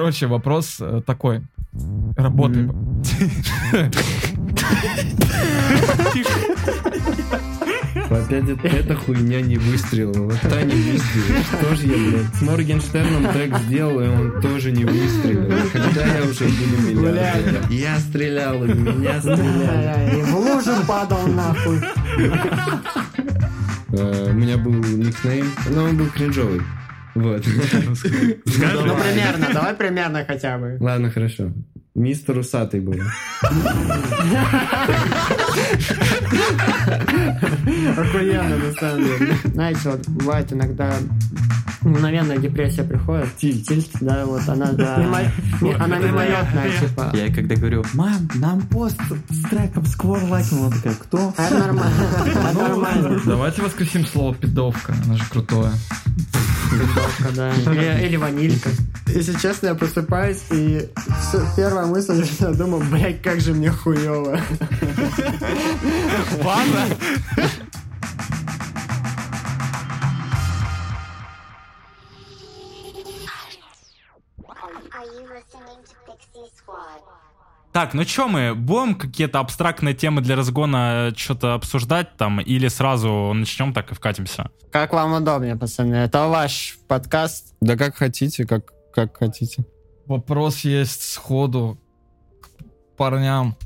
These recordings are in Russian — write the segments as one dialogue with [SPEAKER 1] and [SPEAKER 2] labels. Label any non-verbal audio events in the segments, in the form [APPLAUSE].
[SPEAKER 1] Короче, вопрос э, такой. Работаем.
[SPEAKER 2] Опять это, эта хуйня не выстрелила. Вот та не выстрелила. Что же я, блядь, с Моргенштерном трек сделал, и он тоже не выстрелил. Когда я уже буду миллиардером? Я стрелял, и меня стреляли.
[SPEAKER 3] И в лужу падал нахуй.
[SPEAKER 2] Э, У меня был никнейм, но он был кринжовый. Вот.
[SPEAKER 3] Ну, примерно, давай примерно хотя бы.
[SPEAKER 2] Ладно, хорошо. Мистер Усатый был.
[SPEAKER 3] Охуенно, на самом деле. Знаете, вот бывает иногда мгновенная депрессия приходит. Тильт, да, вот она, не- она мимолетная, типа.
[SPEAKER 4] Я ей когда говорю, мам, нам пост с треком Сквор лайкнул, она такая, кто?
[SPEAKER 3] А Это нормально. Это нормально.
[SPEAKER 1] Давайте воскресим слово пидовка. Оно же крутое.
[SPEAKER 3] Да. Или, или ванилька. Если честно, я просыпаюсь, и первая мысль, что я думаю, блядь, как же мне хуево.
[SPEAKER 5] Are
[SPEAKER 6] Так, ну чё мы, будем какие-то абстрактные темы для разгона что-то обсуждать там, или сразу начнем так и вкатимся?
[SPEAKER 3] Как вам удобнее, пацаны? Это ваш подкаст.
[SPEAKER 2] Да как хотите, как, как хотите.
[SPEAKER 1] Вопрос есть сходу к парням.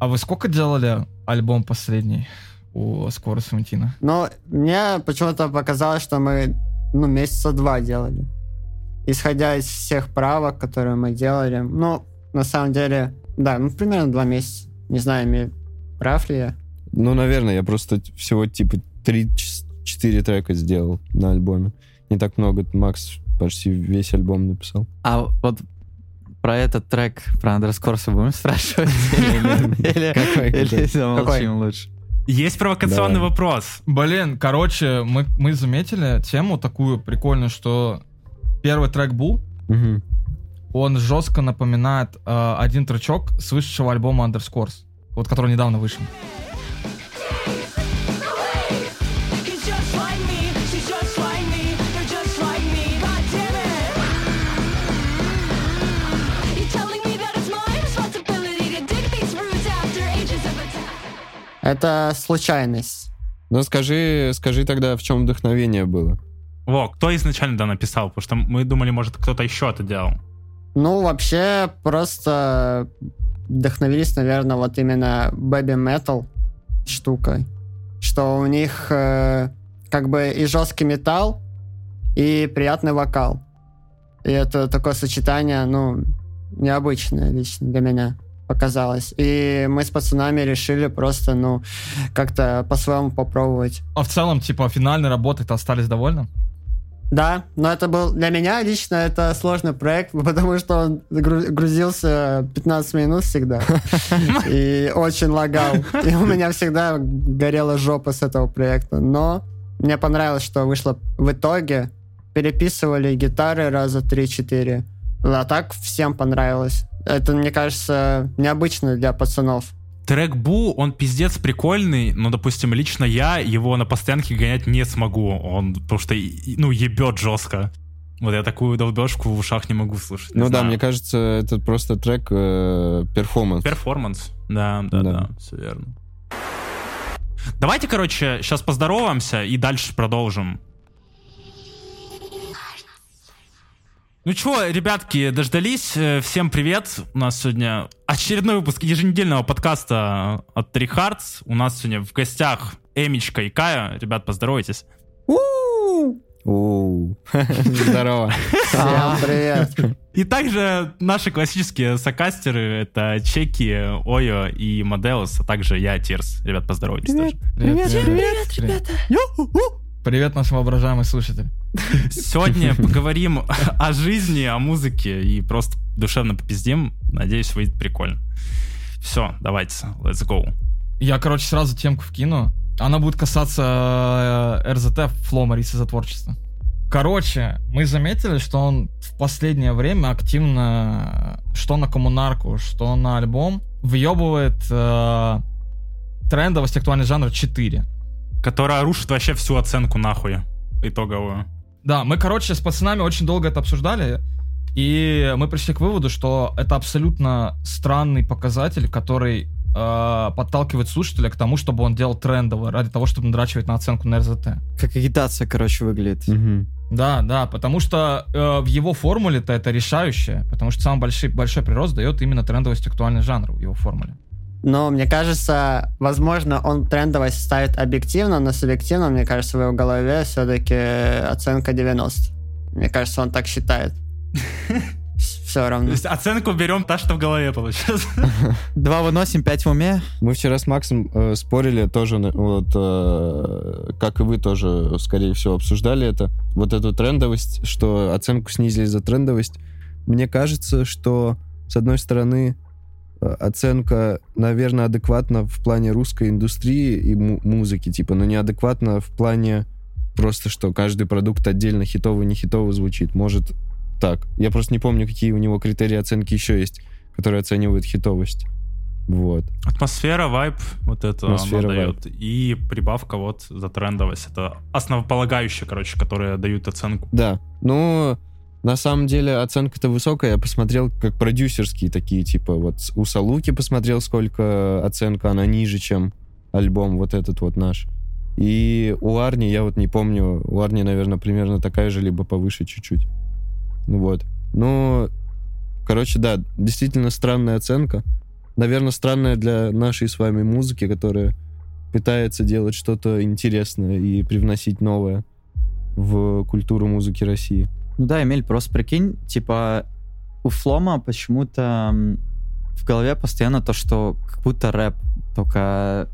[SPEAKER 1] А вы сколько делали альбом последний у Скоро Савентина?
[SPEAKER 3] Но мне почему-то показалось, что мы ну, месяца два делали. Исходя из всех правок, которые мы делали. Ну, на самом деле, да, ну, примерно два месяца. Не знаю, ми- прав ли я.
[SPEAKER 2] Ну, наверное, я просто всего типа 3-4 трека сделал на альбоме. Не так много. Макс почти весь альбом написал.
[SPEAKER 4] А вот про этот трек, про андерскорсы будем спрашивать? [LAUGHS] Или замолчим лучше?
[SPEAKER 6] Есть провокационный
[SPEAKER 2] Давай.
[SPEAKER 6] вопрос.
[SPEAKER 1] Блин, короче, мы, мы заметили тему такую прикольную, что первый трек был,
[SPEAKER 2] Мгм.
[SPEAKER 1] Он жестко напоминает э, один тречок с вышедшего альбома Underscores, вот который недавно вышел.
[SPEAKER 3] Это случайность.
[SPEAKER 2] Ну, скажи, скажи тогда, в чем вдохновение было.
[SPEAKER 6] Во, кто изначально да написал? Потому что мы думали, может, кто-то еще это делал.
[SPEAKER 3] Ну, вообще, просто вдохновились, наверное, вот именно Baby Metal штукой. Что у них э, как бы и жесткий металл, и приятный вокал. И это такое сочетание, ну, необычное лично для меня показалось. И мы с пацанами решили просто, ну, как-то по-своему попробовать.
[SPEAKER 1] А в целом, типа, финальной работы-то остались довольны?
[SPEAKER 3] Да, но это был для меня лично это сложный проект, [LAUGHS] потому что он гру- грузился 15 минут всегда [LAUGHS] и очень лагал. И у меня всегда горела жопа с этого проекта. Но мне понравилось, что вышло в итоге. Переписывали гитары раза 3-4. А так всем понравилось. Это, мне кажется, необычно для пацанов.
[SPEAKER 6] Трек Бу, он пиздец прикольный, но, допустим, лично я его на постоянке гонять не смогу. Он, потому что, ну, ебет жестко. Вот я такую долбежку в ушах не могу слушать. не
[SPEAKER 2] ну да,
[SPEAKER 6] знаю.
[SPEAKER 2] мне кажется, это просто трек э, перформанс.
[SPEAKER 6] Перформанс. Да, да,
[SPEAKER 2] Да.
[SPEAKER 6] да, все верно. Давайте, короче, сейчас поздороваемся и дальше продолжим. Ну чё, ребятки, дождались. Э, Всем привет. У нас сегодня очередной выпуск еженедельного подкаста от Three Hearts. У нас сегодня в гостях emi4ka и kayyo. Ребят, поздоровайтесь. [LAUGHS]
[SPEAKER 2] Здорово.
[SPEAKER 3] Всем привет.
[SPEAKER 6] И также наши классические сокастеры — это Чеки, Ойо и Модеус, а также я, Тирс. Ребят, поздоровайтесь тоже.
[SPEAKER 1] Привет, привет, ребята. Привет, наш воображаемый слушатель.
[SPEAKER 6] Сегодня поговорим о жизни, о музыке и просто душевно попиздим. Надеюсь, выйдет прикольно. Все, давайте, let's go.
[SPEAKER 1] Я, короче, сразу темку вкину. Она будет касаться э, РЗТ, Фло Мариса за творчество. Короче, мы заметили, что он в последнее время активно, что на коммунарку, что на альбом, въебывает э, трендовость актуальный жанр 4.
[SPEAKER 6] Которая рушит вообще всю оценку нахуй итоговую.
[SPEAKER 1] Да, мы, короче, с пацанами очень долго это обсуждали, И мы пришли к выводу, что это абсолютно странный показатель, который э, подталкивает слушателя к тому, чтобы он делал трендово, ради того, чтобы надрачивать на оценку на РЗТ.
[SPEAKER 4] Как агитация, короче, выглядит.
[SPEAKER 2] Мгм.
[SPEAKER 1] Да, да, потому что э, в его формуле-то это решающее, потому что самый большой, большой прирост дает именно трендовость актуальный жанр в его формуле.
[SPEAKER 3] Но мне кажется, возможно, он трендовость ставит объективно, но субъективно, мне кажется, в его голове все-таки оценка 90. Мне кажется, он так считает. [LAUGHS] Все
[SPEAKER 6] То
[SPEAKER 3] равно.
[SPEAKER 6] есть оценку берем та, что в голове получается. [LAUGHS]
[SPEAKER 4] Два выносим, пять в уме.
[SPEAKER 2] Мы вчера с Максом э, спорили тоже, вот, э, как и вы тоже, скорее всего, обсуждали это. Вот эту трендовость, что оценку снизили за трендовость. Мне кажется, что, с одной стороны, оценка, наверное, адекватна в плане русской индустрии и му- музыки, типа, но неадекватна в плане просто, что каждый продукт отдельно хитовый, не хитовый звучит. Может так. Я просто не помню, какие у него критерии оценки еще есть, которые оценивают хитовость. Вот.
[SPEAKER 6] Атмосфера, вайб, вот это
[SPEAKER 2] Атмосфера,
[SPEAKER 6] дает. И прибавка вот за трендовость. Это основополагающее, короче, которые дают оценку.
[SPEAKER 2] Да. Ну, на самом деле оценка-то высокая. Я посмотрел как продюсерские такие, типа, вот у Салуки посмотрел, сколько оценка, она ниже, чем альбом вот этот вот наш. И у Арни, я вот не помню, у Арни, наверное, примерно такая же, либо повыше чуть-чуть. Вот. Ну, короче, да, действительно странная оценка. Наверное, странная для нашей с вами музыки, которая пытается делать что-то интересное и привносить новое в культуру музыки России.
[SPEAKER 4] Ну да, Эмиль, просто прикинь, типа, у Флома почему-то в голове постоянно то, что как будто рэп, только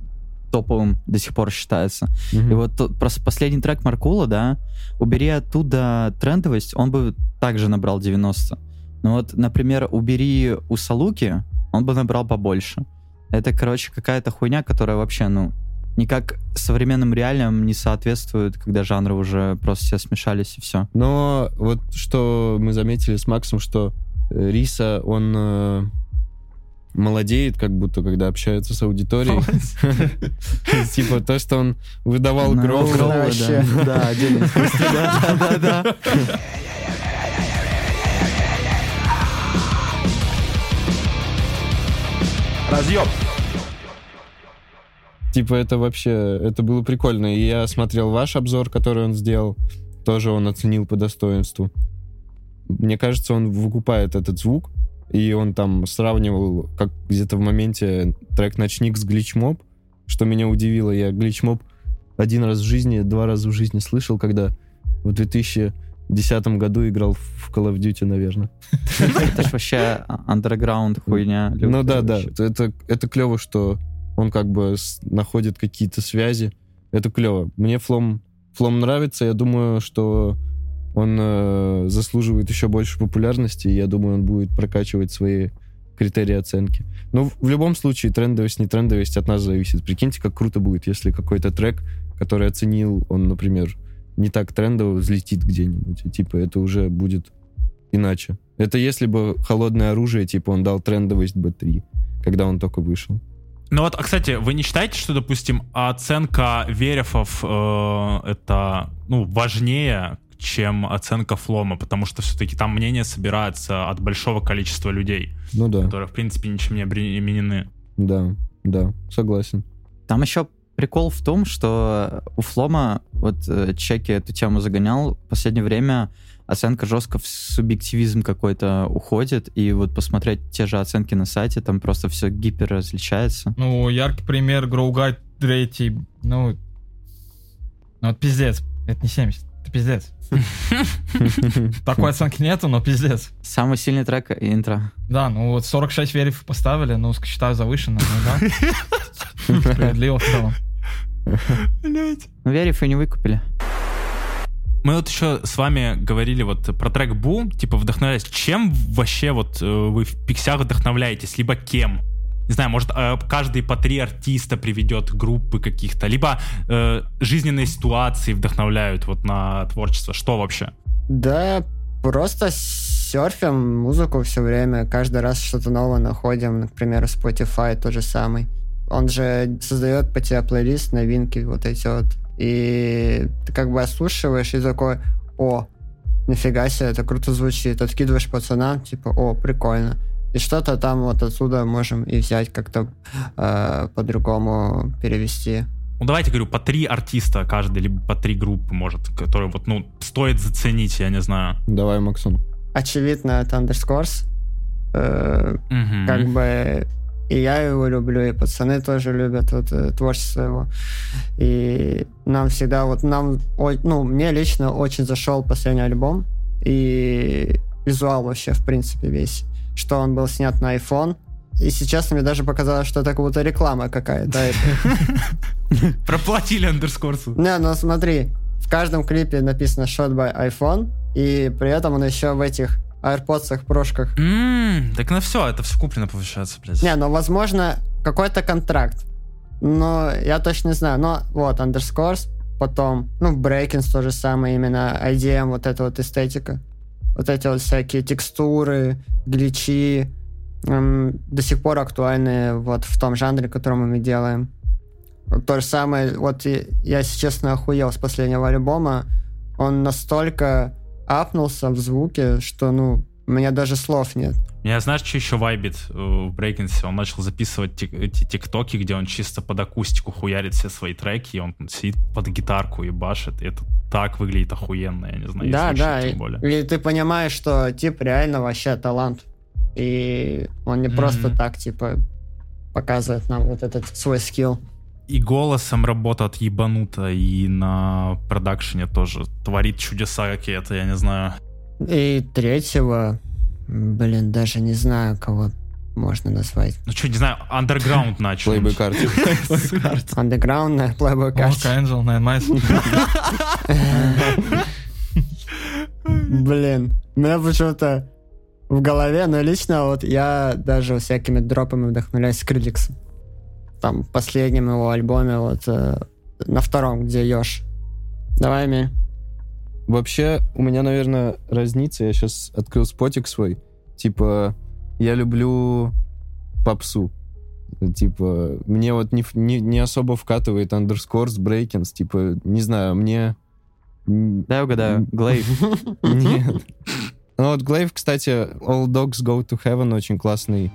[SPEAKER 4] топовым до сих пор считается. И вот тот- просто последний трек Маркула, да, убери оттуда трендовость, он бы также набрал 90. Но вот, например, убери у Салуки, он бы набрал побольше. Это, короче, какая-то хуйня, которая вообще, ну, никак современным реалиям не соответствует, когда жанры уже просто все смешались и все.
[SPEAKER 2] Но вот что мы заметили с Максом, что э, Риса, он э, молодеет, как будто, когда общается с аудиторией. [LAUGHS] Типа то, что он выдавал
[SPEAKER 4] Ну,
[SPEAKER 2] Гроу.
[SPEAKER 4] Отдельно. [LAUGHS] Да, да.
[SPEAKER 6] Разъем.
[SPEAKER 2] Типа это вообще, это было прикольно. И я смотрел ваш обзор, который он сделал, тоже он оценил по достоинству. Мне кажется, он выкупает этот звук, и он там сравнивал, как где-то в моменте трек «Ночник» с «Гличмоб», что меня удивило. Я «Гличмоб» один раз в жизни, два раза в жизни слышал, когда в 2010 году играл в Call of Duty, наверное. [LAUGHS]
[SPEAKER 4] Это ж вообще андерграунд хуйня.
[SPEAKER 2] Ну да, да. Это клево, что он как бы находит какие-то связи. Это клево. Мне Флом, Флом нравится. Я думаю, что он э, заслуживает еще больше популярности, и я думаю, он будет прокачивать свои критерии оценки. Но в, в любом случае, трендовость, не трендовость от нас зависит. Прикиньте, как круто будет, если какой-то трек, который оценил, он, например, не так трендово взлетит где-нибудь. И, типа, это уже будет иначе. Это если бы холодное оружие, типа, он дал трендовость B3, когда он только вышел.
[SPEAKER 6] Ну вот, а, кстати, вы не считаете, что, допустим, оценка верифов э, это ну, важнее, чем оценка флома, потому что все-таки там мнение собирается от большого количества людей,
[SPEAKER 2] Ну да,
[SPEAKER 6] которые, в принципе, ничем не обременены.
[SPEAKER 2] да, да, согласен.
[SPEAKER 4] Там еще прикол в том, что у Флома, вот э, Чеки эту тему загонял, в последнее время оценка жестко в субъективизм какой-то уходит, и вот посмотреть те же оценки на сайте, там просто все гипер различается.
[SPEAKER 1] Ну, яркий пример Гроугайд третий, ну, ну, это пиздец. Это не 70, это пиздец. [LAUGHS] Такой оценки нету, но пиздец.
[SPEAKER 4] Самый сильный трек и интро.
[SPEAKER 1] Да, ну вот 46 вериф поставили, ну, считаю завышенно, ну да. [LAUGHS] Справедливо в целом.
[SPEAKER 4] Ну, Вериф и не выкупили.
[SPEAKER 6] Мы вот еще с вами говорили вот про трек Бу, типа вдохновляясь. Чем вообще вот э, вы в пиксях вдохновляетесь, либо кем? Не знаю, может, э, каждый по три артиста приведет группы каких-то, либо э, жизненные ситуации вдохновляют вот на творчество. Что вообще?
[SPEAKER 3] Да, просто серфим музыку все время, каждый раз что-то новое находим, например, Spotify тот же самый. Он же создает по тебе плейлист, новинки вот эти вот. И ты как бы ослушиваешь и такой, о, нифига себе, это круто звучит. Откидываешь пацанам, типа, о, прикольно. И что-то там вот отсюда можем и взять как-то э, по-другому перевести.
[SPEAKER 6] Ну, давайте, говорю, по три артиста каждый, либо по три группы, может, которые вот, ну, стоит заценить, я не знаю.
[SPEAKER 2] Давай, Максон.
[SPEAKER 3] Очевидно, это Underscores. Э,
[SPEAKER 6] Мгм.
[SPEAKER 3] как бы и я его люблю, и пацаны тоже любят вот, э, творчество его. И нам всегда вот нам, ну, мне лично очень зашел последний альбом и визуал вообще, в принципе, весь. Что он был снят на iPhone. И сейчас мне даже показалось, что это как будто реклама какая-то. [LAUGHS]
[SPEAKER 6] Проплатили андерскорсу.
[SPEAKER 3] Не, ну смотри, в каждом клипе написано Shot by iPhone, и при этом он еще в этих AirPods прошках
[SPEAKER 6] М, Так на все, это все куплено, получается, блядь.
[SPEAKER 3] Не, ну, возможно, какой-то контракт. Но я точно не знаю. Но вот, Underscores, потом, ну, Breakins то же самое, именно IDM, вот эта вот эстетика. Вот эти вот всякие текстуры, гличи, м, до сих пор актуальны вот в том жанре, который мы делаем. То же самое, вот я, если честно, охуел с последнего альбома. Он настолько апнулся в звуке, что, ну, у меня даже слов нет.
[SPEAKER 6] Я знаешь, что еще вайбит э, в Брейкинсе? Он начал записывать тик- эти тиктоки, где он чисто под акустику хуярит все свои треки, и он сидит под гитарку и башит. И это так выглядит охуенно, я не знаю.
[SPEAKER 3] Да, да. И,
[SPEAKER 6] тем более.
[SPEAKER 3] и ты понимаешь, что тип реально вообще талант. И он не
[SPEAKER 6] Мгм.
[SPEAKER 3] просто так, типа, показывает нам вот этот свой скилл.
[SPEAKER 6] И голосом работает ебануто, и на продакшене тоже творит чудеса какие-то, я не знаю.
[SPEAKER 3] И третьего, блин, даже не знаю, кого можно назвать.
[SPEAKER 6] Ну что, не знаю, андерграунд начал.
[SPEAKER 2] Плейбэк арт.
[SPEAKER 3] Андеграундная Playboy
[SPEAKER 1] Ок,
[SPEAKER 3] Card.
[SPEAKER 1] Angel, Nine.
[SPEAKER 3] Блин, у меня почему-то в голове, но лично вот я даже всякими дропами вдохновляюсь Скриликсом. Там в последнем его альбоме, вот э, на втором, где Ёж. Давай, Ми.
[SPEAKER 2] Вообще, у меня, наверное, разница. Я сейчас открыл спотик свой. Типа, я люблю попсу. Типа, мне вот не, не, не особо вкатывает Underscores, Breakins. Типа, не знаю, мне...
[SPEAKER 4] Дай угадаю. Глейв. [LAUGHS]
[SPEAKER 2] Нет. Ну вот Глейв, кстати, All Dogs Go to Heaven очень классный.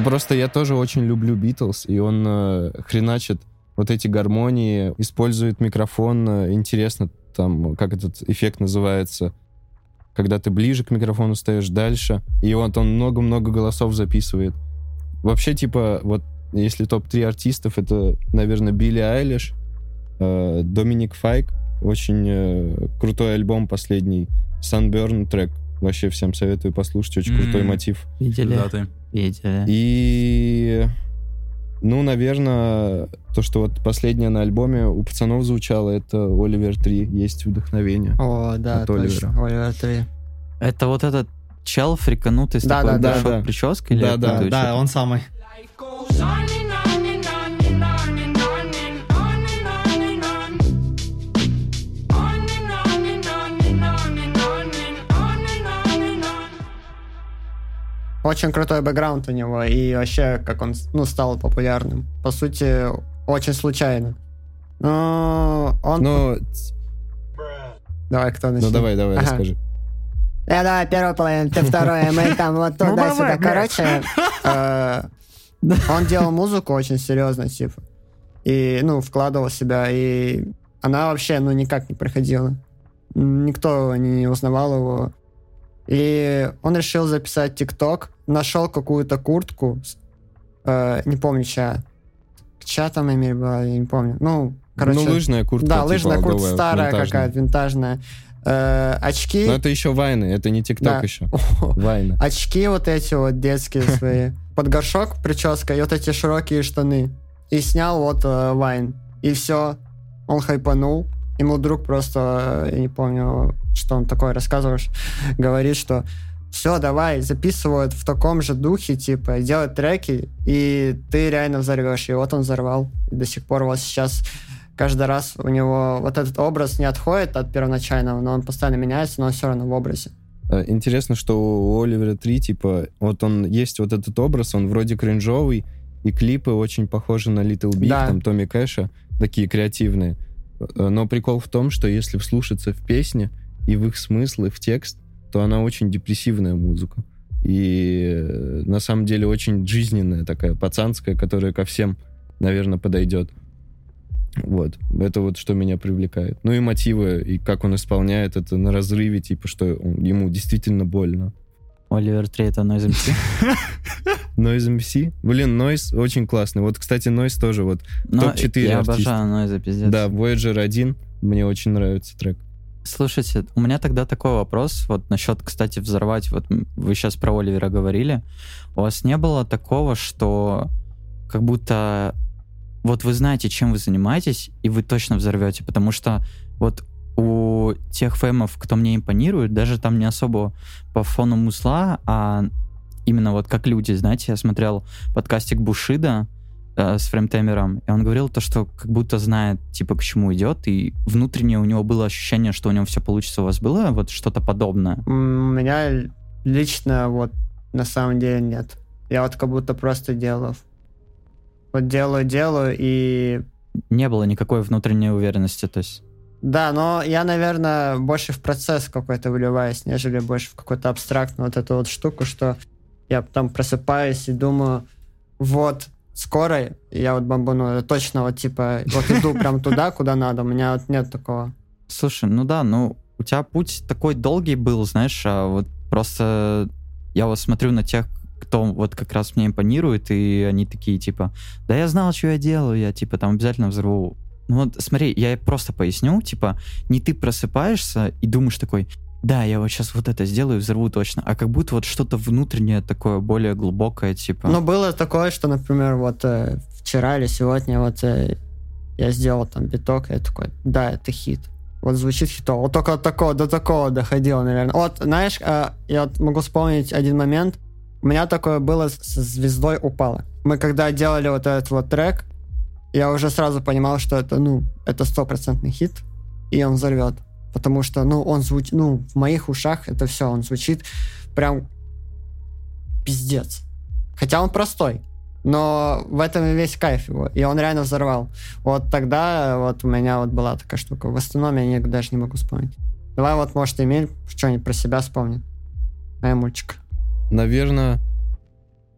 [SPEAKER 2] Ну просто я тоже очень люблю Битлз, и он э, хреначит вот эти гармонии, использует микрофон, э, интересно там, как этот эффект называется, когда ты ближе к микрофону стоишь дальше, и вот он много-много голосов записывает. Вообще, типа, вот если топ-3 артистов, это, наверное, Билли Айлиш, э, Доминик Файк, очень э, крутой альбом последний, Sunburn трек, вообще всем советую послушать, очень крутой
[SPEAKER 6] М.
[SPEAKER 2] мотив.
[SPEAKER 4] Видели?
[SPEAKER 6] Да, ты.
[SPEAKER 4] Видели.
[SPEAKER 2] И, ну, наверное, то, что вот последнее на альбоме у пацанов звучало, это Оливер 3, есть вдохновение.
[SPEAKER 3] О, да,
[SPEAKER 2] От Оливера.
[SPEAKER 3] точно. Оливер 3.
[SPEAKER 4] Это вот этот чел фриканутый с
[SPEAKER 3] Да,
[SPEAKER 4] такой
[SPEAKER 3] да, да,
[SPEAKER 4] большой
[SPEAKER 2] да.
[SPEAKER 4] прической? или
[SPEAKER 2] Да, да,
[SPEAKER 7] Да, он самый.
[SPEAKER 3] Очень крутой бэкграунд у него, и вообще, как он ну, стал популярным. По сути, очень случайно. Ну, он...
[SPEAKER 2] Ну,
[SPEAKER 3] давай, кто
[SPEAKER 2] ну
[SPEAKER 3] начнет?
[SPEAKER 2] давай, давай,
[SPEAKER 3] Ага.
[SPEAKER 2] расскажи.
[SPEAKER 3] Я давай первую половину, ты вторую, мы там вот туда-сюда. Короче, э, он делал музыку очень серьезно, типа. И, ну, вкладывал себя, и она вообще, ну, никак не проходила. Никто не узнавал его. И он решил записать ТикТок, нашел какую-то куртку, э, не помню, чья. Чья там Эмиль была, я не помню. Ну, короче...
[SPEAKER 2] ну, лыжная куртка.
[SPEAKER 3] Да,
[SPEAKER 2] типа,
[SPEAKER 3] лыжная куртка старая
[SPEAKER 2] винтажная.
[SPEAKER 3] какая-то, винтажная. Э, очки.
[SPEAKER 2] Но это еще вайны, это не ТикТок
[SPEAKER 3] Да.
[SPEAKER 2] еще. Вайны.
[SPEAKER 3] очки вот эти вот детские [LAUGHS] свои, под горшок прическа и вот эти широкие штаны. И снял вот э, Вайн. И все. Он хайпанул. Ему друг просто, э, я не помню, что он такое рассказывал, ш- [LAUGHS] говорит, что все, давай, записывают в таком же духе, типа, делать треки, и ты реально взорвешь. И вот он взорвал. И до сих пор вот сейчас каждый раз у него вот этот образ не отходит от первоначального, но он постоянно меняется, но он все равно в образе.
[SPEAKER 2] Э, Интересно, что у Оливера 3, типа, вот он есть вот этот образ, он вроде кринжовый, и клипы очень похожи на Little Big,
[SPEAKER 3] Да.
[SPEAKER 2] там, Томми Кэша, такие креативные. Э, Но прикол в том, что если вслушаться в песни и в их смысл, и в текст, то она очень депрессивная музыка. И э, на самом деле очень жизненная такая, пацанская, которая ко всем, наверное, подойдет. Вот. Это вот что меня привлекает. Ну и мотивы, и как он исполняет это на разрыве, типа, что он- ему действительно больно.
[SPEAKER 4] Оливер 3 это Noise MC. [LAUGHS]
[SPEAKER 2] Noise MC? Блин, Noise очень классный. Вот, кстати, Noise тоже вот.
[SPEAKER 4] Но
[SPEAKER 2] Топ-четыре
[SPEAKER 4] Я
[SPEAKER 2] артиста.
[SPEAKER 4] обожаю Noise, пиздец.
[SPEAKER 2] Да, Voyager 1, мне очень нравится трек.
[SPEAKER 4] Слушайте, у меня тогда такой вопрос, вот насчет, кстати, взорвать, вот вы сейчас про Оливера говорили, у вас не было такого, что как будто вот вы знаете, чем вы занимаетесь, и вы точно взорвете, потому что вот у тех фэмов, кто мне импонирует, даже там не особо по фону мусла, а именно вот как люди, знаете, я смотрел подкастик Бушида, э, с фреймтаймером, и он говорил то, что как будто знает, типа, к чему идет, и внутренне у него было ощущение, что у него все получится. У вас было вот что-то подобное?
[SPEAKER 3] У меня лично вот на самом деле нет. Я вот как будто просто делаю. Вот делаю, делаю, и
[SPEAKER 4] Не было никакой внутренней уверенности, то есть...
[SPEAKER 3] Да, но я, наверное, больше в процесс какой-то выливаюсь, нежели больше в какую-то абстрактную вот эту вот штуку, что я там просыпаюсь и думаю, вот, скоро я вот бомбану, я точно вот типа, вот иду прям туда, куда надо, у меня вот нет такого.
[SPEAKER 4] Слушай, ну да, ну у тебя путь такой долгий был, знаешь, а вот просто я вот смотрю на тех, кто вот как раз мне импонирует, и они такие типа, да я знал, что я делаю, я типа там обязательно взорву. Ну вот смотри, я просто поясню, типа, не ты просыпаешься и думаешь такой, да, я вот сейчас вот это сделаю, взорву точно, а как будто вот что-то внутреннее такое, более глубокое, типа...
[SPEAKER 3] Ну, было такое, что, например, вот э, вчера или сегодня вот э, я сделал там биток, и я такой, да, это хит. Вот звучит хитово. Вот только от такого, до такого доходило, наверное. Вот, знаешь, э, я могу вспомнить один момент. У меня такое было с «Звездой упала». Мы когда делали вот этот вот трек, я уже сразу понимал, что это, ну, это стопроцентный хит, и он взорвет. Потому что, ну, он звучит, ну, в моих ушах это все, он звучит прям пиздец. Хотя он простой, но в этом и весь кайф его, и он реально взорвал. Вот тогда вот у меня вот была такая штука. В остальном я не- даже не могу вспомнить. Давай вот, может, Эмиль что-нибудь про себя вспомнит. Ай, мульчик.
[SPEAKER 2] Наверное,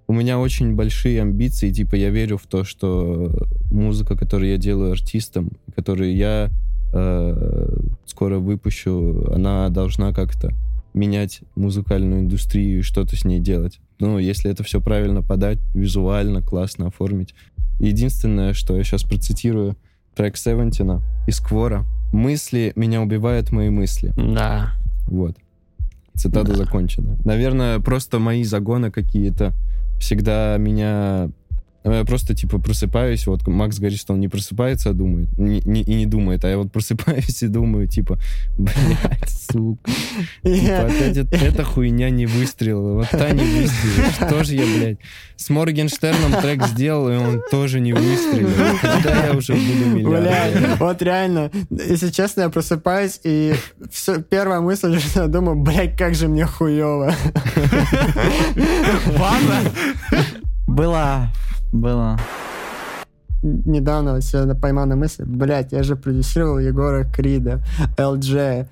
[SPEAKER 2] у меня очень большие амбиции, типа я верю в то, что музыка, которую я делаю артистом, которую я э, скоро выпущу, она должна как-то менять музыкальную индустрию и что-то с ней делать. Ну, если это все правильно подать, визуально, классно оформить. Единственное, что я сейчас процитирую трек Севентина из Квора. «Мысли меня убивают мои мысли».
[SPEAKER 3] Да.
[SPEAKER 2] Вот. Цитата закончена. Наверное, просто мои загоны какие-то всегда меня... Я просто, типа, просыпаюсь, вот Макс говорит, что он не просыпается, а думает, не- не- и не думает, а я вот просыпаюсь и думаю, типа, блядь, сука, типа, опять это- эта хуйня не выстрелила, вот та не выстрелила, что же я, блядь, с Моргенштерном трек сделал, и он тоже не выстрелил, когда я уже буду миллиардером?
[SPEAKER 3] Блядь, вот реально, если честно, я просыпаюсь, и все, первая мысль, что я думаю, блядь, как же мне хуево.
[SPEAKER 6] Ладно.
[SPEAKER 4] Было, было.
[SPEAKER 3] Недавно вот себя поймал на мысли, блядь, я же продюсировал Егора Крида, LJ.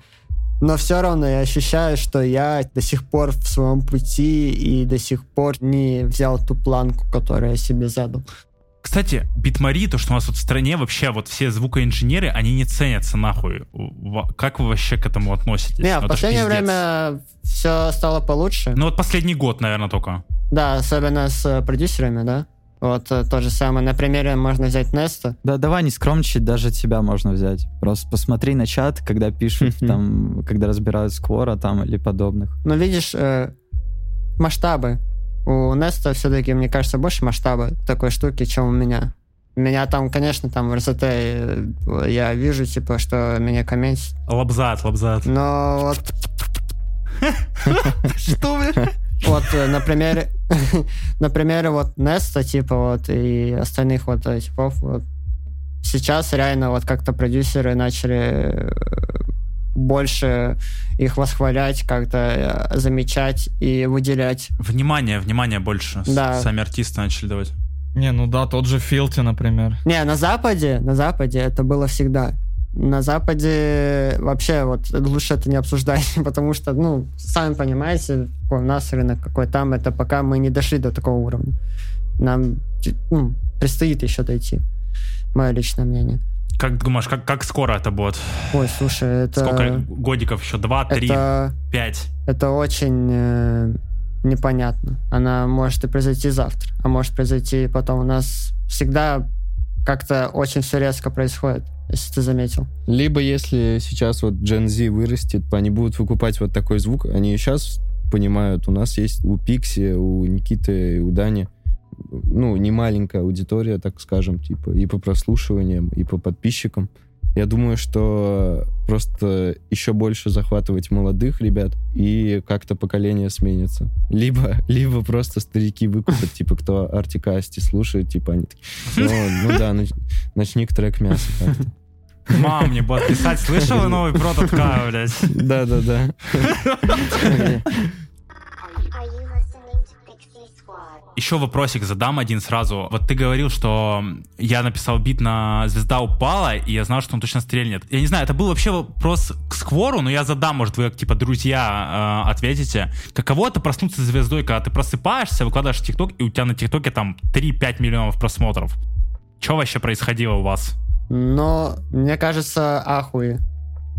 [SPEAKER 3] Но все равно я ощущаю, что я до сих пор в своем пути и до сих пор не взял ту планку, которую я себе задал.
[SPEAKER 6] Кстати, битмари, то, что у нас вот в стране вообще вот все звукоинженеры, они не ценятся нахуй. Как вы вообще к этому относитесь?
[SPEAKER 3] Не,
[SPEAKER 6] Ну,
[SPEAKER 3] в последнее время все стало получше.
[SPEAKER 6] Ну вот последний год, наверное, только.
[SPEAKER 3] Да, особенно с продюсерами, да. Вот э, то же самое. На примере можно взять Неста.
[SPEAKER 4] Да давай не скромничать, даже тебя можно взять. Просто посмотри на чат, когда пишут там, когда разбирают сквора там или подобных.
[SPEAKER 3] Но видишь, э, масштабы. У Неста все-таки, мне кажется, больше масштаба такой штуки, чем у меня. У меня там, конечно, там в РСТ э, я вижу, типа, что меня комментят.
[SPEAKER 6] Лобзат, лобзат.
[SPEAKER 3] Но вот, [LAUGHS] [LAUGHS]
[SPEAKER 6] Что, блядь?
[SPEAKER 3] Вот э, на примере, [LAUGHS] на примере вот Неста, типа, вот, и остальных вот типов, вот, сейчас реально вот как-то продюсеры начали э, больше их восхвалять, как-то э, замечать и выделять.
[SPEAKER 6] Внимание, внимание больше.
[SPEAKER 3] Да.
[SPEAKER 6] Сами артисты начали давать.
[SPEAKER 1] Не, ну да, тот же Филти, например.
[SPEAKER 3] Не, на Западе, на Западе это было всегда. На Западе вообще вот лучше это не обсуждать, [LAUGHS] потому что, ну, сами понимаете, какой у нас рынок, какой там, это пока мы не дошли до такого уровня. Нам ну, предстоит еще дойти. Мое личное мнение.
[SPEAKER 6] Как думаешь, как, как скоро это будет?
[SPEAKER 3] Ой, слушай, это...
[SPEAKER 6] Сколько годиков еще? Два, три,
[SPEAKER 3] это,
[SPEAKER 6] пять?
[SPEAKER 3] это очень э, непонятно. Она может и произойти завтра, а может произойти потом. У нас всегда как-то очень все резко происходит, если ты заметил.
[SPEAKER 2] Либо если сейчас вот Gen Z вырастет, они будут выкупать вот такой звук, они и сейчас понимают, у нас есть у Пикси, у Никиты, у Дани, ну, не маленькая аудитория, так скажем, типа, и по прослушиваниям, и по подписчикам. Я думаю, что просто еще больше захватывать молодых ребят, и как-то поколение сменится. Либо, [LAUGHS] либо просто старики выкупят, типа, кто Артикасти слушает, типа, они такие, «О, ну да, нач- ночник трек мясо как-то.
[SPEAKER 6] Мам мне будет писать, слышал новый прототка, блядь?
[SPEAKER 2] Да-да-да.
[SPEAKER 6] Еще вопросик задам один сразу. Вот ты говорил, что я написал бит на «Звезда упала», и я знал, что он точно стрельнет. Я не знаю, это был вообще вопрос к Сквору, но я задам, может, вы, как, типа, друзья, э, ответите. Каково это проснуться звездой, когда ты просыпаешься, выкладываешь ТикТок, и у тебя на ТикТоке там 3-5 миллионов просмотров? Что вообще происходило у вас?
[SPEAKER 3] Но, мне кажется, ахуи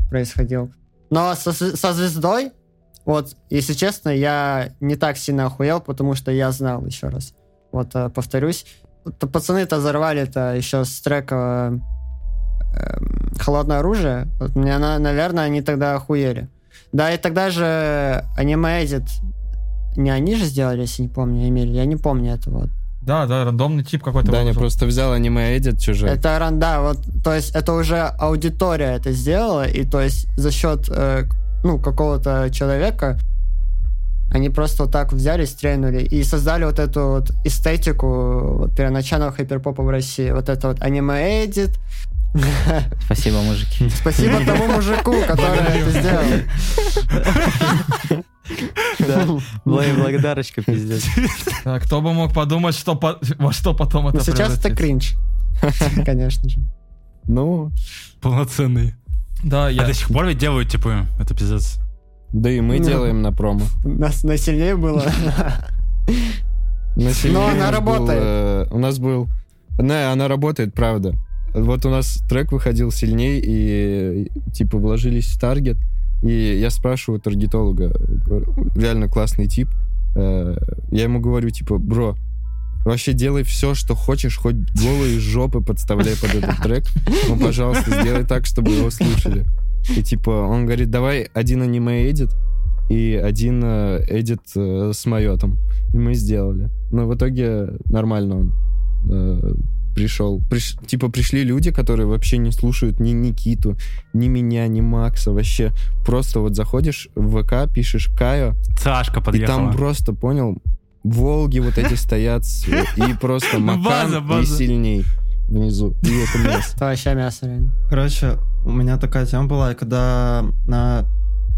[SPEAKER 3] происходил. Но со, со звездой, вот, если честно, я не так сильно охуел, потому что я знал еще раз. Вот, э, повторюсь. Пацаны-то взорвали-то еще с трека эм, «Холодное оружие». Вот, мне, на- наверное, они тогда охуели. Да, и тогда же аниме Edit, не они же сделали, если не помню, Эмиль, я не помню этого. Вот.
[SPEAKER 1] Да, да, рандомный тип какой-то.
[SPEAKER 2] Даня
[SPEAKER 1] выложил.
[SPEAKER 2] просто взял аниме-эдит чужой.
[SPEAKER 3] Это ран- да, вот, то есть это уже аудитория это сделала, и то есть за счет э, ну, какого-то человека они просто вот так взяли, стрельнули и создали вот эту вот эстетику вот, первоначального хайперпопа в России. Вот это вот аниме-эдит.
[SPEAKER 4] Спасибо, мужики.
[SPEAKER 3] Спасибо тому мужику, который это сделал. [LAUGHS]
[SPEAKER 4] Да, [LAUGHS] бла- благодарочка, пиздец.
[SPEAKER 1] Да, кто бы мог подумать, что во что потом это
[SPEAKER 3] Но сейчас это кринж. [LAUGHS] Конечно же.
[SPEAKER 2] Ну,
[SPEAKER 6] Полноценный.
[SPEAKER 1] Да,
[SPEAKER 6] А
[SPEAKER 1] я...
[SPEAKER 6] до сих пор ведь делают, типа, это пиздец.
[SPEAKER 2] да и мы
[SPEAKER 3] Ну.
[SPEAKER 2] делаем на промо.
[SPEAKER 3] Нас насильнее было. [LAUGHS]
[SPEAKER 2] На сильнее
[SPEAKER 3] Но она работает.
[SPEAKER 2] э, у нас был... Не, она работает, правда. Вот у нас трек выходил сильней, и типа вложились в таргет. И я спрашиваю таргетолога, реально классный тип. Э, Я ему говорю, типа, бро, вообще делай все, что хочешь, хоть голые жопы подставляй под этот трек. Ну, пожалуйста, сделай так, чтобы его слушали. И типа, он говорит, давай один аниме-эдит и один э, эдит э, с майотом. И мы сделали. Но в итоге нормально он пришел. Приш- типа пришли люди, которые вообще не слушают ни Никиту, ни меня, ни Макса. Вообще просто вот заходишь в ВК, пишешь Кайо,
[SPEAKER 6] Цашка
[SPEAKER 2] и
[SPEAKER 6] подъехала.
[SPEAKER 2] там просто, понял, Волги вот эти стоят, и просто
[SPEAKER 6] Ну,
[SPEAKER 2] Макан и сильней внизу. И это место.
[SPEAKER 3] Это вообще мясо, реально.
[SPEAKER 7] Короче, у меня такая тема была, и когда на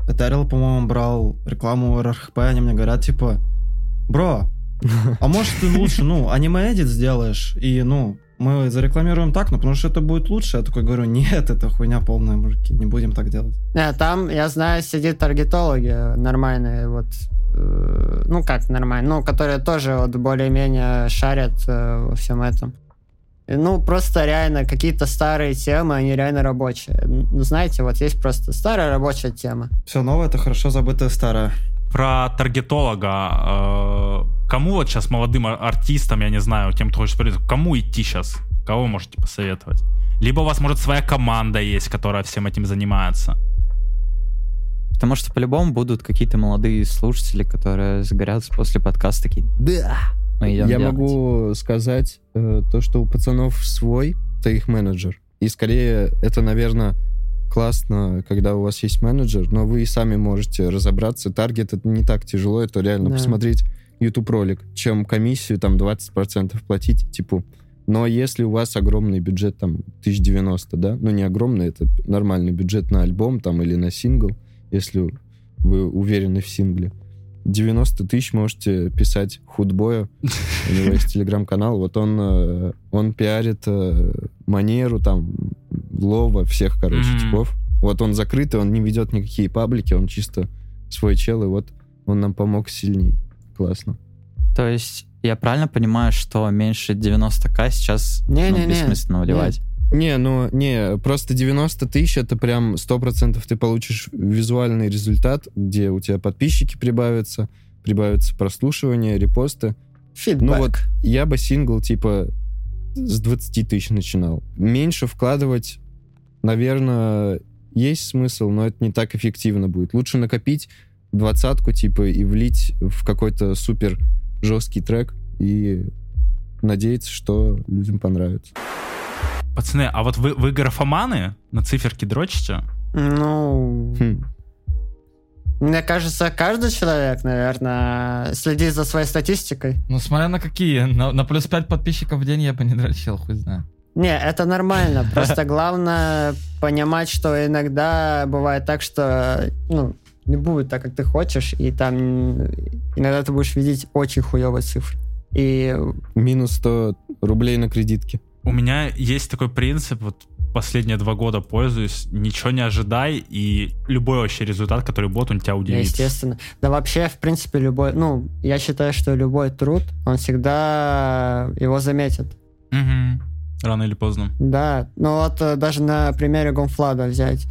[SPEAKER 7] Этерил, по-моему, брал рекламу РХП, они мне говорят, типа, бро, а может ты лучше, ну, аниме-эдит сделаешь, и, ну, мы зарекламируем так, ну, потому что это будет лучше. Я такой говорю, нет, это хуйня полная, мужики, не будем так делать.
[SPEAKER 3] Не, там, я знаю, сидит таргетологи нормальные, вот, э, ну как нормально, ну, которые тоже вот более-менее шарят э, во всем этом. И, Ну, просто реально какие-то старые темы, они реально рабочие. Ну, знаете, вот есть просто старая рабочая тема.
[SPEAKER 7] Все новое, это хорошо забытое старое.
[SPEAKER 6] Про таргетолога. Кому вот сейчас молодым ар- артистам, я не знаю, тем, кто хочет прийти, кому идти сейчас? Кого можете посоветовать? Либо у вас, может, своя команда есть, которая всем этим занимается.
[SPEAKER 4] Потому что по-любому будут какие-то молодые слушатели, которые загорятся после подкаста, такие, да, мы идем
[SPEAKER 2] Я
[SPEAKER 4] делать».
[SPEAKER 2] могу сказать э, то, что у пацанов свой, ты их менеджер. И скорее это, наверное, классно, когда у вас есть менеджер, но вы и сами можете разобраться. Таргет это не так тяжело, это реально
[SPEAKER 3] Да.
[SPEAKER 2] посмотреть YouTube ролик, чем комиссию там 20% платить, типа Но если у вас огромный бюджет, там, 1090, да, ну не огромный, это нормальный бюджет на альбом там или на сингл, если вы уверены в сингле, 90 тысяч можете писать худбою. У него есть телеграм-канал. Вот он, э, он пиарит э, манеру, там, Лова, всех, короче,
[SPEAKER 6] Мгм.
[SPEAKER 2] типов. Вот он закрытый, он не ведет никакие паблики, он чисто свой чел, и вот он нам помог сильней. Классно.
[SPEAKER 4] То есть я правильно понимаю, что меньше 90к сейчас ну,
[SPEAKER 3] Не-не-не.
[SPEAKER 4] бессмысленно вливать?
[SPEAKER 2] Не, ну, не, просто 90 тысяч, это прям 100% ты получишь визуальный результат, где у тебя подписчики прибавятся, прибавятся прослушивания, репосты.
[SPEAKER 3] Фидбэк.
[SPEAKER 2] Ну вот, я бы сингл, типа, с 20 тысяч начинал. Меньше вкладывать, наверное, есть смысл, но это не так эффективно будет. Лучше накопить двадцатку, типа, и влить в какой-то супер жесткий трек и надеяться, что людям понравится.
[SPEAKER 6] Пацаны, а вот вы, вы графоманы? На циферки дрочите?
[SPEAKER 3] Ну,
[SPEAKER 2] Хм.
[SPEAKER 3] мне кажется, каждый человек, наверное, следит за своей статистикой.
[SPEAKER 1] Ну, смотря на какие. На, на плюс 5 подписчиков в день я бы не дрочил, хуй знает.
[SPEAKER 3] Не, это нормально. Просто главное понимать, что иногда бывает так, что ну, не будет так, как ты хочешь, и там иногда ты будешь видеть очень хуевые цифры. И
[SPEAKER 2] Минус 100 рублей на кредитке.
[SPEAKER 6] У меня есть такой принцип, вот последние два года пользуюсь, ничего не ожидай, и любой вообще результат, который будет, он тебя удивит.
[SPEAKER 3] естественно. Да вообще, в принципе, любой... Ну, я считаю, что любой труд, он всегда его заметит.
[SPEAKER 6] Мгм. Рано или поздно.
[SPEAKER 3] Да, ну вот э, даже на примере Гомфлада взять.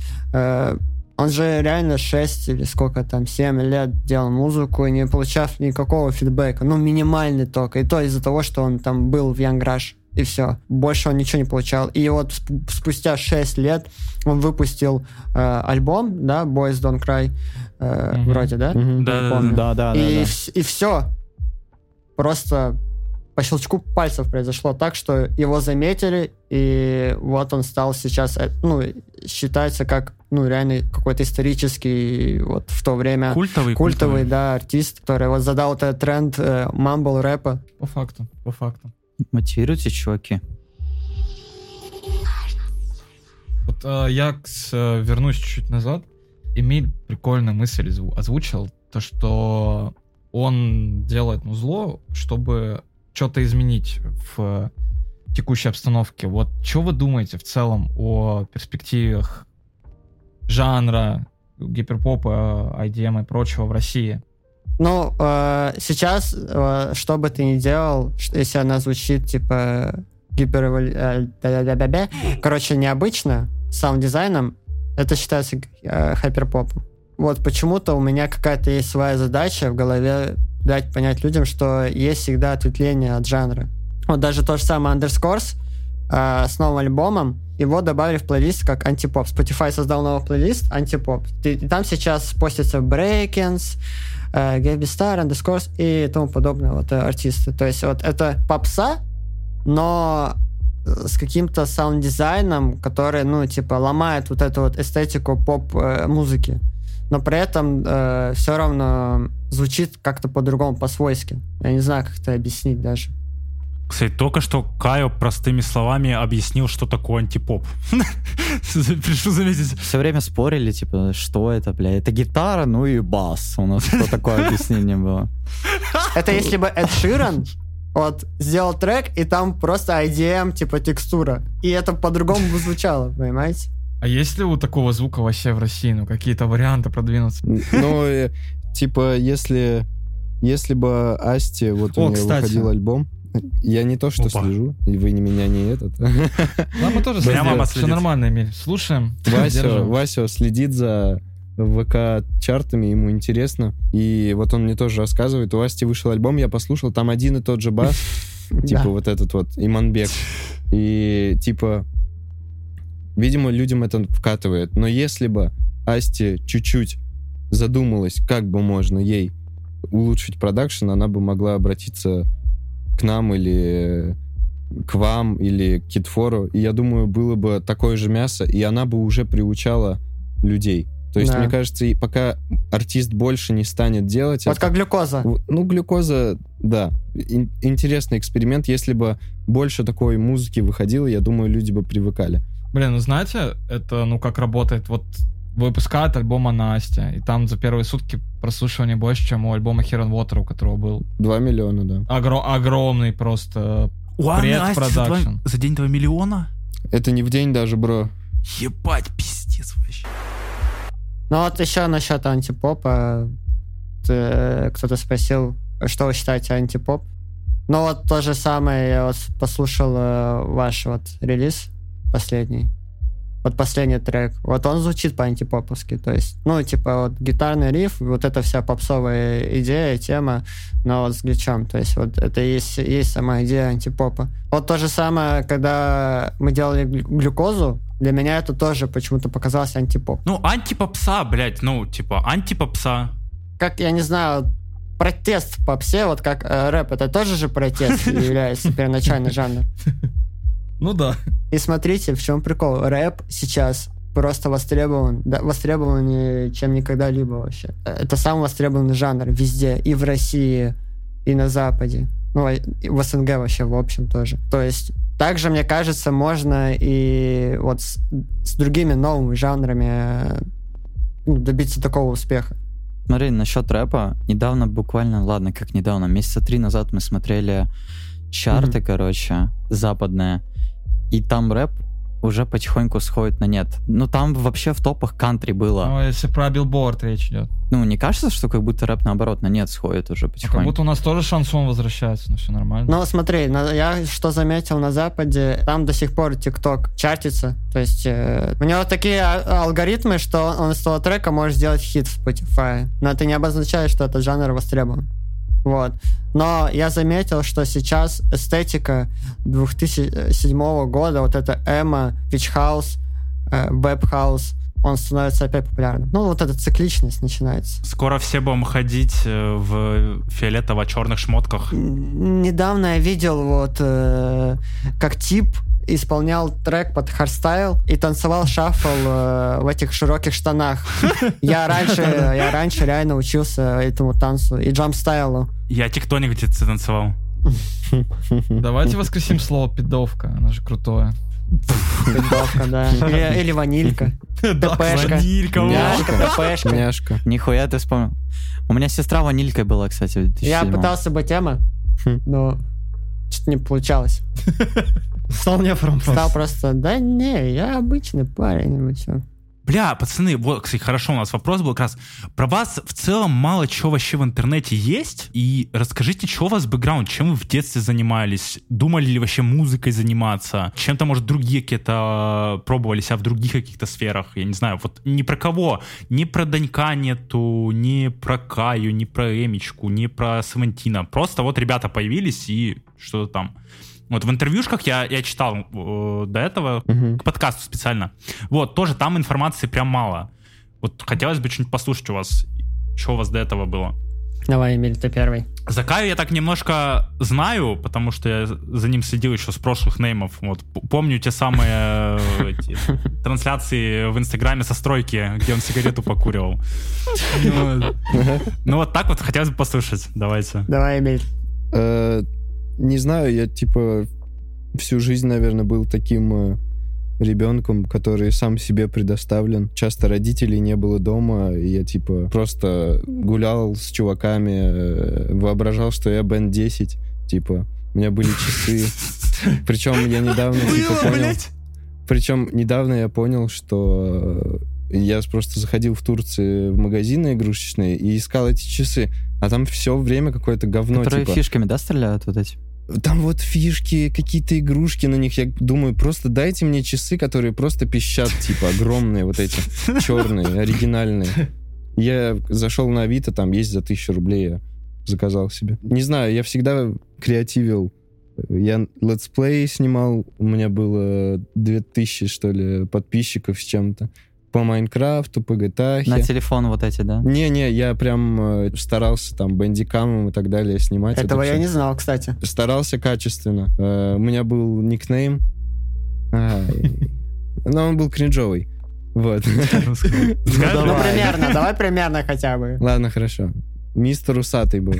[SPEAKER 3] Он же реально 6 или сколько там, 7 лет делал музыку, не получав никакого фидбэка. Ну, минимальный только. И то из-за того, что он там был в Young Rush. И все. Больше он ничего не получал. И вот сп- спустя 6 лет он выпустил э, альбом, да, Boys Don't Cry, э,
[SPEAKER 1] Мгм.
[SPEAKER 3] вроде, да?
[SPEAKER 2] Мгм.
[SPEAKER 6] Да.
[SPEAKER 4] Да, да, да.
[SPEAKER 3] и,
[SPEAKER 4] да.
[SPEAKER 3] и все. Просто по щелчку пальцев произошло так, что его заметили, и вот он стал сейчас, э, ну, считается как, ну, реально какой-то исторический, вот в то время
[SPEAKER 6] Культовый,
[SPEAKER 3] культовый, да, артист, который вот задал этот тренд э, мамбл рэпа.
[SPEAKER 1] По факту, по факту.
[SPEAKER 4] Мотивируйте, чуваки.
[SPEAKER 1] Вот э, я с- э, вернусь чуть-чуть назад. Эмиль прикольную мысль зву- озвучил, то что он делает музло, чтобы что-то изменить в текущей обстановке. Вот что вы думаете в целом о перспективах жанра, гиперпопа, IDM и прочего в России?
[SPEAKER 3] Ну, э, сейчас, э, что бы ты ни делал, если она звучит, типа, гиперэволю... э, короче, необычно, саунд-дизайном, это считается э, хайперпопом. Вот почему-то у меня какая-то есть своя задача в голове дать понять людям, что есть всегда ответвление от жанра. Вот даже то же самое Underscores э, с новым альбомом, его добавили в плейлист как антипоп. Spotify создал новый плейлист антипоп. И там сейчас постятся Breakins, э, Gaby Star, Underscores и тому подобное вот э, артисты. То есть вот это попса, но э, с каким-то саунд-дизайном, который, ну, типа, ломает вот эту вот эстетику поп-музыки. Но при этом все равно звучит как-то по-другому, по-свойски. Я не знаю, как это объяснить даже.
[SPEAKER 6] Кстати, только что kayyo простыми словами объяснил, что такое антипоп. [LAUGHS] Пришлю заметить.
[SPEAKER 4] Все время спорили, типа, что это, бля, это гитара, ну и бас. У нас что такое объяснение было. [LAUGHS]
[SPEAKER 3] Это если бы Эд Ширан вот, сделал трек, и там просто IDM, типа, текстура. И это по-другому бы звучало, понимаете?
[SPEAKER 1] А есть ли у такого звука вообще в России? Ну, какие-то варианты продвинуться?
[SPEAKER 2] Ну, э, типа, если, если бы Асти, вот у нее выходил альбом, я не то, что
[SPEAKER 6] Опа.
[SPEAKER 2] слежу, и вы не меня не этот. [LAUGHS]
[SPEAKER 1] Да, мы тоже
[SPEAKER 6] Меня
[SPEAKER 1] следим.
[SPEAKER 6] мама
[SPEAKER 1] Все
[SPEAKER 6] следит.
[SPEAKER 1] нормально, Эмиль. Слушаем. [LAUGHS]
[SPEAKER 2] Вася. Вася следит за ВК-чартами, ему интересно. И вот он мне тоже рассказывает, у Асти вышел альбом, я послушал, там один и тот же бас, [LAUGHS] типа вот этот вот, Иманбек. И типа, видимо, людям это вкатывает. Но если бы Асти чуть-чуть задумалась, как бы можно ей улучшить продакшн, она бы могла обратиться к нам или к вам или к Китфору, и я думаю, было бы такое же мясо, и она бы уже приучала людей. То есть,
[SPEAKER 3] Да.
[SPEAKER 2] мне кажется, и пока артист больше не станет делать
[SPEAKER 3] Вот
[SPEAKER 2] это-
[SPEAKER 3] как глюкоза.
[SPEAKER 2] Ну, глюкоза, да. ин- интересный эксперимент. Если бы больше такой музыки выходило, я думаю, люди бы привыкали.
[SPEAKER 1] Блин, ну знаете, это, ну, как работает, вот выпускают альбома Настя, и там за первые сутки прослушивания больше, чем у альбома and Water, у которого был
[SPEAKER 2] Два миллиона, да.
[SPEAKER 1] огро- огромный просто
[SPEAKER 6] У Анны
[SPEAKER 1] Пред
[SPEAKER 6] Асти за, два-
[SPEAKER 1] продакшн.
[SPEAKER 6] за день 2 миллиона?
[SPEAKER 2] Это не в день даже, бро.
[SPEAKER 6] Ебать, пиздец вообще.
[SPEAKER 3] Ну вот еще насчет антипопа. Т- Кто-то спросил, что вы считаете антипоп? Ну вот то же самое, я вот послушал э, ваш вот релиз последний. Вот последний трек. Вот он звучит по-антипоповски. То есть, ну, типа, вот гитарный риф, вот эта вся попсовая идея, тема, но вот с гличом. То есть, вот это и есть, есть сама идея антипопа. Вот то же самое, когда мы делали глю- глюкозу, для меня это тоже почему-то показалось антипоп.
[SPEAKER 6] Ну, антипопса, блядь, ну, типа, антипопса.
[SPEAKER 3] как, я не знаю, протест в попсе, вот как э, рэп, это тоже же протест [LAUGHS] является первоначальный жанр.
[SPEAKER 1] Ну да.
[SPEAKER 3] И смотрите, в чем прикол. Рэп сейчас просто востребован, да, востребованнее, чем никогда-либо вообще. Это самый востребованный жанр везде, и в России, и на Западе. Ну, и в СНГ вообще, в общем, тоже. То есть, также, мне кажется, можно и вот с, с другими новыми жанрами э, ну, добиться такого успеха.
[SPEAKER 4] Смотри, насчет рэпа. Недавно буквально, ладно, как недавно, месяца три назад мы смотрели чарты, короче, западные. И там рэп уже потихоньку сходит на нет. Ну, там вообще в топах кантри было.
[SPEAKER 1] Ну, если про билборд речь идет.
[SPEAKER 4] Ну, не кажется, что как будто рэп наоборот на нет сходит уже
[SPEAKER 1] Ну, Как
[SPEAKER 4] потихоньку?
[SPEAKER 1] будто у нас тоже шансон возвращается, ну все нормально.
[SPEAKER 3] Ну, смотри, на- я что заметил на Западе, там до сих пор ТикТок чартится. То есть э, у него такие а- алгоритмы, что он из того трека может сделать хит в Spotify. Но это не обозначает, что этот жанр востребован. Вот. Но я заметил, что сейчас эстетика 2007 года, вот это эмо, вич-хаус, э, wave-хаус, он становится опять популярным. Ну, вот эта цикличность начинается.
[SPEAKER 6] Скоро все будем ходить э, в фиолетово-черных шмотках.
[SPEAKER 3] Недавно я видел вот э, как тип исполнял трек под хардстайл и танцевал шаффл э, в этих широких штанах. [LAUGHS] Я раньше, я раньше реально учился этому танцу и джампстайлу.
[SPEAKER 6] Я тектоник где-то танцевал.
[SPEAKER 1] Давайте воскресим слово пидовка, оно же крутое.
[SPEAKER 3] Пидовка, да. Или, или ванилька. [LAUGHS] ТПшка.
[SPEAKER 6] Ванилька.
[SPEAKER 3] Няшка, ТПшка.
[SPEAKER 2] Няшка.
[SPEAKER 4] Нихуя ты вспомнил. У меня сестра ванилькой была, кстати, в 2007
[SPEAKER 3] Я пытался быть тема,
[SPEAKER 2] Хм.
[SPEAKER 3] но что-то не получалось. [LAUGHS]
[SPEAKER 7] Стал нефором
[SPEAKER 3] Стал
[SPEAKER 7] просто.
[SPEAKER 3] просто, да не, я обычный парень, вы чё.
[SPEAKER 6] Бля, пацаны, вот, кстати, хорошо, у нас вопрос был как раз. Про вас в целом мало чего вообще в интернете есть. И расскажите, что у вас бэкграунд, чем вы в детстве занимались? Думали ли вообще музыкой заниматься? Чем-то, может, другие какие-то э, пробовали себя в других каких-то сферах? Я не знаю, вот ни про кого. Ни про Данька нету, ни про Каю, ни про Эмичку, ни про Савантина. Просто вот ребята появились и что-то там. Вот в интервьюшках я, я читал э, до этого,
[SPEAKER 2] Мгм.
[SPEAKER 6] к подкасту специально. Вот, тоже там информации прям мало. Вот хотелось бы что-нибудь послушать у вас. Что у вас до этого было?
[SPEAKER 3] Давай, Эмиль, ты первый.
[SPEAKER 6] За Каю я так немножко знаю, потому что я за ним следил еще с прошлых неймов. Вот, помню те самые э, трансляции в Инстаграме со стройки, где он сигарету покуривал. Ну, вот. Ну вот так вот хотелось бы послушать. Давайте.
[SPEAKER 3] Давай, Эмиль.
[SPEAKER 2] Не знаю, я типа всю жизнь, наверное, был таким э, ребенком, который сам себе предоставлен. Часто родителей не было дома, и я типа просто гулял с чуваками, э, воображал, что я Бен 10, типа. У меня были часы. Причем я недавно типа понял... Причем недавно я понял, что э, я просто заходил в Турции в магазины игрушечные и искал эти часы, а там все время какое-то говно.
[SPEAKER 4] Которые
[SPEAKER 2] типа.
[SPEAKER 4] фишками, да, стреляют вот эти?
[SPEAKER 2] Там вот фишки, какие-то игрушки на них. Я думаю, просто дайте мне часы, которые просто пищат, типа, огромные вот эти, черные, оригинальные. Я зашел на Авито, там есть за тысячу рублей, я заказал себе. Не знаю, я всегда креативил. Я летсплей снимал, у меня было 2000, что ли, подписчиков с чем-то. По Майнкрафту, по GTA.
[SPEAKER 4] На телефон вот эти, да?
[SPEAKER 2] Не-не, я прям э, старался там бандикамом и так далее снимать. это
[SPEAKER 3] Этого я
[SPEAKER 2] всё
[SPEAKER 3] не знал, кстати.
[SPEAKER 2] старался качественно. Э, У меня был никнейм. Но он был кринжовый. Вот.
[SPEAKER 3] Ну, примерно, [LAUGHS] давай примерно хотя бы.
[SPEAKER 2] Ладно, хорошо. Мистер Усатый был. [LAUGHS]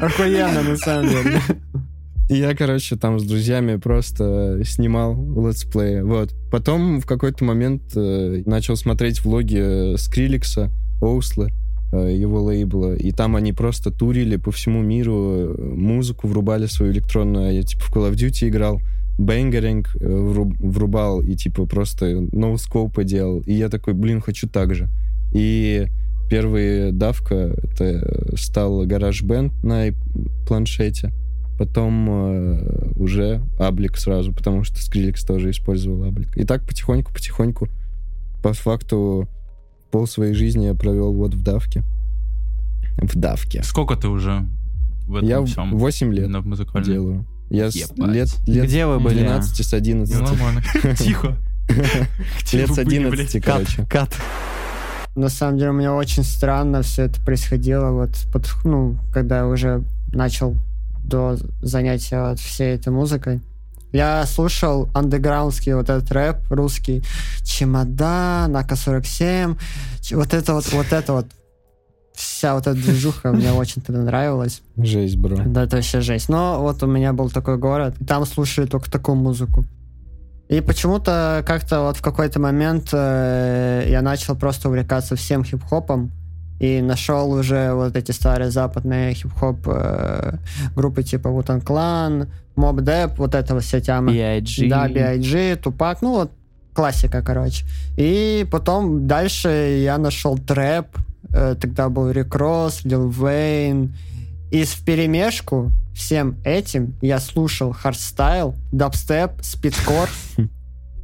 [SPEAKER 3] Охуенно, на самом деле.
[SPEAKER 2] Я, короче, там с друзьями просто снимал летсплеи. Вот. Потом в какой-то момент э, начал смотреть влоги Скриликса, Оуслы, э, его лейбла. И там они просто турили по всему миру, э, музыку врубали свою электронную. Я типа в Call of Duty играл, бенгеринг э, вруб- врубал и типа просто ноускопы делал. И я такой, блин, хочу так же. И первый давка это стал гараж бенд на планшете. Потом э, уже Аблик сразу, потому что Скриликс тоже использовал Аблик. И так потихоньку-потихоньку, по факту, пол своей жизни я провел вот в давке. В давке.
[SPEAKER 6] Сколько ты уже в этом
[SPEAKER 2] Я
[SPEAKER 6] всем?
[SPEAKER 2] 8 лет
[SPEAKER 6] на музыкальном?
[SPEAKER 2] делаю. Я с лет, лет
[SPEAKER 4] Где вы были?
[SPEAKER 2] 12 с 11.
[SPEAKER 1] Ну, нормально. [LAUGHS]
[SPEAKER 6] Тихо.
[SPEAKER 2] Лет с
[SPEAKER 6] были,
[SPEAKER 2] 11,
[SPEAKER 6] блядь?
[SPEAKER 2] короче.
[SPEAKER 4] Кат.
[SPEAKER 3] На самом деле у меня очень странно все это происходило, вот, под- ну, когда я уже начал до занятия вот всей этой музыкой. Я слушал андеграундский вот этот рэп русский, чемодан, АК-47, ч- вот это вот, вот это вот, вся вот эта движуха мне очень тогда нравилась.
[SPEAKER 2] Жесть, бро.
[SPEAKER 3] Да, это вообще жесть. Но вот у меня был такой город, и там слушали только такую музыку. И почему-то как-то вот в какой-то момент э, я начал просто увлекаться всем хип-хопом и нашел уже вот эти старые западные хип-хоп э, группы типа Wu-Tang Clan, Mob Deep, вот это вот вся тема.
[SPEAKER 4] B.I.G.
[SPEAKER 3] Да, B.I.G, Тупак, ну вот классика, короче. И потом дальше я нашел трэп, э, тогда был Рик Росс, Лил Вейн, и в перемешку всем этим я слушал хардстайл, дабстеп, спидкор. [LAUGHS]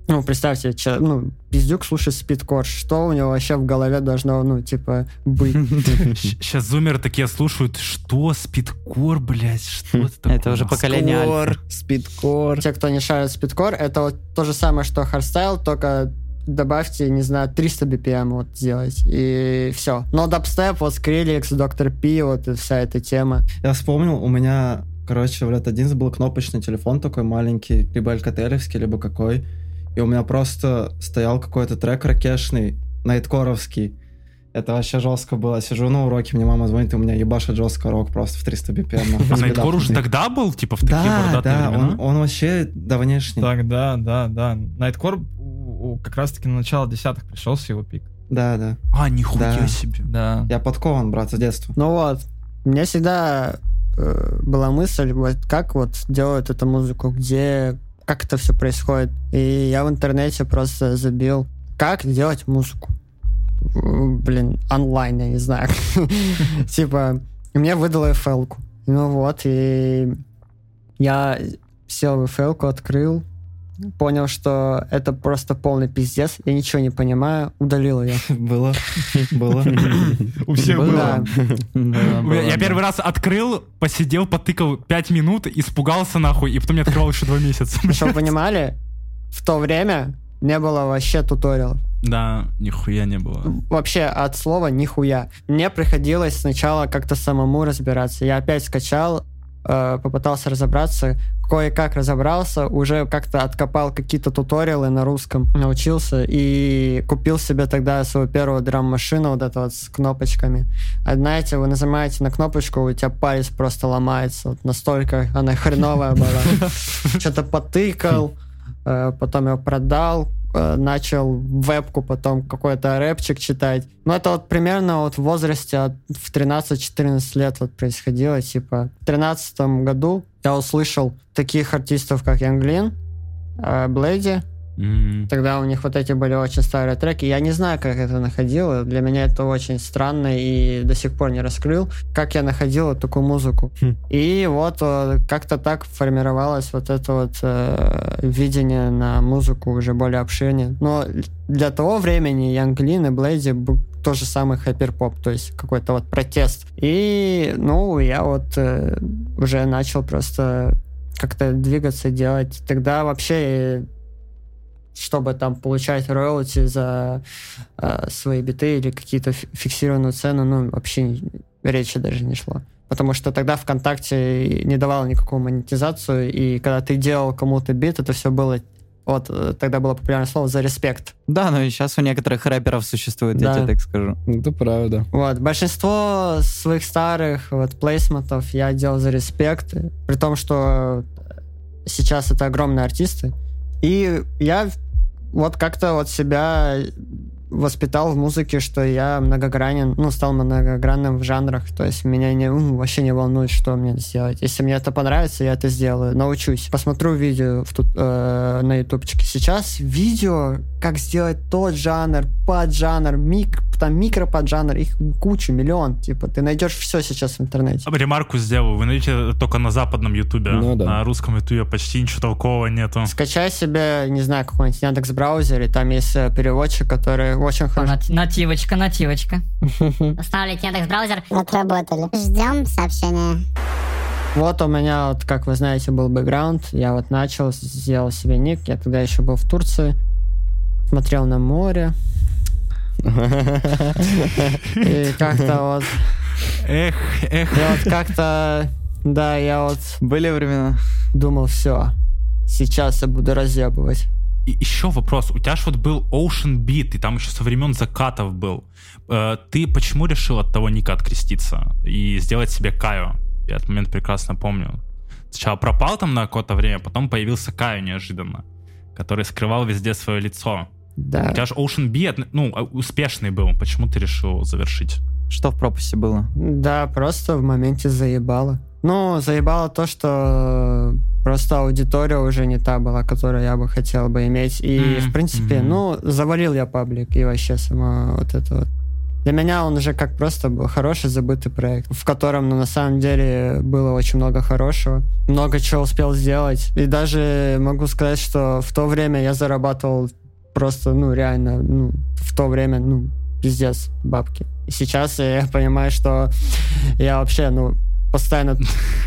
[SPEAKER 3] Ну, представьте, чё- ну, пиздюк слушает спидкор. Что у него вообще в голове должно, ну, типа, быть? [LAUGHS]
[SPEAKER 6] Сейчас зумеры такие слушают, что, спидкор, блядь, что это такое?
[SPEAKER 4] Это уже поколение альфа.
[SPEAKER 2] Скор, спидкор.
[SPEAKER 3] Те, кто не шарит спидкор, это вот то же самое, что хардстайл, только добавьте, не знаю, 300 BPM вот сделать, и все. Но дабстеп, вот Skrillex, Doctor P, вот и вся эта тема.
[SPEAKER 7] Я вспомнил, у меня, короче, в лет 11 был кнопочный телефон такой маленький, либо алькателевский, либо какой. И у меня просто стоял какой-то трек ракешный, найткоровский. Это вообще жестко было. Сижу на уроке, мне мама звонит, и у меня ебашит жестко рок просто в 300 BPM.
[SPEAKER 6] А Найткор уже тогда был, типа, в такие
[SPEAKER 7] Да,
[SPEAKER 6] бородатые
[SPEAKER 7] да,
[SPEAKER 6] времена?
[SPEAKER 7] он, он вообще давнешний.
[SPEAKER 1] Так, да, да, да. Найткор как раз-таки на начало десятых пришелся его пик.
[SPEAKER 7] Да, да.
[SPEAKER 6] А, нихуя
[SPEAKER 7] Да.
[SPEAKER 6] себе.
[SPEAKER 1] Да.
[SPEAKER 7] Я подкован, брат, с детства.
[SPEAKER 3] Ну вот, у меня всегда э, была мысль, вот как вот делают эту музыку, где, как это все происходит. И я в интернете просто забил, как делать музыку. Блин, онлайн, я не знаю. [LAUGHS] Типа, мне выдала FL-ку. Ну вот, и я сел в FL-ку, открыл, понял, что это просто полный пиздец, я ничего не понимаю, удалил ее. [LAUGHS]
[SPEAKER 7] Было, было.
[SPEAKER 1] У всех
[SPEAKER 4] Было.
[SPEAKER 6] Я первый раз открыл, посидел, потыкал 5 минут, испугался нахуй, и потом не открывал еще 2 месяца.
[SPEAKER 3] Чтобы вы [LAUGHS] понимали, в то время не было вообще туториалов.
[SPEAKER 6] Да, нихуя не было.
[SPEAKER 3] Вообще от слова нихуя. Мне приходилось сначала как-то самому разбираться. Я опять скачал, э, попытался разобраться, кое-как разобрался, уже как-то откопал какие-то туториалы на русском, научился и купил себе тогда свою первую драм-машину, вот эту вот с кнопочками. А знаете, вы нажимаете на кнопочку, у тебя палец просто ломается. Вот настолько она хреновая была. [LAUGHS] Что-то потыкал, э, потом его продал, начал в вебку потом какой-то рэпчик читать. Ну, это вот примерно вот в возрасте от, в 13-14 лет вот происходило. Типа, в 13 году я услышал таких артистов, как Янглин, э,
[SPEAKER 6] М.
[SPEAKER 3] Тогда у них вот эти были очень старые треки. Я не знаю, как это находил. Для меня это очень странно и до сих пор не раскрыл, как я находил такую музыку.
[SPEAKER 2] Хм.
[SPEAKER 3] И вот э, как-то так формировалось вот это вот э, видение на музыку уже более обширнее. Но для того времени Янглин и Блейди был тот же самый хайперпоп, то есть какой-то вот протест. И, ну, я вот э, уже начал просто как-то двигаться, делать. Тогда вообще э, чтобы там получать роялти за э, свои биты или какие-то фи- фиксированную цену, ну, вообще речи даже не шло. Потому что тогда ВКонтакте не давало никакую монетизацию, и когда ты делал кому-то бит, это все было Вот э, тогда было популярное слово за респект.
[SPEAKER 4] Да, но и сейчас у некоторых рэперов существует, я
[SPEAKER 3] Да.
[SPEAKER 4] тебе так скажу.
[SPEAKER 2] Это правда.
[SPEAKER 3] Вот, большинство своих старых вот плейсментов я делал за респект, при том, что сейчас это огромные артисты. И я вот как-то вот себя воспитал в музыке, что я многогранен, ну, стал многогранным в жанрах, то есть меня не, ну, вообще не волнует, что мне сделать. Если мне это понравится, я это сделаю, научусь. Посмотрю видео в тут, э, на ютубчике. Сейчас видео, как сделать тот жанр, поджанр, мик, там микро-поджанр, их кучу, миллион, типа, ты найдешь все сейчас в интернете.
[SPEAKER 6] Ремарку сделаю. Вы найдете только на западном ютубе.
[SPEAKER 2] Ну да.
[SPEAKER 6] На русском ютубе почти ничего толкового нету.
[SPEAKER 3] Скачай себе, не знаю, какой-нибудь Яндекс браузере, там есть э, переводчик, который очень хорошо.
[SPEAKER 8] Нат- Нативочка, нативочка. [LAUGHS]
[SPEAKER 5] Ставить Яндекс браузер. Отработали. Ждем сообщения.
[SPEAKER 3] Вот у меня, вот, как вы знаете, был бэкграунд. Я вот начал, сделал себе ник. Я тогда еще был в Турции. Смотрел на море. [LAUGHS] И как-то вот...
[SPEAKER 6] Эх, эх.
[SPEAKER 3] Я вот как-то... Да, я вот
[SPEAKER 4] Были времена.
[SPEAKER 3] думал, все. Сейчас я буду разъебывать.
[SPEAKER 6] И еще вопрос. У тебя же вот был Ocean Beat, и там еще со времен закатов был. Э, Ты почему решил от того ника откреститься и сделать себе Каю? Я этот момент прекрасно помню. Сначала пропал там на какое-то время, потом появился Каю неожиданно, который скрывал везде свое лицо.
[SPEAKER 3] Да.
[SPEAKER 6] У тебя же Ocean Beat, ну, э, успешный был. Почему ты решил завершить?
[SPEAKER 4] Что в пропусте было?
[SPEAKER 3] Да, просто в моменте заебало. Ну, заебало то, что просто аудитория уже не та была, которую я бы хотел бы иметь. И,
[SPEAKER 6] Мгм,
[SPEAKER 3] в принципе,
[SPEAKER 6] мгм.
[SPEAKER 3] ну, завалил я паблик и вообще само вот это вот. Для меня он уже как просто был хороший забытый проект, в котором, ну, на самом деле, было очень много хорошего. Много чего успел сделать. И даже могу сказать, что в то время я зарабатывал просто, ну, реально, ну, в то время, ну, пиздец, бабки. И сейчас я [LAUGHS] понимаю, что я вообще, ну, постоянно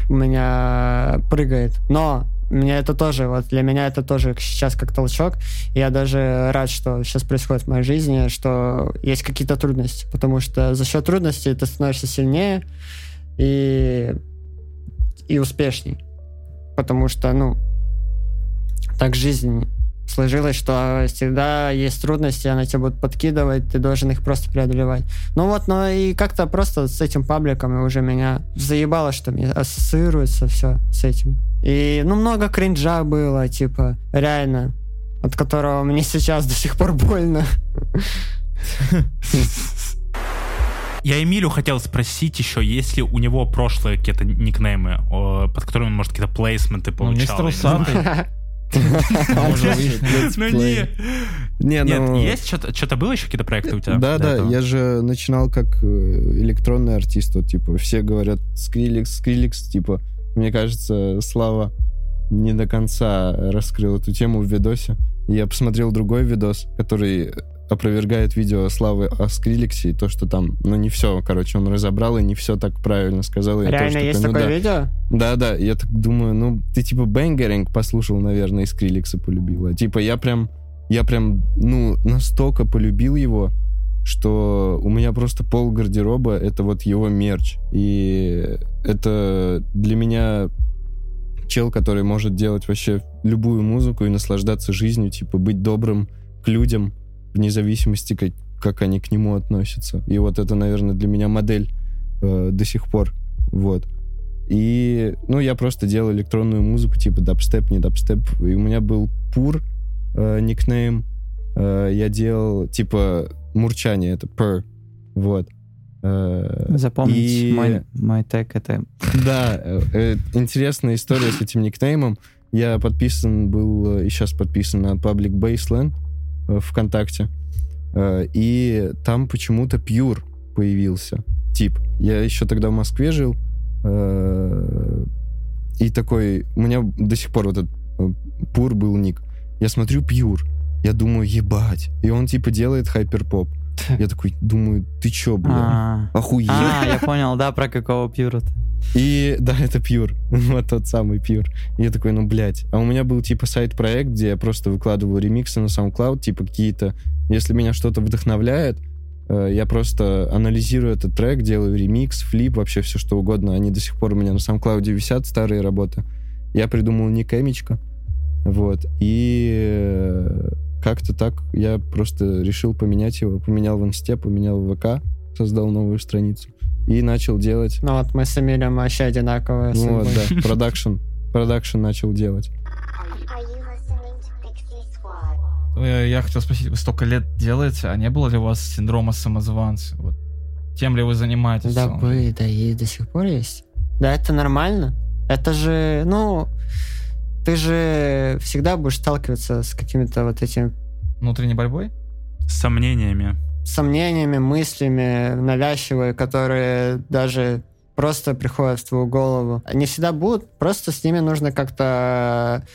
[SPEAKER 3] у меня прыгает. Но мне это тоже, вот для меня это тоже сейчас как толчок. Я даже рад, что сейчас происходит в моей жизни, что есть какие-то трудности, потому что за счет трудностей ты становишься сильнее и, и успешней. Потому что, ну, так жизнь сложилось, что всегда есть трудности, она тебя будет подкидывать, ты должен их просто преодолевать. Ну вот, но и как-то просто с этим пабликом и уже меня заебало, что мне ассоциируется все с этим. И, ну, много кринжа было, типа, реально, от которого мне [LAUGHS] сейчас до сих пор больно.
[SPEAKER 6] Я Эмилю хотел спросить еще, есть ли у него прошлые какие-то никнеймы, под которыми он, может, какие-то плейсменты
[SPEAKER 1] Ну,
[SPEAKER 6] получал?
[SPEAKER 1] мистер
[SPEAKER 6] я Ну не.
[SPEAKER 2] Не,
[SPEAKER 6] Нет,
[SPEAKER 2] ну...
[SPEAKER 6] есть что-то, что-то было еще какие-то проекты у тебя?
[SPEAKER 2] Да, да,
[SPEAKER 6] этого?
[SPEAKER 2] я же начинал как э, электронный артист, вот, типа, все говорят Скриликс, Скриликс, типа, мне кажется, Слава не до конца раскрыл эту тему в видосе. Я посмотрел другой видос, который опровергает видео Славы о Скриликсе, и то, что там, ну, не все, короче, он разобрал и не все так правильно сказал. и
[SPEAKER 3] Реально
[SPEAKER 2] тоже
[SPEAKER 3] есть
[SPEAKER 2] такой, ну
[SPEAKER 3] такое
[SPEAKER 2] да.
[SPEAKER 3] видео?
[SPEAKER 2] Да, да, я так думаю, ну, ты типа Бэнгеринг послушал, наверное, и Скриликса полюбила. Типа я прям, я прям, ну, настолько полюбил его, что у меня просто пол гардероба — это вот его мерч. И это для меня чел, который может делать вообще любую музыку и наслаждаться жизнью, типа быть добрым к людям, вне зависимости, как, как они к нему относятся. И вот это, наверное, для меня модель э, до сих пор. Вот. И, ну, я просто делал электронную музыку, типа дабстеп, не дабстеп. И у меня был Пур, э, никнейм. Э, я делал, типа, мурчание, это purr. Вот. Э,
[SPEAKER 4] Запомнить
[SPEAKER 2] и-
[SPEAKER 4] мой, мой тег это... [LAUGHS]
[SPEAKER 2] да, э, э, интересная история с этим никнеймом. Я подписан был и сейчас подписан на Public Baseline ВКонтакте. Э, И там почему-то Pure появился. Тип. Я еще тогда в Москве жил. э, И такой... У меня до сих пор вот этот э, Пур был ник. Я смотрю Pure. Я думаю, ебать. И он типа делает хайперпоп. Я такой думаю, ты чё, бля?
[SPEAKER 4] А,
[SPEAKER 2] Охуеть.
[SPEAKER 4] А, я понял, да, про какого пьюра
[SPEAKER 2] И да, это Pure. [LAUGHS] вот тот самый. И я такой, ну, блядь. А у меня был, типа, сайт-проект, где я просто выкладывал ремиксы на SoundCloud, типа, какие-то... Если меня что-то вдохновляет, э, я просто анализирую этот трек, делаю ремикс, флип, вообще все что угодно. Они до сих пор у меня на SoundCloud висят, старые работы. Я придумал ник Эмичка. Вот. И э, как-то так я просто решил поменять его. Поменял в инсте, поменял в ВК, создал новую страницу. И начал делать...
[SPEAKER 3] Ну вот мы с Эмилем вообще одинаковые.
[SPEAKER 2] Ну вот, да, продакшн. Продакшн начал делать.
[SPEAKER 1] Я хотел спросить, вы столько лет делаете, а не было ли у вас синдрома самозванца? Вот. Тем ли вы занимаетесь?
[SPEAKER 3] Да были, да и до сих пор есть. Да, это нормально. Это же, ну, ты же всегда будешь сталкиваться с какими-то вот этими
[SPEAKER 1] Внутренней борьбой?
[SPEAKER 6] С сомнениями.
[SPEAKER 3] сомнениями, мыслями навязчивые, которые даже просто приходят в твою голову. Они всегда будут, просто с ними нужно как-то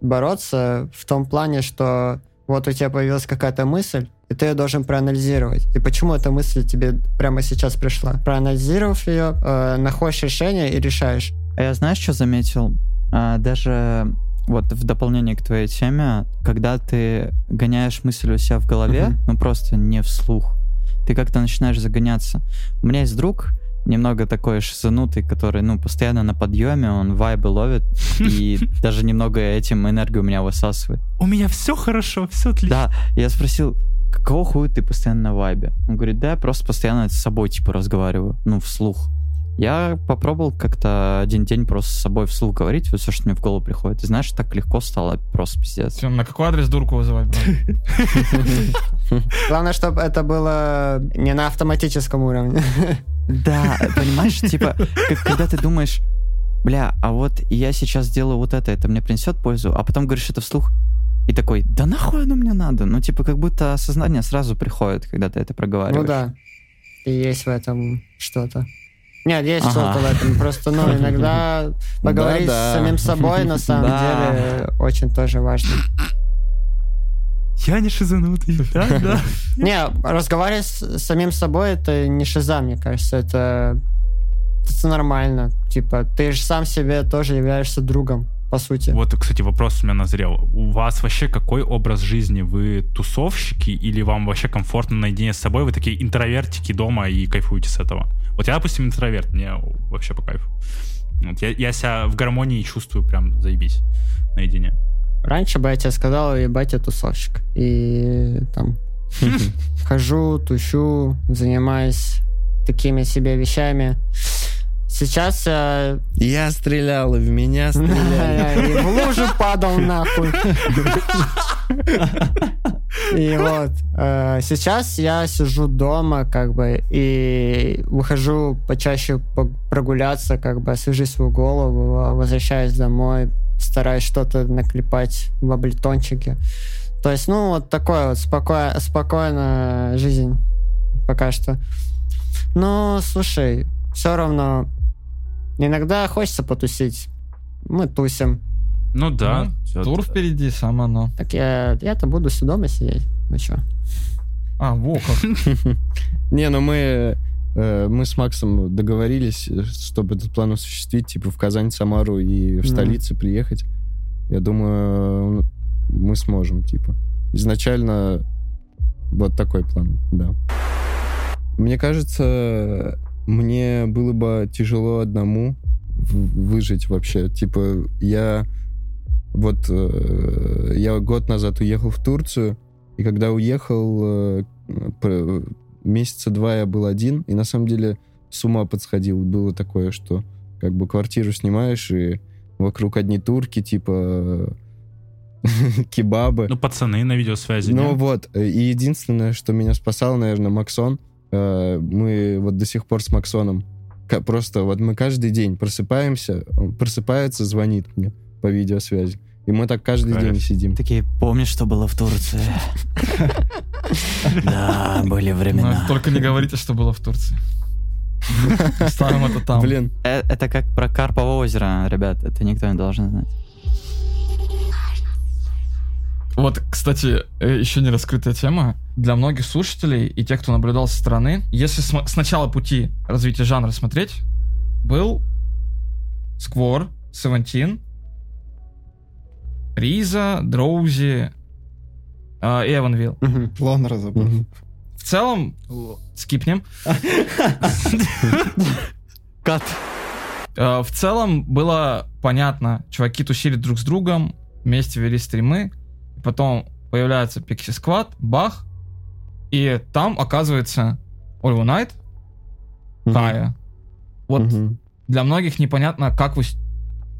[SPEAKER 3] бороться в том плане, что вот у тебя появилась какая-то мысль, и ты ее должен проанализировать. И почему эта мысль тебе прямо сейчас пришла? Проанализировав ее, э, находишь решение и решаешь.
[SPEAKER 4] А я знаешь, что заметил? А, даже вот в дополнение к твоей теме, когда ты гоняешь мысль у себя в голове,
[SPEAKER 3] Мгм.
[SPEAKER 4] ну просто не вслух, ты как-то начинаешь загоняться. У меня есть друг, немного такой шизанутый, который, ну, постоянно на подъеме, он вайбы ловит, и [LAUGHS] даже немного этим энергию у меня высасывает.
[SPEAKER 6] У меня все хорошо, все отлично.
[SPEAKER 4] Да, я спросил, какого хуя ты постоянно на вайбе? Он говорит, да, я просто постоянно с собой, типа, разговариваю, ну, вслух. Я попробовал как-то один день просто с собой вслух говорить, вот все, что мне в голову приходит. И знаешь, так легко стало, просто пиздец.
[SPEAKER 1] Всё, На какой адрес дурку вызывать? [LAUGHS]
[SPEAKER 3] Главное, чтобы это было не на автоматическом уровне.
[SPEAKER 4] Да, понимаешь, типа, когда ты думаешь, бля, а вот я сейчас сделаю вот это, это мне принесет пользу, а потом говоришь это вслух, и такой, да нахуй оно мне надо? Ну, типа, как будто осознание сразу приходит, когда ты это проговариваешь.
[SPEAKER 3] Ну да. И есть в этом что-то. Нет, есть
[SPEAKER 4] Ага.
[SPEAKER 3] что-то в этом. Просто, ну, иногда [LAUGHS] поговорить
[SPEAKER 2] Да-да.
[SPEAKER 3] с самим собой на [LAUGHS] самом
[SPEAKER 4] Да.
[SPEAKER 3] деле очень тоже важно.
[SPEAKER 6] Я не шизанутый. Да, да. [LAUGHS]
[SPEAKER 3] Не, разговаривать с самим собой это не шиза, мне кажется. Это, это нормально. Типа, ты же сам себе тоже являешься другом, по сути.
[SPEAKER 6] Вот, кстати, вопрос у меня назрел. У вас вообще какой образ жизни? Вы тусовщики или вам вообще комфортно наедине с собой? Вы такие интровертики дома и кайфуете с этого? Вот я, допустим, интроверт, мне вообще по кайфу. Вот я, я себя в гармонии чувствую прям заебись наедине.
[SPEAKER 3] Раньше бы я тебе сказал, ебать, я тусовщик. И там хожу, тущу, занимаюсь такими себе вещами. Сейчас я
[SPEAKER 2] Я стрелял, и в меня стреляли. [LAUGHS]
[SPEAKER 3] и в лужу падал нахуй. [LAUGHS] И вот, э, сейчас я сижу дома, как бы, и выхожу почаще по- прогуляться, как бы, освежить свою голову, возвращаюсь домой, стараюсь что-то наклепать в облитончике. То есть, ну, вот такой вот спокой, спокойная жизнь пока что. Ну, слушай, все равно иногда хочется потусить. Мы тусим.
[SPEAKER 6] Ну да.
[SPEAKER 1] Ну. Тур впереди, сам оно.
[SPEAKER 3] Так я, я-то буду все дома сидеть. Ну что?
[SPEAKER 1] А, во как. [LAUGHS]
[SPEAKER 2] Не, ну мы, э, мы с Максом договорились, чтобы этот план осуществить, типа в Казань, Самару и в столице приехать. Я думаю, мы сможем, типа. Изначально вот такой план, да. Мне кажется, мне было бы тяжело одному выжить вообще. Типа, я вот э, я год назад уехал в Турцию, и когда уехал, э, про- месяца два я был один, и на самом деле с ума подсходил. Было такое, что как бы квартиру снимаешь, и вокруг одни турки, типа [LAUGHS] кебабы.
[SPEAKER 6] Ну, пацаны на видеосвязи.
[SPEAKER 2] Ну
[SPEAKER 6] не?
[SPEAKER 2] вот, э, и единственное, что меня спасало, наверное, Максон. Э, Мы вот до сих пор с Максоном просто вот мы каждый день просыпаемся, он просыпается, звонит мне по видеосвязи. И мы так каждый
[SPEAKER 6] Кайф.
[SPEAKER 2] день сидим.
[SPEAKER 4] Такие, помнишь, что было в Турции? Да, были времена.
[SPEAKER 1] Только не говорите, что было в Турции. Ставим это там.
[SPEAKER 2] Блин,
[SPEAKER 4] Э, Это как про Карпово озеро, ребят, это никто не должен знать.
[SPEAKER 1] Вот, кстати, э, еще не раскрытая тема. Для многих слушателей и тех, кто наблюдал со стороны, если см- с начала пути развития жанра смотреть, был Сквор, Севентин, Риза, Дроузи э, Эванвилл.
[SPEAKER 7] Лонера забыл.
[SPEAKER 1] В целом, скипнем.
[SPEAKER 4] Кат.
[SPEAKER 1] Э, В целом было понятно, чуваки тусили друг с другом, вместе вели стримы, потом появляется Pixie Squad, бах, и там оказывается Ольва Найт, Кая. Вот
[SPEAKER 2] Мгм.
[SPEAKER 1] для многих непонятно, как вы с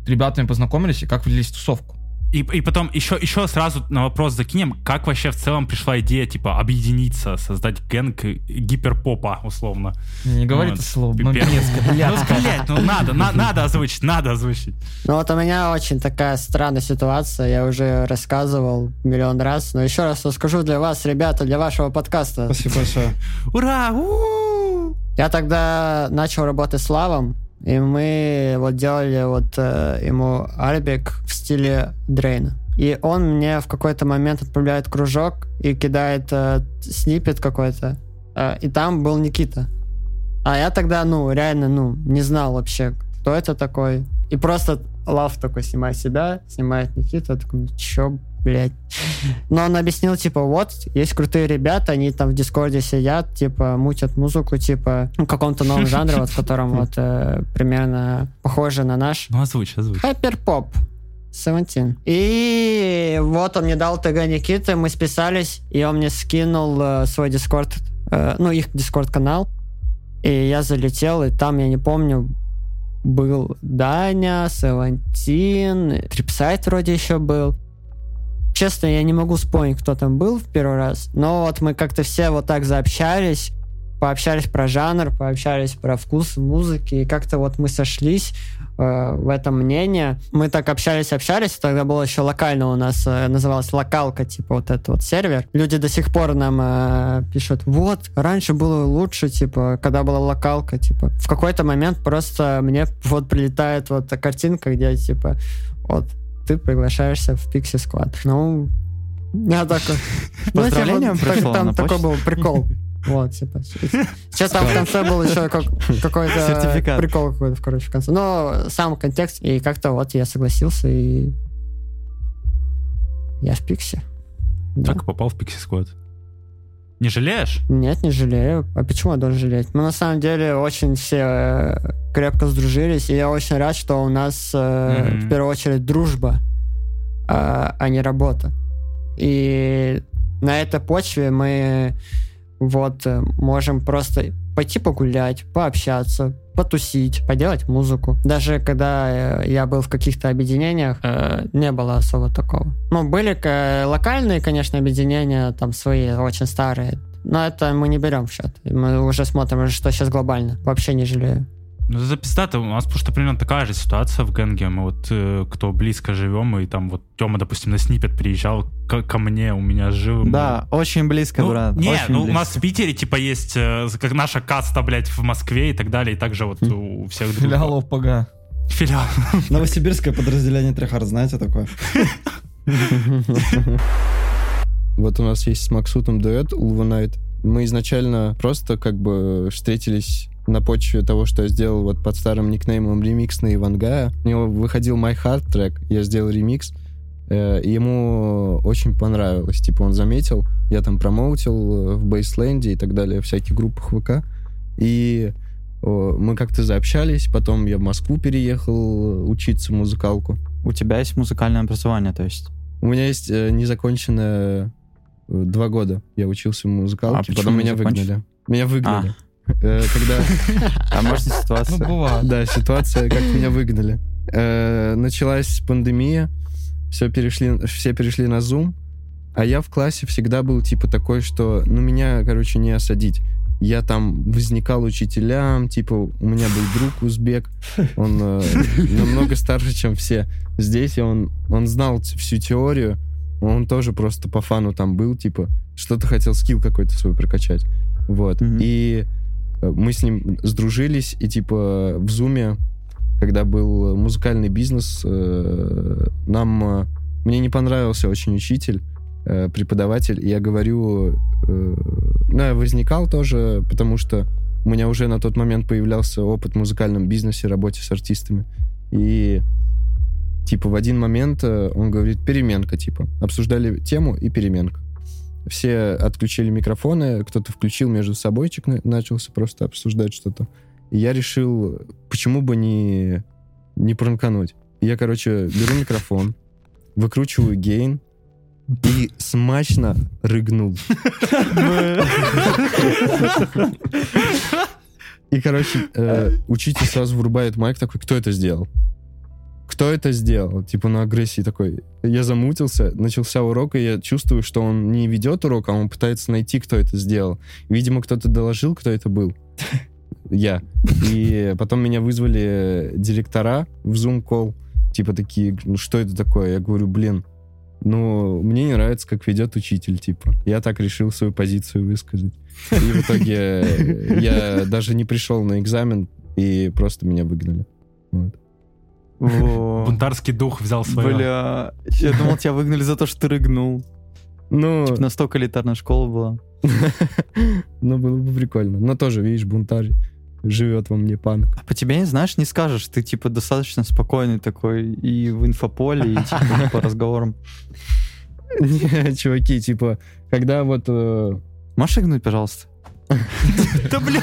[SPEAKER 1] ребятами познакомились и как влились в тусовку.
[SPEAKER 6] И, и потом еще, еще сразу на вопрос закинем, как вообще в целом пришла идея, типа, объединиться, создать гэнг гиперпопа, условно.
[SPEAKER 1] Не говори
[SPEAKER 6] Вот.
[SPEAKER 1] это слово,
[SPEAKER 6] Пипец.
[SPEAKER 1] блядское,
[SPEAKER 6] Ну, блядь, ну надо, на- надо озвучить, надо озвучить.
[SPEAKER 3] Ну вот у меня очень такая странная ситуация, я уже рассказывал миллион раз, но еще раз расскажу для вас, ребята, для вашего подкаста.
[SPEAKER 7] Спасибо большое.
[SPEAKER 6] Ура! у-у-у!
[SPEAKER 3] Я тогда начал работать с Лавом, и мы вот делали вот э, ему альбик в стиле Дрейна. И он мне в какой-то момент отправляет кружок и кидает э, снипет какой-то. Э, и там был Никита. А я тогда, ну, реально, ну, не знал вообще, кто это такой. И просто Лав такой снимает себя, снимает Никита, такой, чё, блядь. Но он объяснил, типа, вот, есть крутые ребята, они там в Дискорде сидят, типа, мутят музыку, типа, в каком-то новом жанре, вот, в котором вот э, примерно похоже на наш.
[SPEAKER 6] Ну озвучь, озвучь.
[SPEAKER 3] Хайперпоп. 17. И вот он мне дал ТГ Никиты, мы списались, и он мне скинул э, свой дискорд, э, ну, их дискорд-канал, и я залетел, и там, я не помню, был Даня, Seventeen, Tripside вроде еще был. Честно, я не могу вспомнить, кто там был в первый раз, но вот мы как-то все вот так заобщались, пообщались про жанр, пообщались про вкус музыки, и как-то вот мы сошлись э, в этом мнении. Мы так общались, общались, тогда было еще локально у нас, э, называлась локалка, типа вот этот вот сервер. Люди до сих пор нам э, пишут, вот, раньше было лучше, типа, когда была локалка, типа. В какой-то момент просто мне вот прилетает вот картинка, где, типа, вот, ты приглашаешься в Pixie Squad. Ну, я такой... [LAUGHS] ну, типа,
[SPEAKER 4] поздравлением
[SPEAKER 3] так-
[SPEAKER 4] пришло
[SPEAKER 3] Там такой был прикол. [LAUGHS] Вот, типа. Сейчас там в конце был еще как- какой-то
[SPEAKER 4] Сертификат.
[SPEAKER 3] прикол какой-то, короче, в конце. Но сам контекст, и как-то вот я согласился, и я в Пиксе. Да.
[SPEAKER 6] Так попал в Pixie Squad. Не жалеешь?
[SPEAKER 3] Нет, не жалею. А почему я должен жалеть? Мы на самом деле очень все э, крепко сдружились, и я очень рад, что у нас
[SPEAKER 6] Мгм.
[SPEAKER 3] в первую очередь дружба, а, а не работа. И на этой почве мы вот э, можем просто пойти погулять, пообщаться, потусить, поделать музыку. Даже когда э, я был в каких-то объединениях, э, не было особо такого. Ну, были э, локальные, конечно, объединения, там свои, очень старые. Но это мы не берем в счет. Мы уже смотрим, что сейчас глобально. Вообще не жалею.
[SPEAKER 6] Ну, это пиздато. У нас просто примерно такая же ситуация в Гэнге. Мы вот, э, кто близко живем, и там вот Тёма, допустим, на снипет приезжал ко, ко мне, у меня жил.
[SPEAKER 4] Да, очень близко,
[SPEAKER 6] Ну,
[SPEAKER 4] брат.
[SPEAKER 6] не,
[SPEAKER 4] очень
[SPEAKER 6] ну у
[SPEAKER 4] близко.
[SPEAKER 6] нас в Питере, типа, есть э, как наша каста, блядь, в Москве и так далее, и также вот у всех других.
[SPEAKER 1] Филиал ОПГ.
[SPEAKER 6] Филиал. [LAUGHS]
[SPEAKER 7] Новосибирское подразделение Трехард, знаете такое? [LAUGHS]
[SPEAKER 2] Вот у нас есть с Максутом дуэт Night. Мы изначально просто как бы встретились на почве того, что я сделал вот под старым никнеймом ремикс на Ивангая. У него выходил My Heart трек, я сделал ремикс, э, ему очень понравилось. Типа он заметил, я там промоутил э, в Бейсленде и так далее, в всяких группах ВК. И о, мы как-то заобщались, потом я в Москву переехал э, учиться музыкалку.
[SPEAKER 4] У тебя есть музыкальное образование, то есть?
[SPEAKER 2] У меня есть э, незаконченное э, два года. Я учился в музыкалке,
[SPEAKER 4] А
[SPEAKER 2] потом меня
[SPEAKER 4] закончил?
[SPEAKER 2] выгнали. Меня выгнали. Э, Когда,
[SPEAKER 4] А может
[SPEAKER 1] Ну,
[SPEAKER 4] ситуация?
[SPEAKER 1] бывает.
[SPEAKER 2] да, ситуация, как меня выгнали. Э, Началась пандемия, все перешли, все перешли на Zoom, а я в классе всегда был типа такой, что, ну, меня, короче, не осадить. Я там возникал учителям, типа, у меня был друг узбек, он э, намного старше, чем все. Здесь он, он знал всю теорию, он тоже просто по фану там был, типа, что-то хотел скилл какой-то свой прокачать. Вот.
[SPEAKER 4] Мгм.
[SPEAKER 2] И э, мы с ним сдружились, и типа в Зуме, когда был музыкальный бизнес, э, нам... э, Мне не понравился очень учитель, э, преподаватель, и я говорю... Ну, я возникал тоже, потому что у меня уже на тот момент появлялся опыт в музыкальном бизнесе, работе с артистами. И типа в один момент он говорит переменка, типа. Обсуждали тему и переменка. Все отключили микрофоны, кто-то включил между собойчик, на- начался просто обсуждать что-то. И я решил, почему бы не, не пранкануть. Я, короче, беру микрофон, выкручиваю гейн и смачно рыгнул. И, короче, э, учитель сразу врубает майк такой, кто это сделал? Кто это сделал? Типа на агрессии такой. Я замутился, начался урок, и я чувствую, что он не ведет урок, а он пытается найти, кто это сделал. Видимо, кто-то доложил, кто это был. [LAUGHS] Я. И потом меня вызвали директора в Zoom call. Типа такие, ну что это такое? Я говорю, блин, ну, мне не нравится, как ведет учитель, типа. Я так решил свою позицию высказать. И в итоге э, я даже не пришел на экзамен, и просто меня выгнали. Вот.
[SPEAKER 6] Бунтарский дух взял свое.
[SPEAKER 4] Бля, я думал, тебя выгнали за то, что ты рыгнул.
[SPEAKER 2] Ну,
[SPEAKER 4] Типа настолько элитарная школа была. [LAUGHS]
[SPEAKER 2] ну, было бы прикольно. Но тоже, видишь, бунтарь живет во мне панк.
[SPEAKER 4] А по тебе, не знаешь, не скажешь. Ты, типа, достаточно спокойный такой и в инфополе, и, типа, [LAUGHS] по разговорам.
[SPEAKER 2] Не, чуваки, типа, когда вот... э,
[SPEAKER 4] Можешь игнуть, пожалуйста? [LAUGHS]
[SPEAKER 6] Да, блин.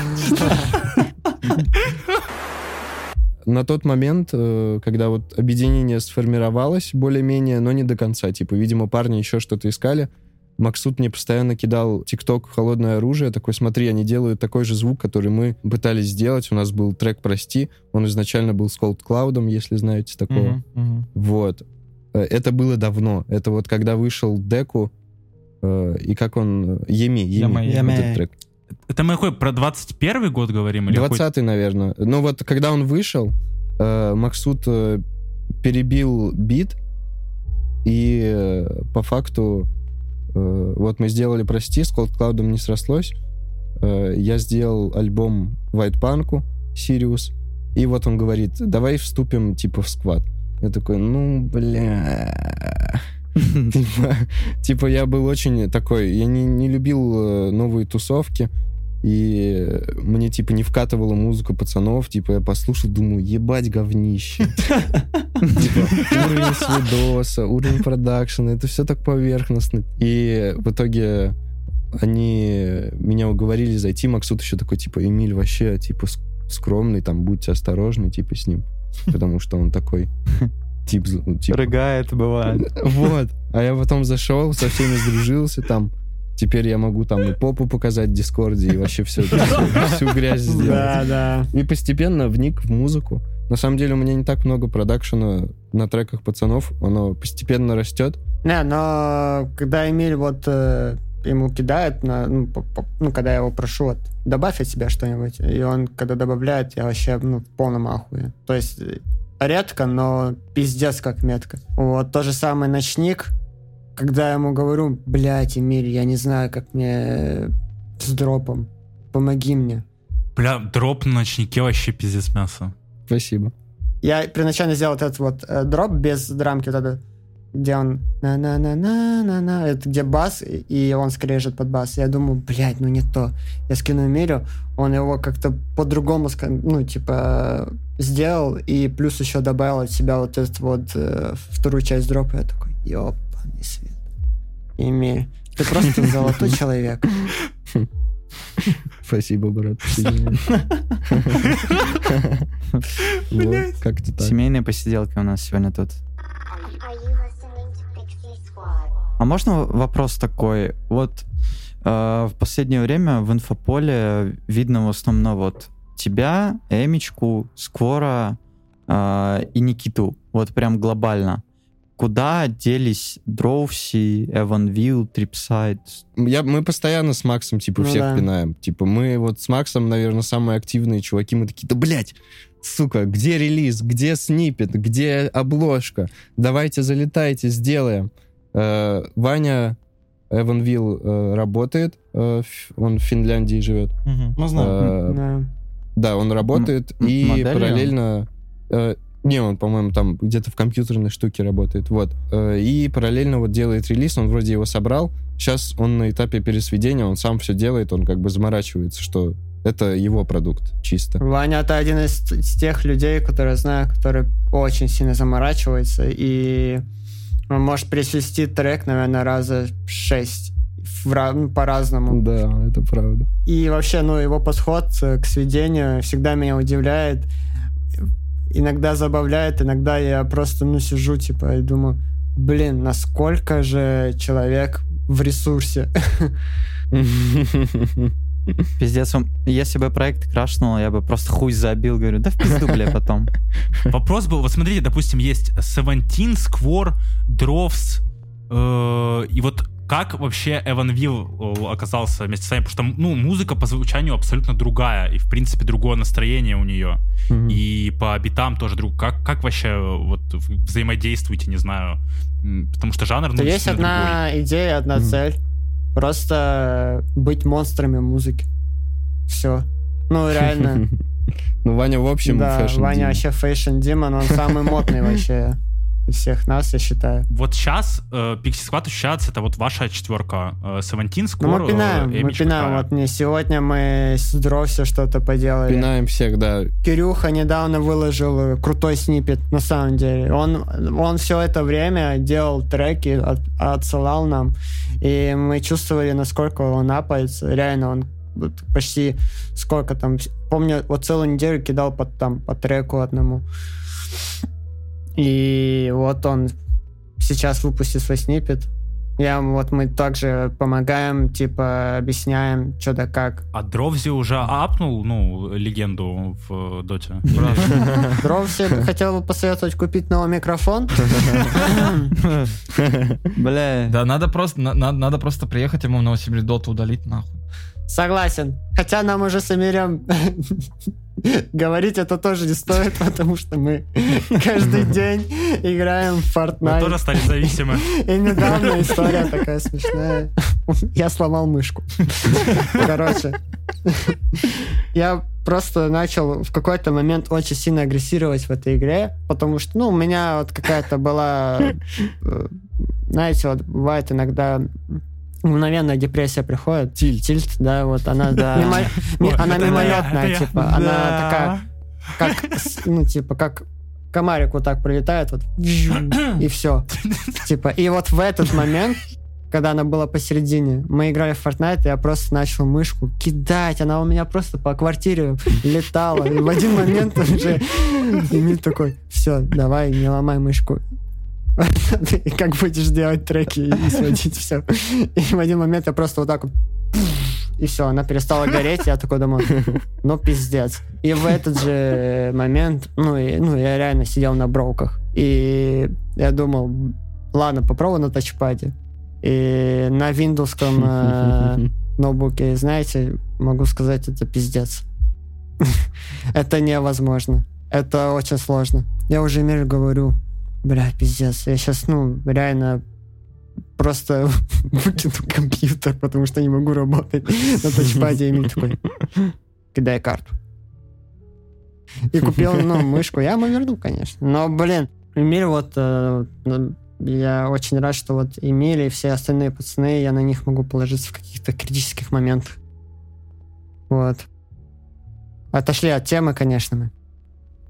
[SPEAKER 2] На тот момент, э, когда вот объединение сформировалось более-менее, но не до конца. Типа, видимо, парни еще что-то искали. Максут мне постоянно кидал ТикТок «Холодное оружие». Такой, смотри, они делают такой же звук, который мы пытались сделать. У нас был трек «Прости». Он изначально был с Cold Cloud, если знаете такого.
[SPEAKER 1] Мгм, мгм.
[SPEAKER 2] Вот. Э, Это было давно. Это вот когда вышел Деку, э, и как он... Еми, Еми,
[SPEAKER 1] Яма,
[SPEAKER 2] вот
[SPEAKER 7] Яма.
[SPEAKER 2] этот трек.
[SPEAKER 6] Это мы какой, про 21 год говорим? Или какой-
[SPEAKER 2] 20 наверное. Ну вот, когда он вышел, э, Максут э, перебил бит, и э, по факту э, вот мы сделали «Прости», с Cold Cloud не срослось. Э, я сделал альбом White Punk, Сириус, и вот он говорит, давай вступим, типа, в сквад. Я такой, ну, бля... Типа, типа, я был очень такой, я не, не любил э, новые тусовки, и мне, типа, не вкатывала музыка пацанов, типа, я послушал, думаю, ебать говнище. Типа, уровень свидоса, уровень продакшена, это все так поверхностно. И в итоге они меня уговорили зайти, Максут еще такой, типа, Эмиль вообще, типа, скромный, там, будьте осторожны, типа, с ним, потому что он такой, тип, ну, типа,
[SPEAKER 4] Рыгает, бывает.
[SPEAKER 2] вот. А я потом зашел, со всеми сдружился там. Теперь я могу там и попу показать в Дискорде, и вообще все, всю грязь сделать.
[SPEAKER 3] Да, да.
[SPEAKER 2] И постепенно вник в музыку. На самом деле у меня не так много продакшена на треках пацанов. Оно постепенно растет.
[SPEAKER 3] Не, но когда Эмиль вот э, ему кидает, на, ну, по- по- ну, когда я его прошу, вот, добавь от себя что-нибудь, и он, когда добавляет, я вообще, ну, в полном ахуе. То есть редко, но пиздец как метко. Вот, то же самое ночник, когда я ему говорю, блядь, Эмиль, я не знаю, как мне э, с дропом, помоги мне.
[SPEAKER 6] Бля, дроп на ночнике вообще пиздец мясо.
[SPEAKER 2] Спасибо.
[SPEAKER 3] Я первоначально сделал вот этот вот э, дроп без драмки, вот это, где он на-на-на-на-на-на, это где бас, и- он скрежет под бас. Я думаю, блядь, ну не то. Я скину Эмилю, он его как-то по-другому, ну, типа, сделал, и плюс еще добавил от себя вот эту вот э, вторую часть дропа. Я такой, ёбаный свет. Эмиль, ты просто [LAUGHS] золотой человек.
[SPEAKER 2] Спасибо, брат. [LAUGHS] [LAUGHS] Как-то так.
[SPEAKER 4] Семейные посиделки у нас сегодня тут. А можно вопрос такой? Вот э, в последнее время в инфополе видно в основном вот тебя, Эмичку, Сквора э, и Никиту. Вот прям глобально. Куда делись Drowsy, Evanville, Tripside?
[SPEAKER 2] Я, мы постоянно с Максом, типа,
[SPEAKER 3] Ну
[SPEAKER 2] всех
[SPEAKER 3] да.
[SPEAKER 2] пинаем. Типа, мы вот с Максом, наверное, самые активные чуваки. Мы такие, да, блядь, сука, где релиз, где снипет, где обложка? Давайте залетайте, сделаем. Э, Ваня Evanville э, работает, э, ф- он в Финляндии живет.
[SPEAKER 1] Мгм.
[SPEAKER 7] Ну, знаю.
[SPEAKER 2] Э,
[SPEAKER 3] Да.
[SPEAKER 2] Да, он работает,
[SPEAKER 4] м-
[SPEAKER 2] и
[SPEAKER 4] моделью?
[SPEAKER 2] параллельно... э, не, он, по-моему, там где-то в компьютерной штуке работает. Вот. Э, И параллельно вот делает релиз, он вроде его собрал. Сейчас он на этапе пересведения, он сам все делает, он как бы заморачивается, что это его продукт чисто.
[SPEAKER 3] Ваня это один из, из тех людей, которые знаю, который очень сильно заморачивается и он может присвести трек, наверное, раза шесть ну, по-разному.
[SPEAKER 2] Да, это правда.
[SPEAKER 3] И вообще, ну, его подход э, к сведению всегда меня удивляет. Иногда забавляет, иногда я просто, ну, сижу, типа, и думаю, блин, насколько же человек в ресурсе. [LAUGHS] [LAUGHS]
[SPEAKER 4] Пиздец, если бы проект крашнул, я бы просто хуй забил, говорю, да в пизду, бля, потом. [LAUGHS]
[SPEAKER 6] Вопрос был, вот смотрите, допустим, есть Seventeen, Square, Drovs, э, и вот как вообще Эван Вилл оказался вместе с вами? Потому что, ну, музыка по звучанию абсолютно другая, и, в принципе, другое настроение у нее. И по битам тоже друг. Как, как вообще э, вот взаимодействуете, не знаю? Потому что жанр, ну,
[SPEAKER 3] То есть
[SPEAKER 6] действительно другой.
[SPEAKER 3] одна идея, одна цель. Просто быть монстрами музыки. Все. Ну, [LAUGHS] реально.
[SPEAKER 2] Ну, Ваня, в общем,
[SPEAKER 3] Да, Ваня вообще фэшн Димон, он самый модный [LAUGHS] вообще из всех нас, я считаю.
[SPEAKER 6] Вот сейчас э, Pixie Squad ощущается, это вот ваша четверка. Э, Seventeen,
[SPEAKER 3] Ну, мы пинаем,
[SPEAKER 6] э,
[SPEAKER 3] мы пинаем.
[SPEAKER 6] какая?
[SPEAKER 3] Вот не сегодня мы с Дровсе что-то поделали.
[SPEAKER 2] Пинаем всех, да.
[SPEAKER 3] Кирюха недавно выложил э, крутой снипет, на самом деле. Он, он все это время делал треки, от- отсылал нам, и мы чувствовали, насколько он апается. Реально, он вот почти сколько там... Помню, вот целую неделю кидал под, там, по треку одному. И вот он сейчас выпустил свой снипет. Я, вот мы также помогаем, типа, объясняем, что да как.
[SPEAKER 6] А Дровзи уже апнул, ну, легенду в э, Доте? [LAUGHS]
[SPEAKER 3] Дровси хотел бы посоветовать купить новый микрофон. [LAUGHS]
[SPEAKER 4] Бля,
[SPEAKER 1] Да, надо просто, на- на- надо просто приехать ему в Новосибирск доту удалить нахуй.
[SPEAKER 3] Согласен. Хотя нам уже с Эмирем говорить это тоже не стоит, потому что мы каждый день играем в Fortnite.
[SPEAKER 6] тоже стали зависимы.
[SPEAKER 3] И недавно история такая смешная. Я сломал мышку. Короче. Я просто начал в какой-то момент очень сильно агрессировать в этой игре, потому что, ну, у меня вот какая-то была, э, знаете, вот бывает иногда мгновенная депрессия приходит. Тильт. Тильт, да, вот она,
[SPEAKER 4] Да. [LAUGHS]
[SPEAKER 3] мимо- ми- она мимолетная,
[SPEAKER 6] я.
[SPEAKER 3] типа, она такая, как, ну, типа, как комарик вот так прилетает, вот, и все. Типа, и вот в этот момент, когда она была посередине, мы играли в Fortnite, и я просто начал мышку кидать, она у меня просто по квартире летала, и в один момент уже Эмиль такой, все, давай, не ломай мышку. [LAUGHS] Как будешь делать треки и сводить все. И в один момент я просто вот так и все, она перестала гореть, я такой думаю, ну пиздец. И в этот же момент, ну, и, ну я реально сидел на броуках. И я думал, ладно, попробую на тачпаде. И на виндовском э, ноутбуке, знаете, могу сказать, это пиздец. [LAUGHS] Это невозможно. Это очень сложно. Я уже Эмиль говорю, бля, пиздец, я сейчас, ну, реально просто [LAUGHS] выкину компьютер, потому что не могу работать на тачпаде. Эмиль такой, кидай карту. И купил, ну, [LAUGHS] мышку. Я ему верну, конечно. Но, блин, Эмиль вот... э, ну, я очень рад, что вот Эмиль и все остальные пацаны, я на них могу положиться в каких-то критических моментах. Вот. Отошли от темы, конечно, мы.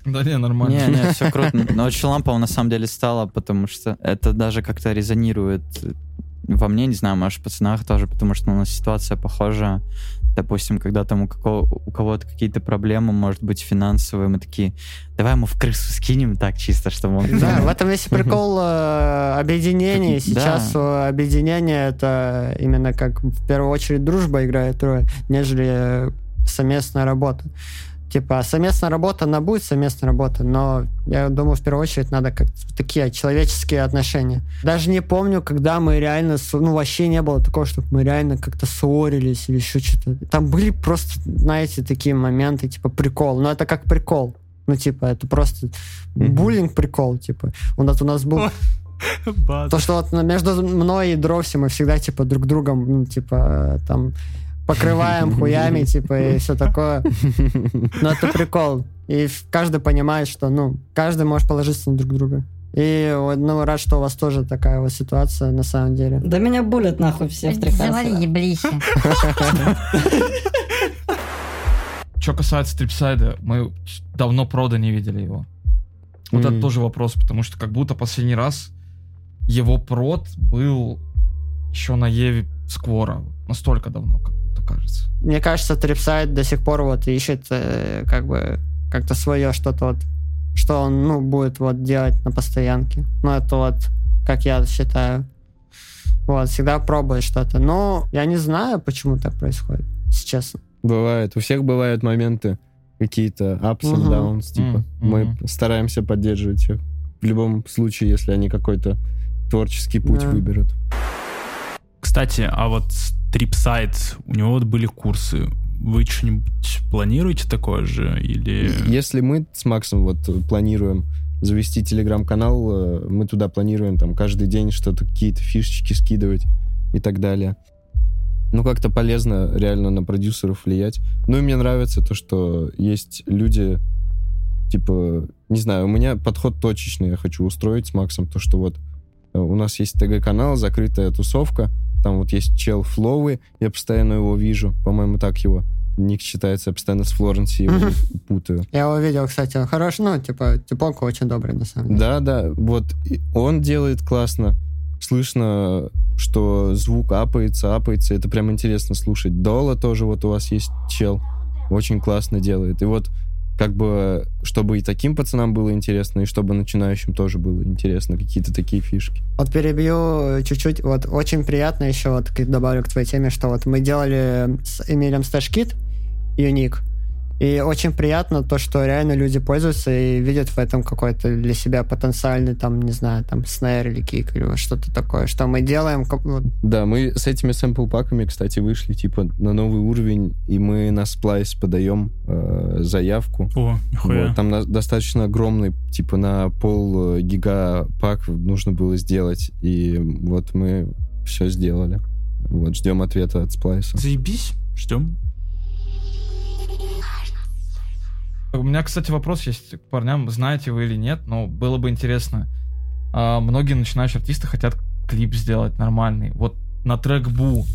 [SPEAKER 1] Да не, нормально.
[SPEAKER 4] Не, не, все круто. [LAUGHS] Но очень лампово на самом деле стало, потому что это даже как-то резонирует во мне, не знаю, может, в пацанах тоже, потому что у нас ситуация похожа. Допустим, когда там у, какого- у кого-то какие-то проблемы, может быть, финансовые, мы такие, давай ему в крысу скинем так чисто, чтобы он...
[SPEAKER 3] Да, [LAUGHS] в этом весь прикол э, объединения. Сейчас э, объединение это именно как в первую очередь дружба играет роль, нежели э, совместная работа. Типа, совместная работа, она будет совместная работа, но я думаю, в первую очередь надо как такие человеческие отношения. Даже не помню, когда мы реально, ну, вообще не было такого, чтобы мы реально как-то ссорились или еще что-то. Там были просто, знаете, такие моменты, типа, прикол. Но это как прикол. Ну, типа, это просто буллинг прикол, типа. У нас, у нас был... То, что вот между мной и Дровси мы всегда, типа, друг другом, ну, типа, там, покрываем [LAUGHS] хуями, типа, и все такое. Но это [LAUGHS] прикол. И каждый понимает, что, ну, каждый может положиться на друг друга. И, вот, ну, рад, что у вас тоже такая вот ситуация, на самом деле.
[SPEAKER 8] Да меня булят нахуй все в
[SPEAKER 5] Завали еблище.
[SPEAKER 1] Что касается Трипсайда, мы давно прода не видели его. Вот это тоже вопрос, потому что как будто последний раз его прод был еще на Еве Сквора. Настолько давно, как кажется.
[SPEAKER 3] Мне кажется, Трипсайд до сих пор вот ищет, э, как бы, как-то свое что-то вот, что он, ну, будет вот делать на постоянке. Ну, это вот как я считаю. Вот, всегда пробуешь что-то. Но я не знаю, почему так происходит, если честно.
[SPEAKER 2] Бывает. У всех бывают моменты какие-то ups and downs, типа.
[SPEAKER 1] Мгм.
[SPEAKER 2] Мы стараемся поддерживать их. В любом случае, если они какой-то творческий путь
[SPEAKER 3] Да.
[SPEAKER 2] выберут.
[SPEAKER 6] Кстати, а вот Трипсайт, у него вот были курсы. Вы что-нибудь планируете такое же? Или...
[SPEAKER 2] Если мы с Максом вот планируем завести телеграм-канал, э, мы туда планируем там каждый день что-то, какие-то фишечки скидывать и так далее. Ну, как-то полезно реально на продюсеров влиять. Ну, и мне нравится то, что есть люди, типа, не знаю, у меня подход точечный я хочу устроить с Максом, то, что вот э, у нас есть ТГ-канал, закрытая тусовка, там вот есть чел Флоуи, я постоянно его вижу, по-моему, так его ник читается, я постоянно с Флоренси его путаю.
[SPEAKER 3] Я его видел, кстати, он хороший, ну, типа, типок очень добрый, на самом деле.
[SPEAKER 2] Да, да, вот он делает классно. Слышно, что звук апается, апается. Это прям интересно слушать. Дола тоже вот у вас есть чел. Очень классно делает. И вот как бы, чтобы и таким пацанам было интересно, и чтобы начинающим тоже было интересно, какие-то такие фишки.
[SPEAKER 3] Вот перебью э, чуть-чуть. Вот очень приятно еще, вот добавлю к твоей теме, что вот мы делали с Эмилем Стэшкит, Юник, и очень приятно то, что реально люди пользуются и видят в этом какой-то для себя потенциальный, там, не знаю, там, снейр или кик, или что-то такое, что мы делаем,
[SPEAKER 2] Да, мы с этими сэмпл-паками, кстати, вышли типа на новый уровень, и мы на Splice подаем э, заявку.
[SPEAKER 6] О, нихуя.
[SPEAKER 2] Вот, там на- достаточно огромный, типа на пол э, гига пак нужно было сделать, и вот мы все сделали. Вот, ждем ответа от Сплайса.
[SPEAKER 6] Заебись, ждем.
[SPEAKER 1] У меня, кстати, вопрос есть к парням, знаете вы или нет, но было бы интересно. А, многие начинающие артисты хотят клип сделать нормальный. Вот на трек Бу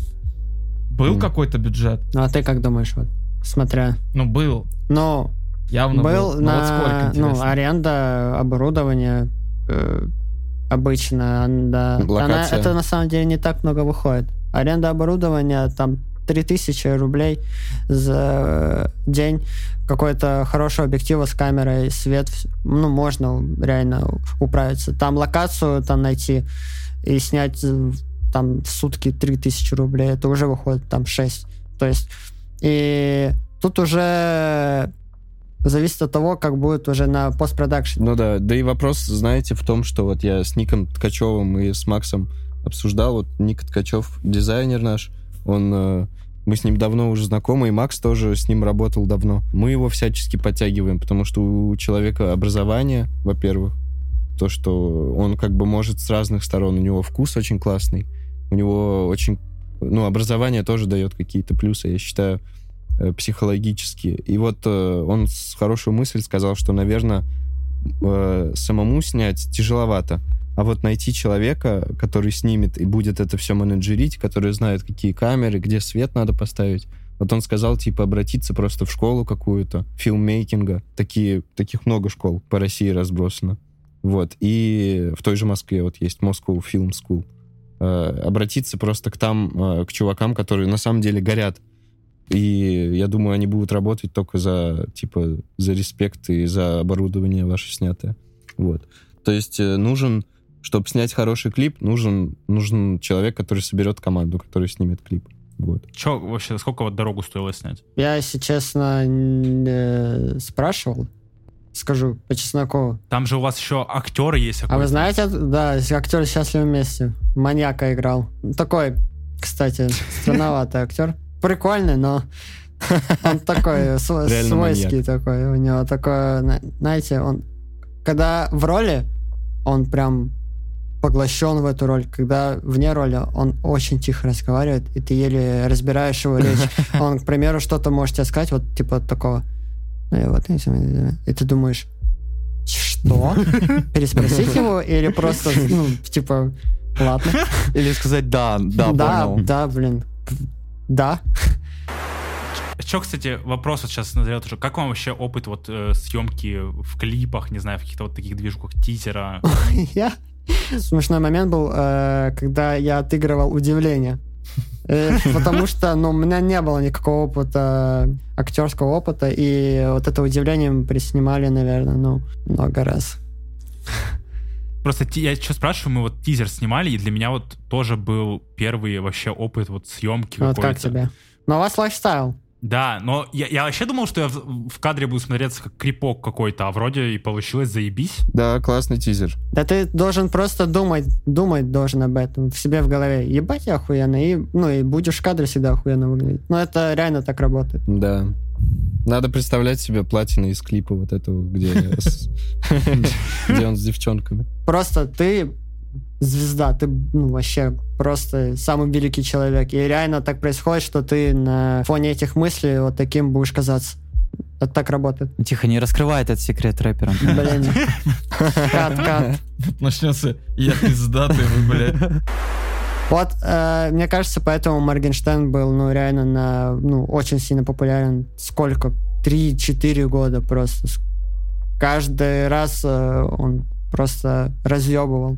[SPEAKER 1] был
[SPEAKER 2] Мгм.
[SPEAKER 1] какой-то бюджет?
[SPEAKER 3] ну, а ты как думаешь, вот, смотря,
[SPEAKER 1] Ну, был.
[SPEAKER 3] ну,
[SPEAKER 1] Явно был.
[SPEAKER 3] был
[SPEAKER 1] Но вот сколько,
[SPEAKER 3] на, ну, аренда оборудования э, обычно, да, она, это на самом деле не так много выходит. Аренда оборудования там 3000 рублей за день, какой-то хорошего объектива с камерой, свет, ну, можно реально управиться. Там локацию там найти и снять там в сутки 3000 рублей, это уже выходит там 6. То есть, и тут уже зависит от того, как будет уже на постпродакшн.
[SPEAKER 2] Ну да, да и вопрос, знаете, в том, что вот я с Ником Ткачевым и с Максом обсуждал, вот Ник Ткачев, дизайнер наш, он, э, мы с ним давно уже знакомы, и Макс тоже с ним работал давно. Мы его всячески подтягиваем, потому что у человека образование, во-первых, то, что он как бы может с разных сторон, у него вкус очень классный, у него очень, ну, образование тоже дает какие-то плюсы, я считаю, э, психологические. И вот э, он с хорошую мысль сказал, что, наверное, э, самому снять тяжеловато, а вот найти человека, который снимет и будет это все менеджерить, который знает, какие камеры, где свет надо поставить. Вот он сказал, типа, обратиться просто в школу какую-то, филммейкинга. Такие, таких много школ по России разбросано. Вот. И в той же Москве вот есть Moscow Film School. Э, обратиться просто к там, э, к чувакам, которые на самом деле горят. И я думаю, они будут работать только за, типа, за респект и за оборудование ваше снятое. Вот. То есть э, нужен, чтобы снять хороший клип, нужен, нужен человек, который соберет команду, который снимет клип. Вот.
[SPEAKER 6] Че вообще, сколько вот дорогу стоило снять?
[SPEAKER 3] Я, если честно, не спрашивал. Скажу по чесноку.
[SPEAKER 6] Там же у вас еще актер есть
[SPEAKER 3] А вы знаете, да, актер счастливы вместе. Маньяка играл. Такой, кстати, странноватый актер. Прикольный, но [LAUGHS] он такой свойский такой. У него такое, на- знаете, он когда в роли, он прям поглощен в эту роль. Когда вне роли, он очень тихо разговаривает, и ты еле разбираешь его речь. [LAUGHS] Он, к примеру, что-то может тебе сказать, вот типа такого. «Ну, и вот, и ты думаешь, что? [LAUGHS] Переспросить его или просто, ну, типа, ладно. [LAUGHS]
[SPEAKER 4] Или сказать да, да,
[SPEAKER 3] Да,
[SPEAKER 4] понял.
[SPEAKER 3] да, блин. Да.
[SPEAKER 6] Че, кстати, вопрос вот сейчас назрел уже. Как вам вообще опыт вот э, съемки в клипах, не знаю, в каких-то вот таких движках тизера?
[SPEAKER 3] Я... Смешной момент был, э, когда я отыгрывал удивление. Э, Потому что, ну, у меня не было никакого опыта, актерского опыта, и вот это удивление мы приснимали, наверное, ну, много раз.
[SPEAKER 6] просто я что спрашиваю, мы вот тизер снимали, и для меня вот тоже был первый вообще опыт вот съемки
[SPEAKER 3] Вот как тебе? Но у вас лайфстайл.
[SPEAKER 6] Да, но я, я вообще думал, что я в, в кадре буду смотреться как крипок какой-то, а вроде и получилось заебись.
[SPEAKER 2] Да, классный тизер.
[SPEAKER 3] Да ты должен просто думать, думать должен об этом в себе в голове. Ебать я охуенно, и, ну и будешь в кадре всегда охуенно выглядеть. Но это реально так работает.
[SPEAKER 2] Да. Надо представлять себе платины из клипа вот этого, где, [LAUGHS] он с девчонками.
[SPEAKER 3] Просто ты звезда, ты ну, вообще просто самый великий человек. И реально так происходит, что ты на фоне этих мыслей вот таким будешь казаться. Это так работает.
[SPEAKER 4] Тихо, не раскрывай этот секрет рэперам.
[SPEAKER 3] Блин. Кат, кат.
[SPEAKER 1] Начнется я пиздатый, вы, блядь.
[SPEAKER 3] Вот, э, мне кажется, поэтому Моргенштерн был, ну, реально на, ну, очень сильно популярен. Сколько? Три-четыре года просто. Каждый раз э, он просто разъебывал.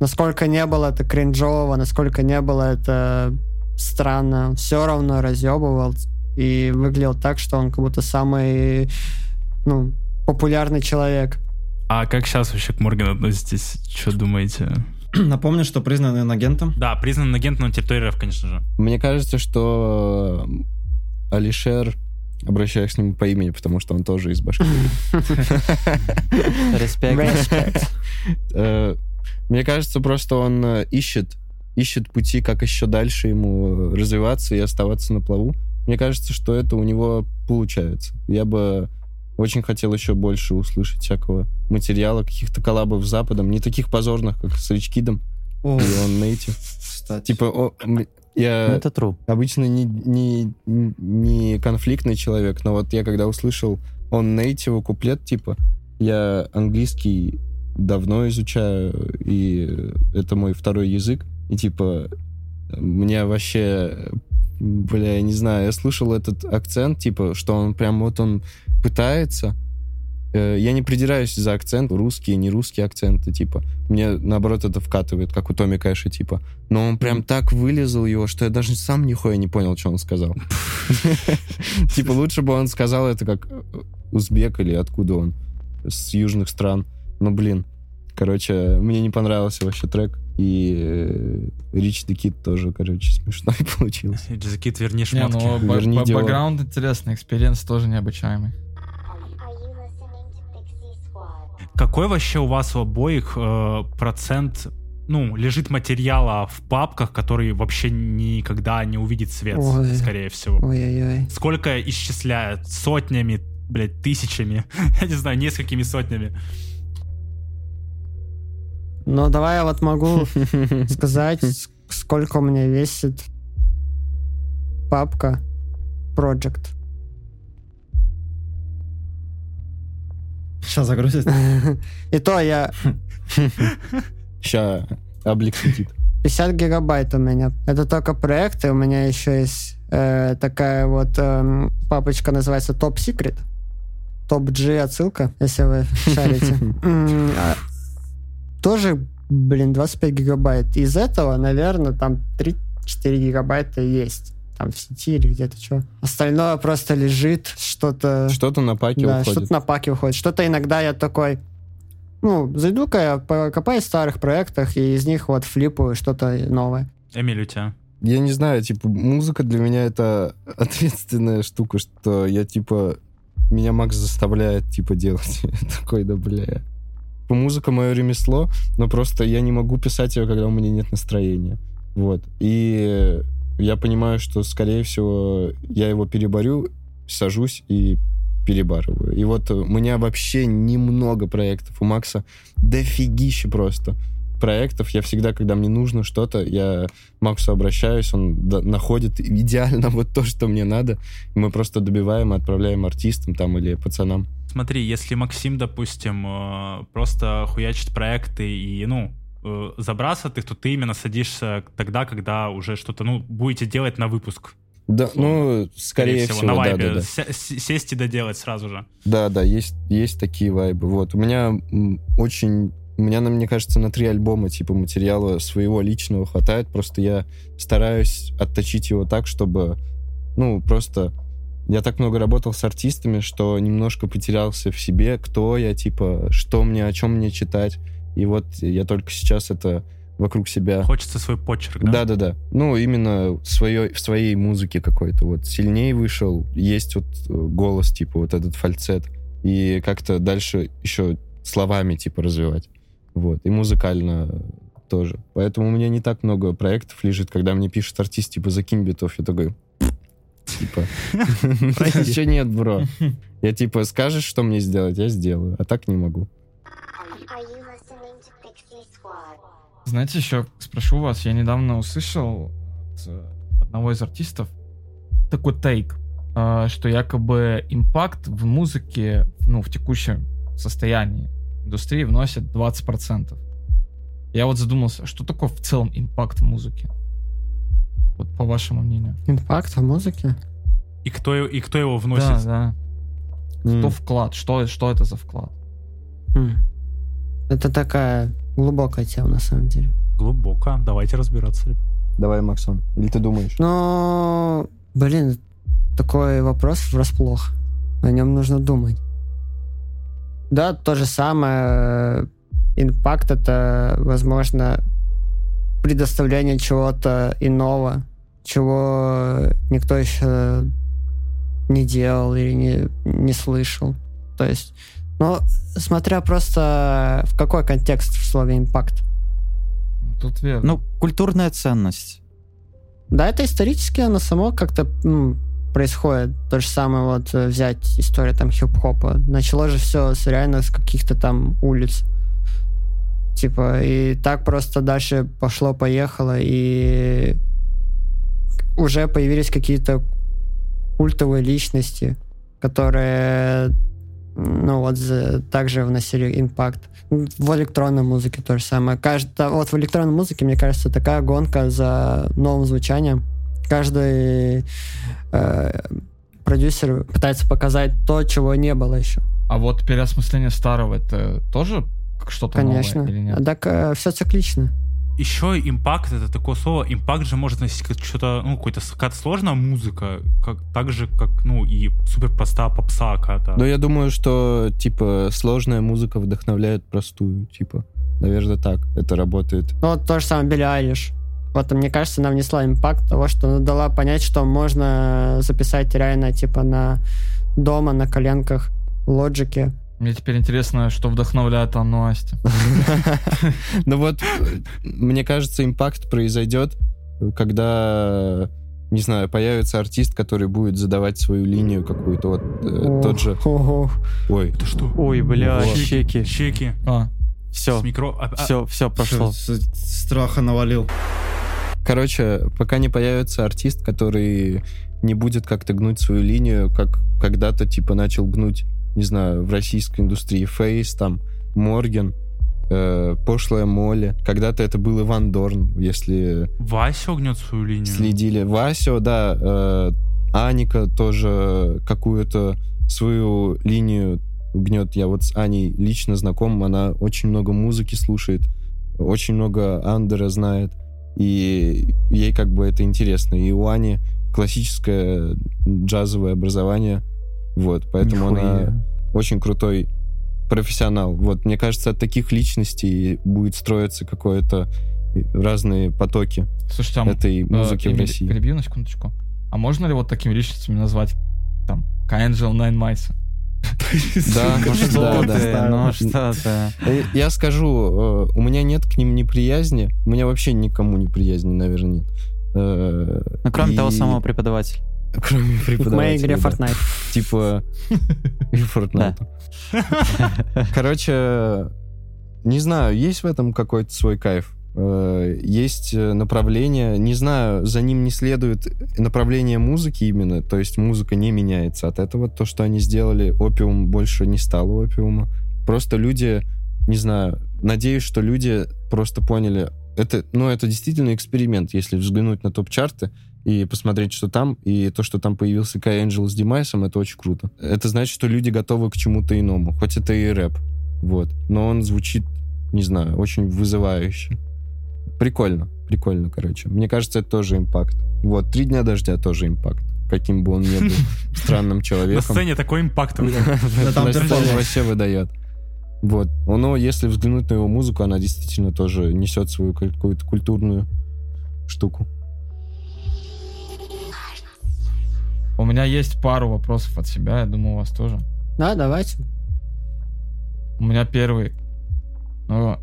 [SPEAKER 3] Насколько не было это кринжово, насколько не было это странно, все равно разъебывал и выглядел так, что он как будто самый, ну, популярный человек.
[SPEAKER 6] А как сейчас вообще к Моргану относитесь? Что думаете? [CLEARS THROAT]
[SPEAKER 7] Напомню, что признан инагентом.
[SPEAKER 6] Да, признан агентом на территории РФ, конечно же.
[SPEAKER 2] Мне кажется, что Алишер, обращаюсь к нему по имени, потому что он тоже из Башкирии. [LAUGHS]
[SPEAKER 4] Респект. [LAUGHS]
[SPEAKER 2] Э, Мне кажется, просто он э, ищет, ищет пути, как еще дальше ему развиваться и оставаться на плаву. Мне кажется, что это у него получается. Я бы очень хотел еще больше услышать всякого материала, каких-то коллабов с Западом, не таких позорных, как с Ричкидом
[SPEAKER 7] О,
[SPEAKER 2] и он Нейтив.
[SPEAKER 7] кстати.
[SPEAKER 2] Типа, о, я
[SPEAKER 4] Ну, это true.
[SPEAKER 2] обычно не, не, не конфликтный человек, но вот я когда услышал он нейтива куплет, типа, я английский давно изучаю, и это мой второй язык, и типа, мне вообще, бля, я не знаю, я слышал этот акцент, типа, что он прям вот он пытается, Э, я не придираюсь за акцент, русские, не русские акценты, типа. Мне, наоборот, это вкатывает, как у Томми Кэша, типа. Но он прям так вылезал его, что я даже сам нихуя не понял, что он сказал. Типа, лучше бы он сказал это как э, узбек или откуда он, с южных стран. Ну, блин. Короче, мне не понравился вообще трек. И Rich the Kid тоже, короче, [LAUGHS] смешной получился.
[SPEAKER 6] Джазакит, верни
[SPEAKER 1] Не,
[SPEAKER 6] шмотки.
[SPEAKER 1] ну ба-
[SPEAKER 2] Верни Диор.
[SPEAKER 1] бэкграунд интересный, experience тоже необычаемый.
[SPEAKER 6] Какой вообще у вас у обоих э, процент, ну, лежит материала в папках, который вообще никогда не увидит свет,
[SPEAKER 3] Ой.
[SPEAKER 6] скорее всего?
[SPEAKER 3] Ой-ой-ой.
[SPEAKER 6] Сколько исчисляют? Сотнями, блядь, тысячами? [LAUGHS] Я не знаю, несколькими сотнями.
[SPEAKER 3] Ну, давай я вот могу [LAUGHS] сказать, сколько у меня весит папка Project.
[SPEAKER 7] Сейчас загрузит. [LAUGHS]
[SPEAKER 3] И то я [LAUGHS]
[SPEAKER 2] Ща облегчит.
[SPEAKER 3] 50 гигабайт у меня. Это только проекты. У меня еще есть э, такая вот эм, папочка, называется Top Secret. Top G отсылка, если вы шарите. Тоже, блин, 25 гигабайт. Из этого, наверное, там 3-4 гигабайта есть. Там в сети или где-то что. Остальное просто лежит, что-то...
[SPEAKER 2] Что-то на паке
[SPEAKER 3] Да,
[SPEAKER 2] уходит.
[SPEAKER 3] что-то на паке уходит. Что-то иногда я такой, ну, зайду-ка я покопаюсь в старых проектах, и из них вот флипаю что-то новое.
[SPEAKER 6] Эмиль, у тебя?
[SPEAKER 2] Я не знаю, типа, музыка для меня это [LAUGHS] ответственная штука, что я, типа, меня Макс заставляет, типа, делать. [LAUGHS] Я такой, да, бля. Типа, Музыка мое ремесло, но просто я не могу писать ее, когда у меня нет настроения. Вот. И я понимаю, что, скорее всего, я его переборю, сажусь и перебарываю. И вот у меня вообще немного проектов. У Макса дофигища просто проектов. Я всегда, когда мне нужно что-то, я Максу обращаюсь, он д- находит идеально [LAUGHS] вот то, что мне надо. И мы просто добиваем и отправляем артистам там или пацанам.
[SPEAKER 6] Смотри, если Максим, допустим, э, просто хуячит проекты и, ну, э, забрасывает их, то ты именно садишься тогда, когда уже что-то, ну, будете делать на выпуск.
[SPEAKER 2] Да, ну, скорее, всего,
[SPEAKER 6] на
[SPEAKER 2] да,
[SPEAKER 6] вайбе.
[SPEAKER 2] да, да.
[SPEAKER 6] С- Сесть и доделать сразу же.
[SPEAKER 2] Да, да, есть, есть такие вайбы. Вот. У меня очень... У меня, на- мне кажется, на три альбома типа материала своего личного хватает. Просто я стараюсь отточить его так, чтобы... Ну, просто... Я так много работал с артистами, что немножко потерялся в себе, кто я, типа, что мне, о чем мне читать. И вот я только сейчас это вокруг себя...
[SPEAKER 6] Хочется свой почерк, да?
[SPEAKER 2] Да-да-да. Ну, именно свое, в своей музыке какой-то. Вот сильнее вышел, есть вот э, голос, типа, вот этот фальцет. И как-то дальше еще словами, типа, развивать. Вот. И музыкально тоже. Поэтому у меня не так много проектов лежит, когда мне пишет артист, типа, закинь битов, я такой... Типа, [LAUGHS] еще нет, бро. Я типа, скажешь, что мне сделать, я сделаю. А так не могу.
[SPEAKER 1] Знаете, еще спрошу вас, я недавно услышал от э, одного из артистов такой тейк, э, что якобы импакт в музыке, ну, в текущем состоянии индустрии вносит 20%. Я вот задумался, что такое в целом импакт в музыке? Вот по вашему мнению.
[SPEAKER 3] Импакт в музыке?
[SPEAKER 6] И кто, и кто его вносит?
[SPEAKER 1] Да, да. Что вклад? Что, что это за вклад?
[SPEAKER 3] Хм. Это такая глубокая тема, на самом деле.
[SPEAKER 6] Глубоко. Давайте разбираться.
[SPEAKER 2] Давай, Максон. Или ты думаешь?
[SPEAKER 3] Ну, блин, такой вопрос врасплох. О нем нужно думать. Да, то же самое. Импакт — это, возможно, предоставление чего-то иного, чего никто еще не делал или не, не слышал. То есть, ну, смотря просто в какой контекст в слове импакт.
[SPEAKER 1] Тут верно.
[SPEAKER 4] Ну, культурная ценность.
[SPEAKER 3] Да, это исторически оно само как-то м, происходит. То же самое вот э, взять историю там хип-хопа. Началось же все с, реально с каких-то там улиц. Типа, и так просто дальше пошло-поехало, и уже появились какие-то культовые личности, которые ну вот за- также вносили импакт. В электронной музыке то же самое. Каждый, вот в электронной музыке, мне кажется, такая гонка за новым звучанием. Каждый э, продюсер пытается показать то, чего не было еще.
[SPEAKER 1] А вот переосмысление старого, это тоже что-то
[SPEAKER 3] Конечно.
[SPEAKER 1] новое или нет?
[SPEAKER 3] Так все циклично.
[SPEAKER 6] Еще импакт это такое слово. Импакт же может носить как что-то, ну, какой-то какая-то сложная музыка, как, так же, как, ну, и супер простая попса какая-то.
[SPEAKER 2] Но я думаю, что, типа, сложная музыка вдохновляет простую, типа. Наверное, так это работает.
[SPEAKER 3] Ну, вот то же самое Билли Айлиш. Вот, мне кажется, она внесла импакт того, что она дала понять, что можно записать реально, типа, на дома, на коленках, лоджике.
[SPEAKER 1] Мне теперь интересно, что вдохновляет Анну Асти. [LAUGHS]
[SPEAKER 2] Ну вот, мне кажется, импакт произойдет, когда, не знаю, появится артист, который будет задавать свою линию какую-то, вот э, тот же... Ой,
[SPEAKER 6] Это что?
[SPEAKER 4] Ой, бля, щеки.
[SPEAKER 6] Чеки.
[SPEAKER 1] А,
[SPEAKER 4] Все,
[SPEAKER 6] С микро... а- а-
[SPEAKER 4] все, все прошло.
[SPEAKER 7] Страха навалил.
[SPEAKER 2] Короче, пока не появится артист, который не будет как-то гнуть свою линию, как когда-то типа начал гнуть, не знаю, в российской индустрии Фейс, там, Морген, э, Пошлая Молли. Когда-то это был Иван Дорн, если
[SPEAKER 6] Вася гнет свою линию.
[SPEAKER 2] следили. Васио, да, э, Аника тоже какую-то свою линию гнет. Я вот с Аней лично знаком, она очень много музыки слушает, очень много Андера знает, и ей как бы это интересно. И у Ани классическое джазовое образование, вот, поэтому она
[SPEAKER 4] Нихуя.
[SPEAKER 2] очень крутой профессионал. Вот, мне кажется, от таких личностей будет строиться какое-то разные потоки
[SPEAKER 1] слушайте, а м-
[SPEAKER 2] этой музыки
[SPEAKER 1] э,
[SPEAKER 2] в России.
[SPEAKER 1] Перебью на секундочку. А можно ли вот такими личностями назвать там Каэнджел Найн Майса? [LAUGHS]
[SPEAKER 2] Да,
[SPEAKER 4] Ну что
[SPEAKER 2] да,
[SPEAKER 4] ты,
[SPEAKER 2] да.
[SPEAKER 4] ну что ты.
[SPEAKER 2] Э, Я скажу, э, у меня нет к ним неприязни. У меня вообще никому неприязни, наверное, нет. Э,
[SPEAKER 4] Ну, кроме того самого преподавателя.
[SPEAKER 2] Кроме
[SPEAKER 3] В
[SPEAKER 2] преподавателя.
[SPEAKER 3] моей игре
[SPEAKER 2] да.
[SPEAKER 3] Fortnite.
[SPEAKER 2] Типа... И Fortnite. Короче, не знаю, есть в этом какой-то свой кайф. Э, Есть э, направление, не знаю, за ним не следует направление музыки именно, то есть музыка не меняется от этого. То, что они сделали, опиум больше не стало опиума. Просто люди, не знаю, надеюсь, что люди просто поняли, это, ну, это действительно эксперимент, если взглянуть на топ-чарты и посмотреть, что там, и то, что там появился Кай Энджел с Димайсом, это очень круто. Это значит, что люди готовы к чему-то иному, хоть это и рэп, вот. Но он звучит, не знаю, очень вызывающе. Прикольно, прикольно, короче. Мне кажется, это тоже импакт. Вот, «Три дня дождя» тоже импакт. Каким бы он ни был [LAUGHS] странным
[SPEAKER 6] На
[SPEAKER 2] человеком.
[SPEAKER 6] сцене такой импакт. [LAUGHS]
[SPEAKER 2] На сцене вообще выдает. Вот. Но если взглянуть на его музыку, она действительно тоже несет свою какую-то культурную штуку.
[SPEAKER 1] У меня есть пару вопросов от себя, я думаю, у вас тоже.
[SPEAKER 3] Да, давайте.
[SPEAKER 1] У меня первый. Ну,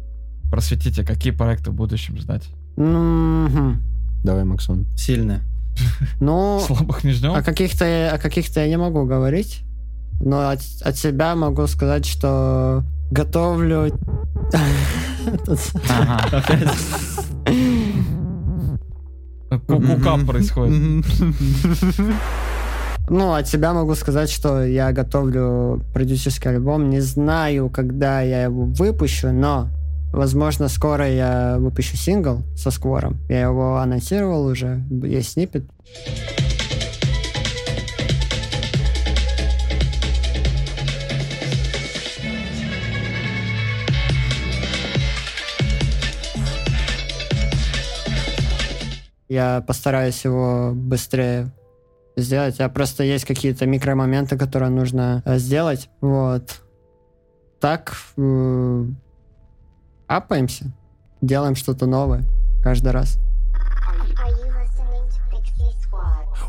[SPEAKER 1] просветите, какие проекты в будущем ждать?
[SPEAKER 3] Мгм.
[SPEAKER 2] Давай, Максон.
[SPEAKER 7] Сильная. [LAUGHS]
[SPEAKER 3] Ну,
[SPEAKER 1] Слабых не ждем?
[SPEAKER 3] о каких-то о каких-то я не могу говорить, но от, от себя могу сказать, что готовлю... [LAUGHS]
[SPEAKER 4] Ага.
[SPEAKER 1] Кукука происходит.
[SPEAKER 3] Ну, от себя могу сказать, что я готовлю продюсерский альбом. Не знаю, когда я его выпущу, но, возможно, скоро я выпущу сингл со Сквором. Я его анонсировал уже, есть снипет. Я постараюсь его быстрее сделать. А просто есть какие-то микромоменты, которые нужно э, сделать. Вот. Так э, апаемся. Делаем что-то новое каждый раз.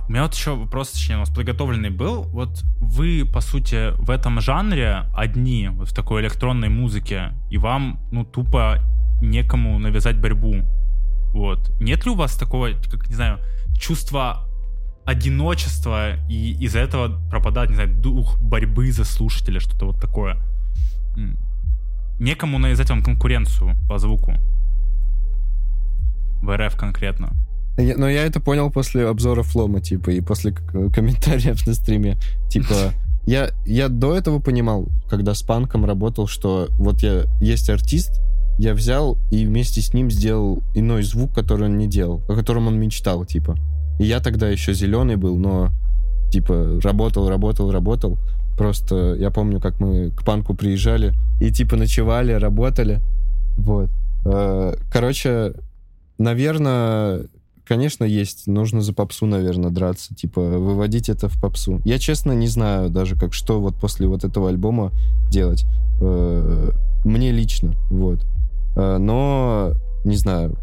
[SPEAKER 6] У меня вот еще вопрос, точнее, у нас подготовленный был. Вот вы, по сути, в этом жанре одни, вот в такой электронной музыке, и вам, ну, тупо некому навязать борьбу. Вот. Нет ли у вас такого, как, не знаю, чувства одиночества, и из-за этого пропадает, не знаю, дух борьбы за слушателя, что-то вот такое? Некому навязать вам конкуренцию по звуку. В РФ конкретно.
[SPEAKER 2] Но я это понял после обзора Флома, типа, и после комментариев на стриме. Типа, [LAUGHS] я, я до этого понимал, когда с панком работал, что вот я есть артист, я взял и вместе с ним сделал иной звук, который он не делал, о котором он мечтал, типа. Я тогда еще зеленый был, но, типа, работал, работал, работал. Просто я помню, как мы к панку приезжали и, типа, ночевали, работали. Вот. Э, Короче, наверное, конечно, есть. Нужно за попсу, наверное, драться. Типа, выводить это в попсу. Я, честно, не знаю даже, как что вот после вот этого альбома делать. Э, Мне лично, вот. Э, Но, не знаю,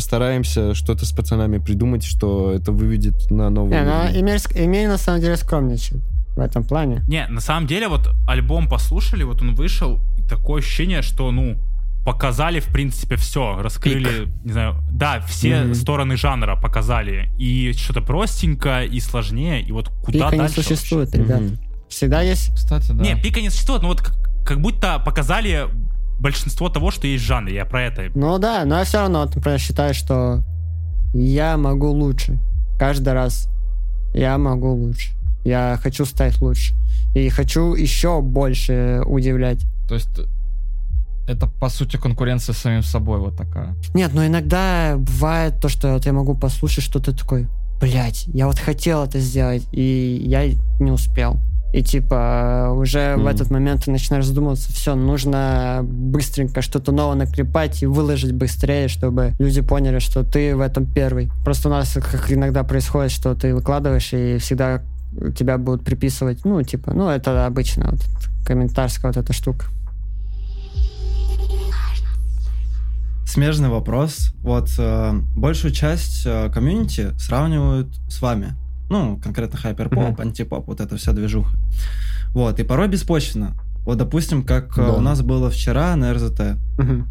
[SPEAKER 2] постараемся что-то с пацанами придумать, что это выведет на новый
[SPEAKER 3] Не, ну,
[SPEAKER 2] уровень.
[SPEAKER 3] Эмиль, Эмиль на самом деле скромничает в этом плане.
[SPEAKER 6] Не, на самом деле, вот альбом послушали, вот он вышел, и такое ощущение, что, ну, показали, в принципе, все, раскрыли, не знаю, да, все
[SPEAKER 3] Мгм.
[SPEAKER 6] стороны жанра показали, и что-то простенько, и сложнее, и вот куда
[SPEAKER 3] Пика не
[SPEAKER 6] дальше
[SPEAKER 3] существует,
[SPEAKER 6] вообще?
[SPEAKER 3] ребят.
[SPEAKER 2] Мгм.
[SPEAKER 3] Всегда есть...
[SPEAKER 1] Кстати, да.
[SPEAKER 6] Не, пика не существует, но вот как, как будто показали большинство того, что есть в жанре, я про это.
[SPEAKER 3] Ну да, но я все равно, например, считаю, что я могу лучше. Каждый раз я могу лучше. Я хочу стать лучше. И хочу еще больше удивлять.
[SPEAKER 1] То есть это, по сути, конкуренция с самим собой вот такая.
[SPEAKER 3] Нет, но иногда бывает то, что вот я могу послушать что-то такое, блять, я вот хотел это сделать, и я не успел. И типа уже в
[SPEAKER 2] Мгм.
[SPEAKER 3] этот момент ты начинаешь задумываться, все, нужно быстренько что-то новое наклепать и выложить быстрее, чтобы люди поняли, что ты в этом первый. Просто у нас как иногда происходит, что ты выкладываешь, и всегда тебя будут приписывать, ну, типа, ну, это обычно вот комментарская вот эта штука.
[SPEAKER 7] Смежный вопрос. Вот э, большую часть э, комьюнити сравнивают с вами. Ну, конкретно хайперпоп,
[SPEAKER 2] Мгм.
[SPEAKER 7] антипоп, вот это вся движуха. Вот, и порой беспочвенно. Вот, допустим, как э,
[SPEAKER 2] Да.
[SPEAKER 7] у нас было вчера на РЗТ.
[SPEAKER 3] Мгм.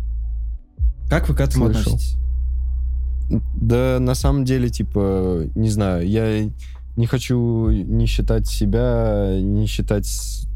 [SPEAKER 7] Как вы к этому
[SPEAKER 2] Слышал.
[SPEAKER 7] относитесь?
[SPEAKER 2] Да, на самом деле, типа, не знаю, я не хочу не считать себя, не считать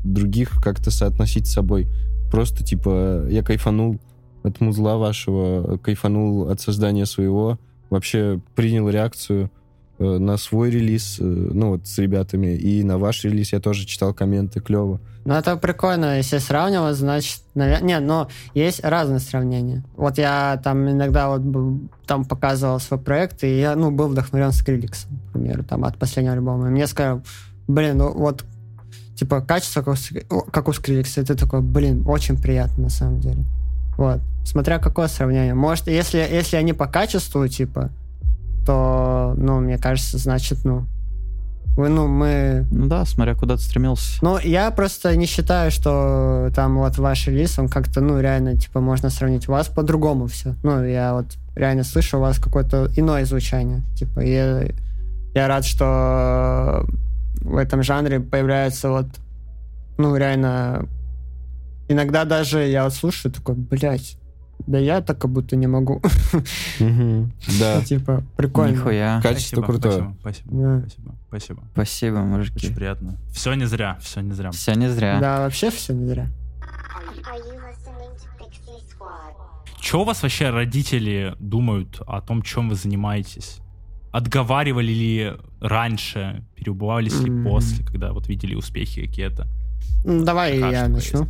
[SPEAKER 2] других, как-то соотносить с собой. Просто, типа, я кайфанул от музла вашего, кайфанул от создания своего, вообще принял реакцию на свой релиз, э, ну вот с ребятами, и на ваш релиз я тоже читал комменты, клево.
[SPEAKER 3] Ну, это прикольно, если сравнивать, значит, наверное... Нет, но есть разные сравнения. Вот я там иногда вот там показывал свой проект, и я, ну, был вдохновлен Скриликсом, к примеру, там, от последнего альбома. И мне сказали, блин, ну, вот, типа, качество, как у как Скриликса, и ты такой, блин, очень приятно, на самом деле. Вот. Смотря какое сравнение. Может, если, если они по качеству, типа, то, ну, мне кажется, значит, ну, Вы, ну, мы...
[SPEAKER 4] Ну да, смотря куда ты стремился.
[SPEAKER 3] Ну, я просто не считаю, что там вот ваш релиз, он как-то, ну, реально, типа, можно сравнить. У вас по-другому все. Ну, я вот реально слышу у вас какое-то иное звучание. Типа, я, я рад, что в этом жанре появляется вот, ну, реально... Иногда даже я вот слушаю, такой, блядь, да я так как будто не могу.
[SPEAKER 2] Да. [LAUGHS]
[SPEAKER 3] Типа, прикольно.
[SPEAKER 4] Нихуя.
[SPEAKER 2] Качество крутое.
[SPEAKER 6] Спасибо, спасибо, спасибо, спасибо.
[SPEAKER 4] Спасибо,
[SPEAKER 6] Очень
[SPEAKER 4] мужики.
[SPEAKER 6] приятно. Все не зря, все не зря.
[SPEAKER 4] Все не зря.
[SPEAKER 3] Да, вообще все не зря.
[SPEAKER 6] Что у вас вообще родители думают о том, чем вы занимаетесь? Отговаривали ли раньше, переубывались ли после, когда вот видели успехи какие-то?
[SPEAKER 3] Ну, Давай я начну.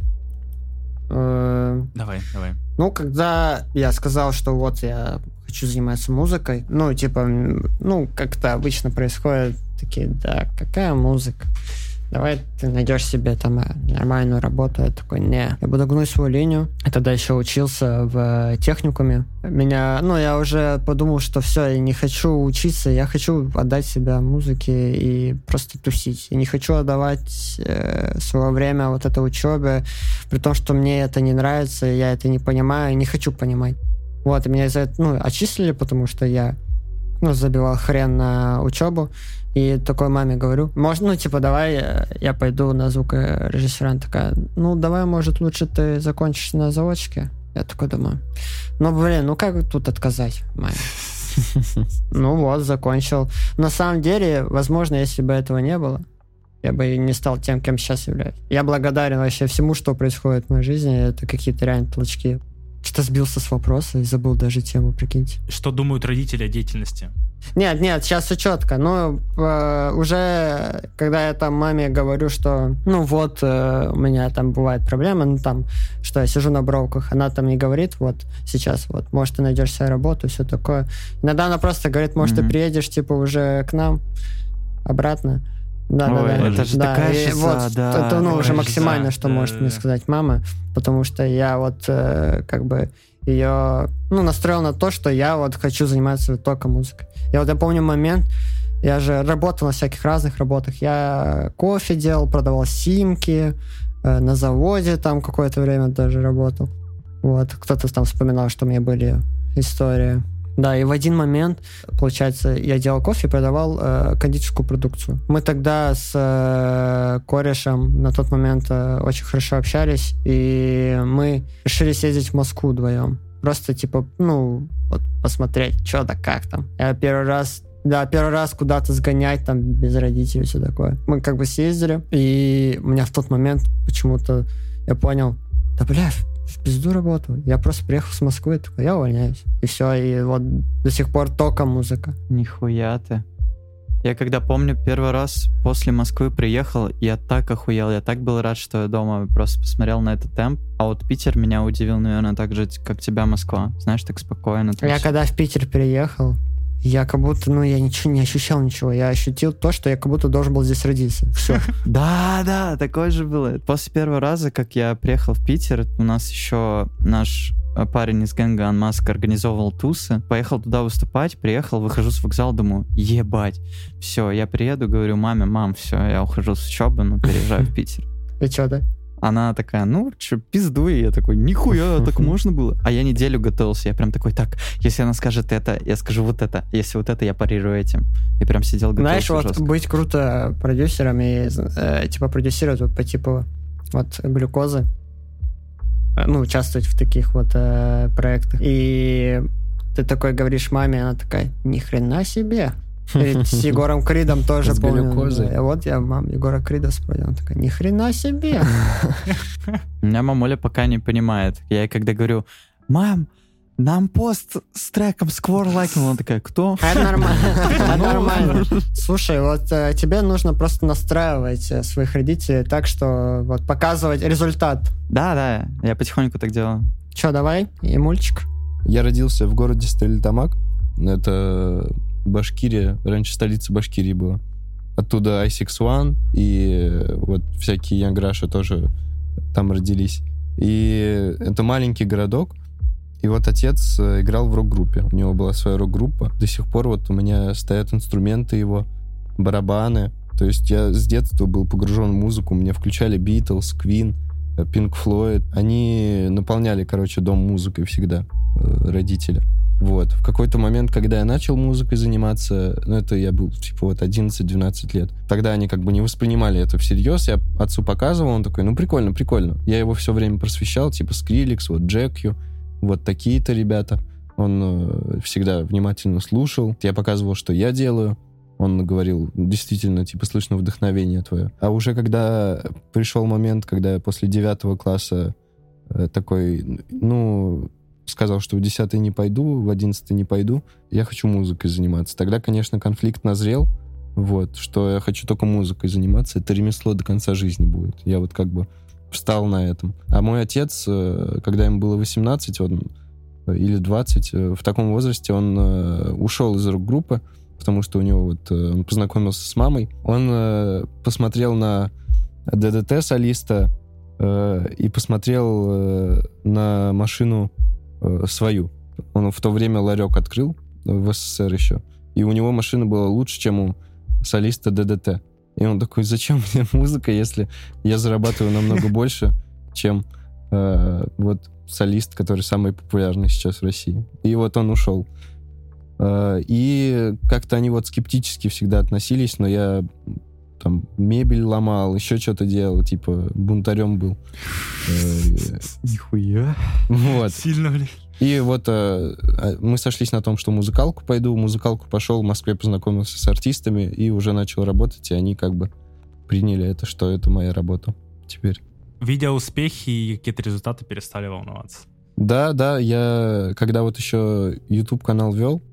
[SPEAKER 6] Давай, давай.
[SPEAKER 3] Ну, когда я сказал, что вот я хочу заниматься музыкой, ну, типа, ну, как-то обычно происходит, такие, да, какая музыка? Давай ты найдешь себе там э, нормальную работу. Я такой, не, я буду гнуть свою линию. Я тогда еще учился в техникуме. Меня, ну, я уже подумал, что все, я не хочу учиться, я хочу отдать себя музыке и просто тусить. Я не хочу отдавать э, свое время вот этой учебе, при том, что мне это не нравится, я это не понимаю, не хочу понимать. Вот, и меня из-за этого, ну, отчислили, потому что я, ну, забивал хрен на учебу. И такой маме говорю, может, ну, типа, давай э, я пойду на звукорежиссера. Она такая, ну, давай, может, лучше ты закончишь на заводчике. Я такой думаю, ну, блин, ну как тут отказать маме? [LAUGHS] Ну вот, закончил. На самом деле, возможно, если бы этого не было, я бы и не стал тем, кем сейчас являюсь. Я благодарен вообще всему, что происходит в моей жизни. Это какие-то реально толчки. Что-то сбился с вопроса и забыл даже тему, прикиньте.
[SPEAKER 6] Что думают родители о деятельности?
[SPEAKER 3] Нет, нет, сейчас все четко. Но э, уже, когда я там маме говорю, что, ну вот, э, у меня там бывают проблемы, ну там, что я сижу на бровках, она там не говорит, вот, сейчас, вот, может, ты найдешь себе работу, все такое. Иногда она просто говорит, может, ты
[SPEAKER 4] Мгм.
[SPEAKER 3] приедешь, типа, уже к нам обратно. Да, да,
[SPEAKER 4] Ой,
[SPEAKER 3] да.
[SPEAKER 4] это же
[SPEAKER 3] Да,
[SPEAKER 4] такая шиза,
[SPEAKER 3] вот,
[SPEAKER 4] да,
[SPEAKER 3] это, ну, уже максимально,
[SPEAKER 6] шиза,
[SPEAKER 3] что
[SPEAKER 6] да,
[SPEAKER 3] может
[SPEAKER 6] да,
[SPEAKER 3] мне
[SPEAKER 6] да.
[SPEAKER 3] сказать мама, потому что я вот, э, как бы, ее, ну, настроил на то, что я вот хочу заниматься только музыкой. Я вот я помню момент, я же работал на всяких разных работах. Я кофе делал, продавал симки, э, на заводе там какое-то время даже работал. Вот, кто-то там вспоминал, что у меня были истории. Да, и в один момент, получается, я делал кофе и продавал э, кондитерскую продукцию. Мы тогда с э, корешем на тот момент э, очень хорошо общались, и мы решили съездить в Москву вдвоем. Просто, типа, ну, вот посмотреть, что да как там. Я первый раз да, первый раз куда-то сгонять там без родителей, все такое. Мы как бы съездили, и у меня в тот момент почему-то я понял, да бля, в пизду работу. Я просто приехал с Москвы, такой, я увольняюсь. И все, и вот до сих пор только музыка.
[SPEAKER 4] Нихуя ты. Я когда помню, первый раз после Москвы приехал, я так охуел, я так был рад, что я дома просто посмотрел на этот темп. А вот Питер меня удивил, наверное, так же, как тебя Москва. Знаешь, так спокойно.
[SPEAKER 3] Я
[SPEAKER 4] всё.
[SPEAKER 3] когда в Питер переехал, я как будто, ну, я ничего не ощущал ничего. Я ощутил то, что я как будто должен был здесь родиться. Все. [LAUGHS]
[SPEAKER 4] Да, да, такое же было. После первого раза, как я приехал в Питер, у нас еще наш э, парень из гэнга Анмаск организовывал тусы. Поехал туда выступать, приехал, выхожу с вокзала, думаю, ебать. Все, я приеду, говорю маме, мам, все, я ухожу с учебы, ну, переезжаю в [LAUGHS] Питер.
[SPEAKER 3] И что, да?
[SPEAKER 4] Она такая, ну, что, пиздуй. И я такой, нихуя, [LAUGHS] так можно было? А я неделю готовился. Я прям такой, так, если она скажет это, я скажу вот это. Если вот это, я парирую этим. И прям сидел, готовился
[SPEAKER 3] Знаешь, вот
[SPEAKER 4] жестко.
[SPEAKER 3] быть круто продюсером и э, типа продюсировать вот по типу вот глюкозы, э, ну, участвовать в таких вот э, проектах. И ты такой говоришь маме, она такая, ни хрена себе. [LAUGHS] С Егором Кридом тоже
[SPEAKER 2] С
[SPEAKER 3] помню.
[SPEAKER 2] глюкозой.
[SPEAKER 3] Вот я мам Егора Крида спросил, она такая, ни хрена себе. [LAUGHS]
[SPEAKER 4] У меня мамуля пока не понимает. Я ей когда говорю, мам, нам пост с треком Square лайкнул. Она такая, кто?
[SPEAKER 3] А Это нормально. [LAUGHS] Это нормально. Слушай, вот э, тебе нужно просто настраивать э, своих родителей так, что вот показывать результат.
[SPEAKER 4] Да, да, я потихоньку так делаю.
[SPEAKER 3] Че, давай, и мульчик.
[SPEAKER 2] Я родился в городе Стерлитамак. Это Башкирия. Раньше столица Башкирии была. Оттуда i6 и э, вот всякие Янграши тоже там родились. И это маленький городок. И вот отец э, играл в рок-группе. У него была своя рок-группа. До сих пор вот у меня стоят инструменты его, барабаны. То есть я с детства был погружен в музыку, мне включали Битлз, Квин, Пинк Флойд. Они наполняли, короче, дом музыкой всегда, э, родители. Вот. В какой-то момент, когда я начал музыкой заниматься, ну, это я был, типа, вот 11-12 лет, тогда они как бы не воспринимали это всерьез. Я отцу показывал, он такой, ну, прикольно, прикольно. Я его все время просвещал, типа, Скриликс, вот Джекью, вот такие-то ребята. Он э, всегда внимательно слушал. Я показывал, что я делаю. Он говорил, действительно, типа, слышно вдохновение твое. А уже когда пришел момент, когда я после девятого класса э, такой, ну, сказал, что в 10 не пойду, в 11 не пойду, я хочу музыкой заниматься. Тогда, конечно, конфликт назрел, вот, что я хочу только музыкой заниматься, это ремесло до конца жизни будет. Я вот как бы встал на этом. А мой отец, э, когда ему было 18, он э, или 20, э, в таком возрасте он ушел из рок-группы, потому что у него вот он познакомился с мамой. Он посмотрел на ДДТ солиста и посмотрел на машину э, свою. Он в то время ларек открыл в СССР еще. И у него машина была лучше, чем у солиста ДДТ. И он такой, зачем [LAUGHS] мне музыка, если я зарабатываю намного [LAUGHS] больше, чем э, вот солист, который самый популярный сейчас в России. И вот он ушел. Э, и как-то они вот скептически всегда относились, но я там мебель ломал, еще что-то делал, типа бунтарем был. [LAUGHS]
[SPEAKER 4] Нихуя.
[SPEAKER 2] Вот.
[SPEAKER 6] Сильно, блин.
[SPEAKER 2] И вот э, э, мы сошлись на том, что музыкалку пойду. Музыкалку пошел, в Москве познакомился с артистами и уже начал работать, и они как бы приняли это, что это моя работа теперь.
[SPEAKER 6] Видя успехи и какие-то результаты, перестали волноваться.
[SPEAKER 2] Да, да, я когда вот еще YouTube канал вел,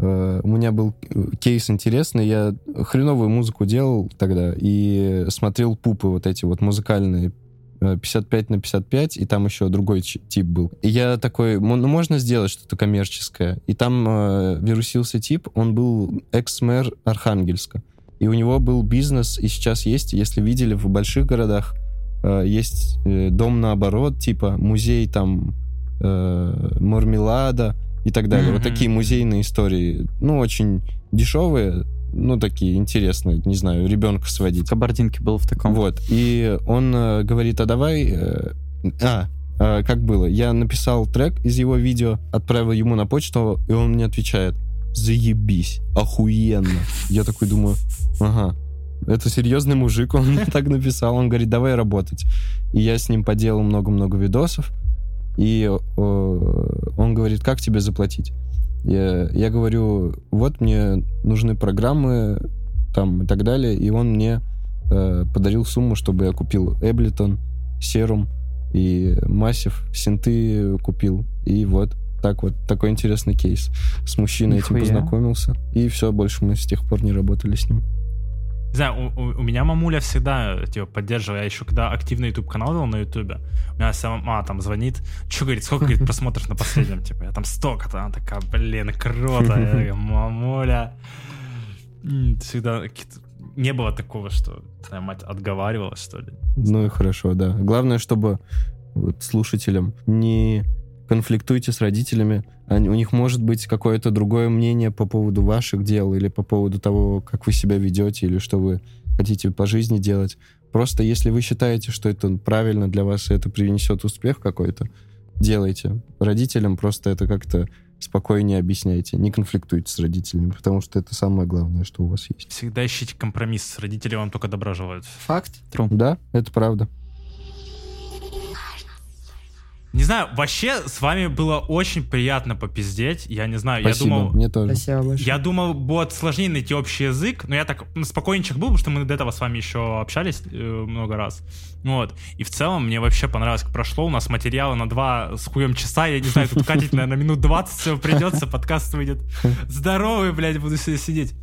[SPEAKER 2] у меня был э, кейс интересный, я хреновую музыку делал тогда и смотрел пупы вот эти вот музыкальные э, 55 на 55, и там еще другой тип был. И я такой, «Мо- ну можно сделать что-то коммерческое. И там э, вирусился тип, он был экс-мэр Архангельска. И у него был бизнес, и сейчас есть, если видели в больших городах, э, есть э, дом наоборот, типа музей там э, мармелада и так далее. Вот
[SPEAKER 6] Мгм.
[SPEAKER 2] такие музейные истории. Ну, очень дешевые, ну, такие интересные, не знаю, ребенка сводить.
[SPEAKER 4] В Кабардинке был в таком.
[SPEAKER 2] Вот. И он э, говорит, а давай... э, а, э, как было? Я написал трек из его видео, отправил ему на почту, и он мне отвечает, заебись, охуенно. Я такой думаю, ага, это серьезный мужик, он мне [LAUGHS] так написал. Он говорит, давай работать. И я с ним поделал много-много видосов. И э, он говорит, как тебе заплатить? Я, я говорю, вот мне нужны программы там и так далее. И он мне э, подарил сумму, чтобы я купил Эблитон, Серум и Массив, синты купил. И вот так вот, такой интересный кейс. С мужчиной этим
[SPEAKER 4] Нихуя.
[SPEAKER 2] познакомился. И все, больше мы с тех пор не работали с ним.
[SPEAKER 6] Не знаю, у, у- у меня мамуля всегда типа, поддерживала. Я еще когда активный YouTube канал вел на YouTube, у меня вся мама там звонит. Че, говорит, сколько говорит, [LAUGHS] просмотров на последнем? Типа, я там столько-то. Она такая, блин, круто. Я такая, [LAUGHS] мамуля. Всегда не было такого, что твоя мать отговаривала, что ли.
[SPEAKER 2] Ну и хорошо, да. Главное, чтобы вот слушателям не конфликтуйте с родителями. Они- у них может быть какое-то другое мнение по поводу ваших дел или по поводу того, как вы себя ведете или что вы хотите по жизни делать. Просто если вы считаете, что это правильно для вас и это принесет успех какой-то, делайте. Родителям просто это как-то спокойнее объясняйте. Не конфликтуйте с родителями, потому что это самое главное, что у вас есть.
[SPEAKER 6] Всегда ищите компромисс. Родители вам только добра желают.
[SPEAKER 3] Факт.
[SPEAKER 2] Да, это правда.
[SPEAKER 6] Не знаю, вообще с вами было очень приятно попиздеть. Я не знаю,
[SPEAKER 2] Спасибо,
[SPEAKER 6] я думал...
[SPEAKER 2] мне тоже.
[SPEAKER 3] Спасибо большое.
[SPEAKER 6] Я думал, будет сложнее найти общий язык, но я так спокойничек был, потому что мы до этого с вами еще общались э, много раз. Вот. И в целом мне вообще понравилось, как прошло. У нас материалы на два с хуем часа. Я не знаю, тут катить, наверное, минут 20 всего придется. Подкаст выйдет [LAUGHS] здоровый, блядь, буду себе сидеть.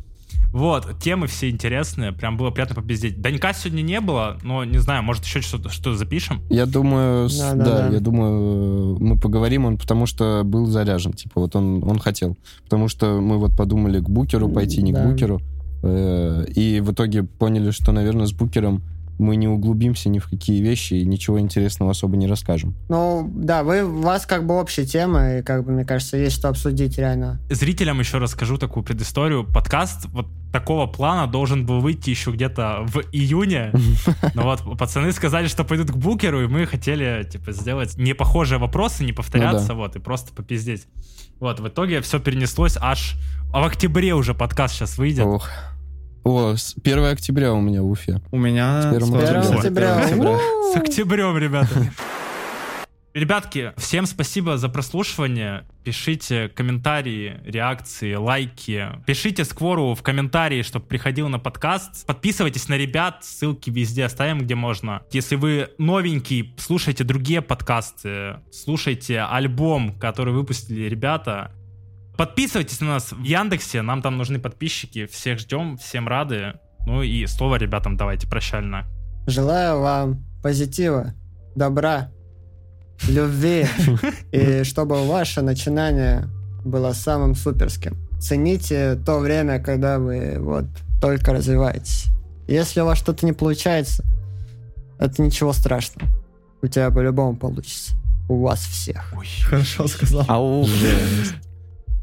[SPEAKER 6] Вот, темы все интересные, прям было приятно попиздеть. Данька сегодня не было, но не знаю, может еще что-то что запишем.
[SPEAKER 2] Я думаю,
[SPEAKER 3] Да,
[SPEAKER 2] да,
[SPEAKER 3] да, да.
[SPEAKER 2] я думаю, мы поговорим, он потому что был заряжен, типа вот он, он хотел, потому что мы вот подумали к Букеру пойти, не
[SPEAKER 3] Да.
[SPEAKER 2] к Букеру, э, и в итоге поняли, что, наверное, с Букером мы не углубимся ни в какие вещи и ничего интересного особо не расскажем.
[SPEAKER 3] Ну, да, вы, у вас как бы общая тема, и как бы, мне кажется, есть что обсудить реально.
[SPEAKER 6] Зрителям еще расскажу такую предысторию. Подкаст вот такого плана должен был выйти еще где-то в июне. [LAUGHS] Но вот пацаны сказали, что пойдут к Букеру, и мы хотели, типа, сделать не похожие вопросы, не повторяться, вот, и просто попиздеть. Вот, в итоге все перенеслось аж... А в октябре уже подкаст сейчас выйдет.
[SPEAKER 2] Ох. О, с 1 октября у меня в Уфе.
[SPEAKER 7] У меня...
[SPEAKER 2] С первым
[SPEAKER 7] скоро.
[SPEAKER 2] октября.
[SPEAKER 3] октября.
[SPEAKER 7] октября.
[SPEAKER 6] С октябрем, ребята. [LAUGHS] Ребятки, всем спасибо за прослушивание. Пишите комментарии, реакции, лайки. Пишите Сквору в комментарии, чтобы приходил на подкаст. Подписывайтесь на ребят, ссылки везде оставим, где можно. Если вы новенький, слушайте другие подкасты, слушайте альбом, который выпустили ребята. Подписывайтесь на нас в Яндексе, нам там нужны подписчики. Всех ждем, всем рады. Ну и слово ребятам давайте прощально.
[SPEAKER 3] Желаю вам позитива, добра, любви, и чтобы ваше начинание было самым суперским. Цените то время, когда вы вот только развиваетесь. Если у вас что-то не получается, это ничего страшного. У тебя по-любому получится. У вас всех.
[SPEAKER 7] Хорошо сказал.
[SPEAKER 4] Ау.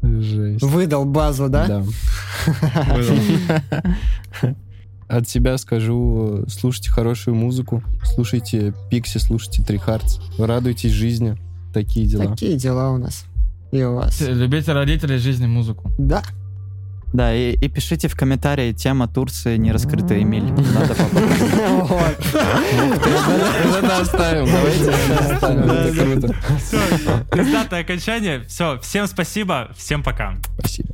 [SPEAKER 2] Жесть.
[SPEAKER 3] Выдал базу, да?
[SPEAKER 2] Да. От себя скажу, слушайте хорошую музыку, слушайте Пикси, слушайте Три Hearts, радуйтесь жизни. Такие дела.
[SPEAKER 3] Такие дела у нас. И у вас.
[SPEAKER 1] Любите родителей жизни музыку.
[SPEAKER 3] Да.
[SPEAKER 4] Да, и, и пишите в комментарии тема Турции нераскрытый Эмиль. Надо попробовать.
[SPEAKER 2] Это оставим, давайте это оставим, это круто.
[SPEAKER 6] Все, пиздатое окончание. Все, всем спасибо, всем пока.
[SPEAKER 2] Спасибо.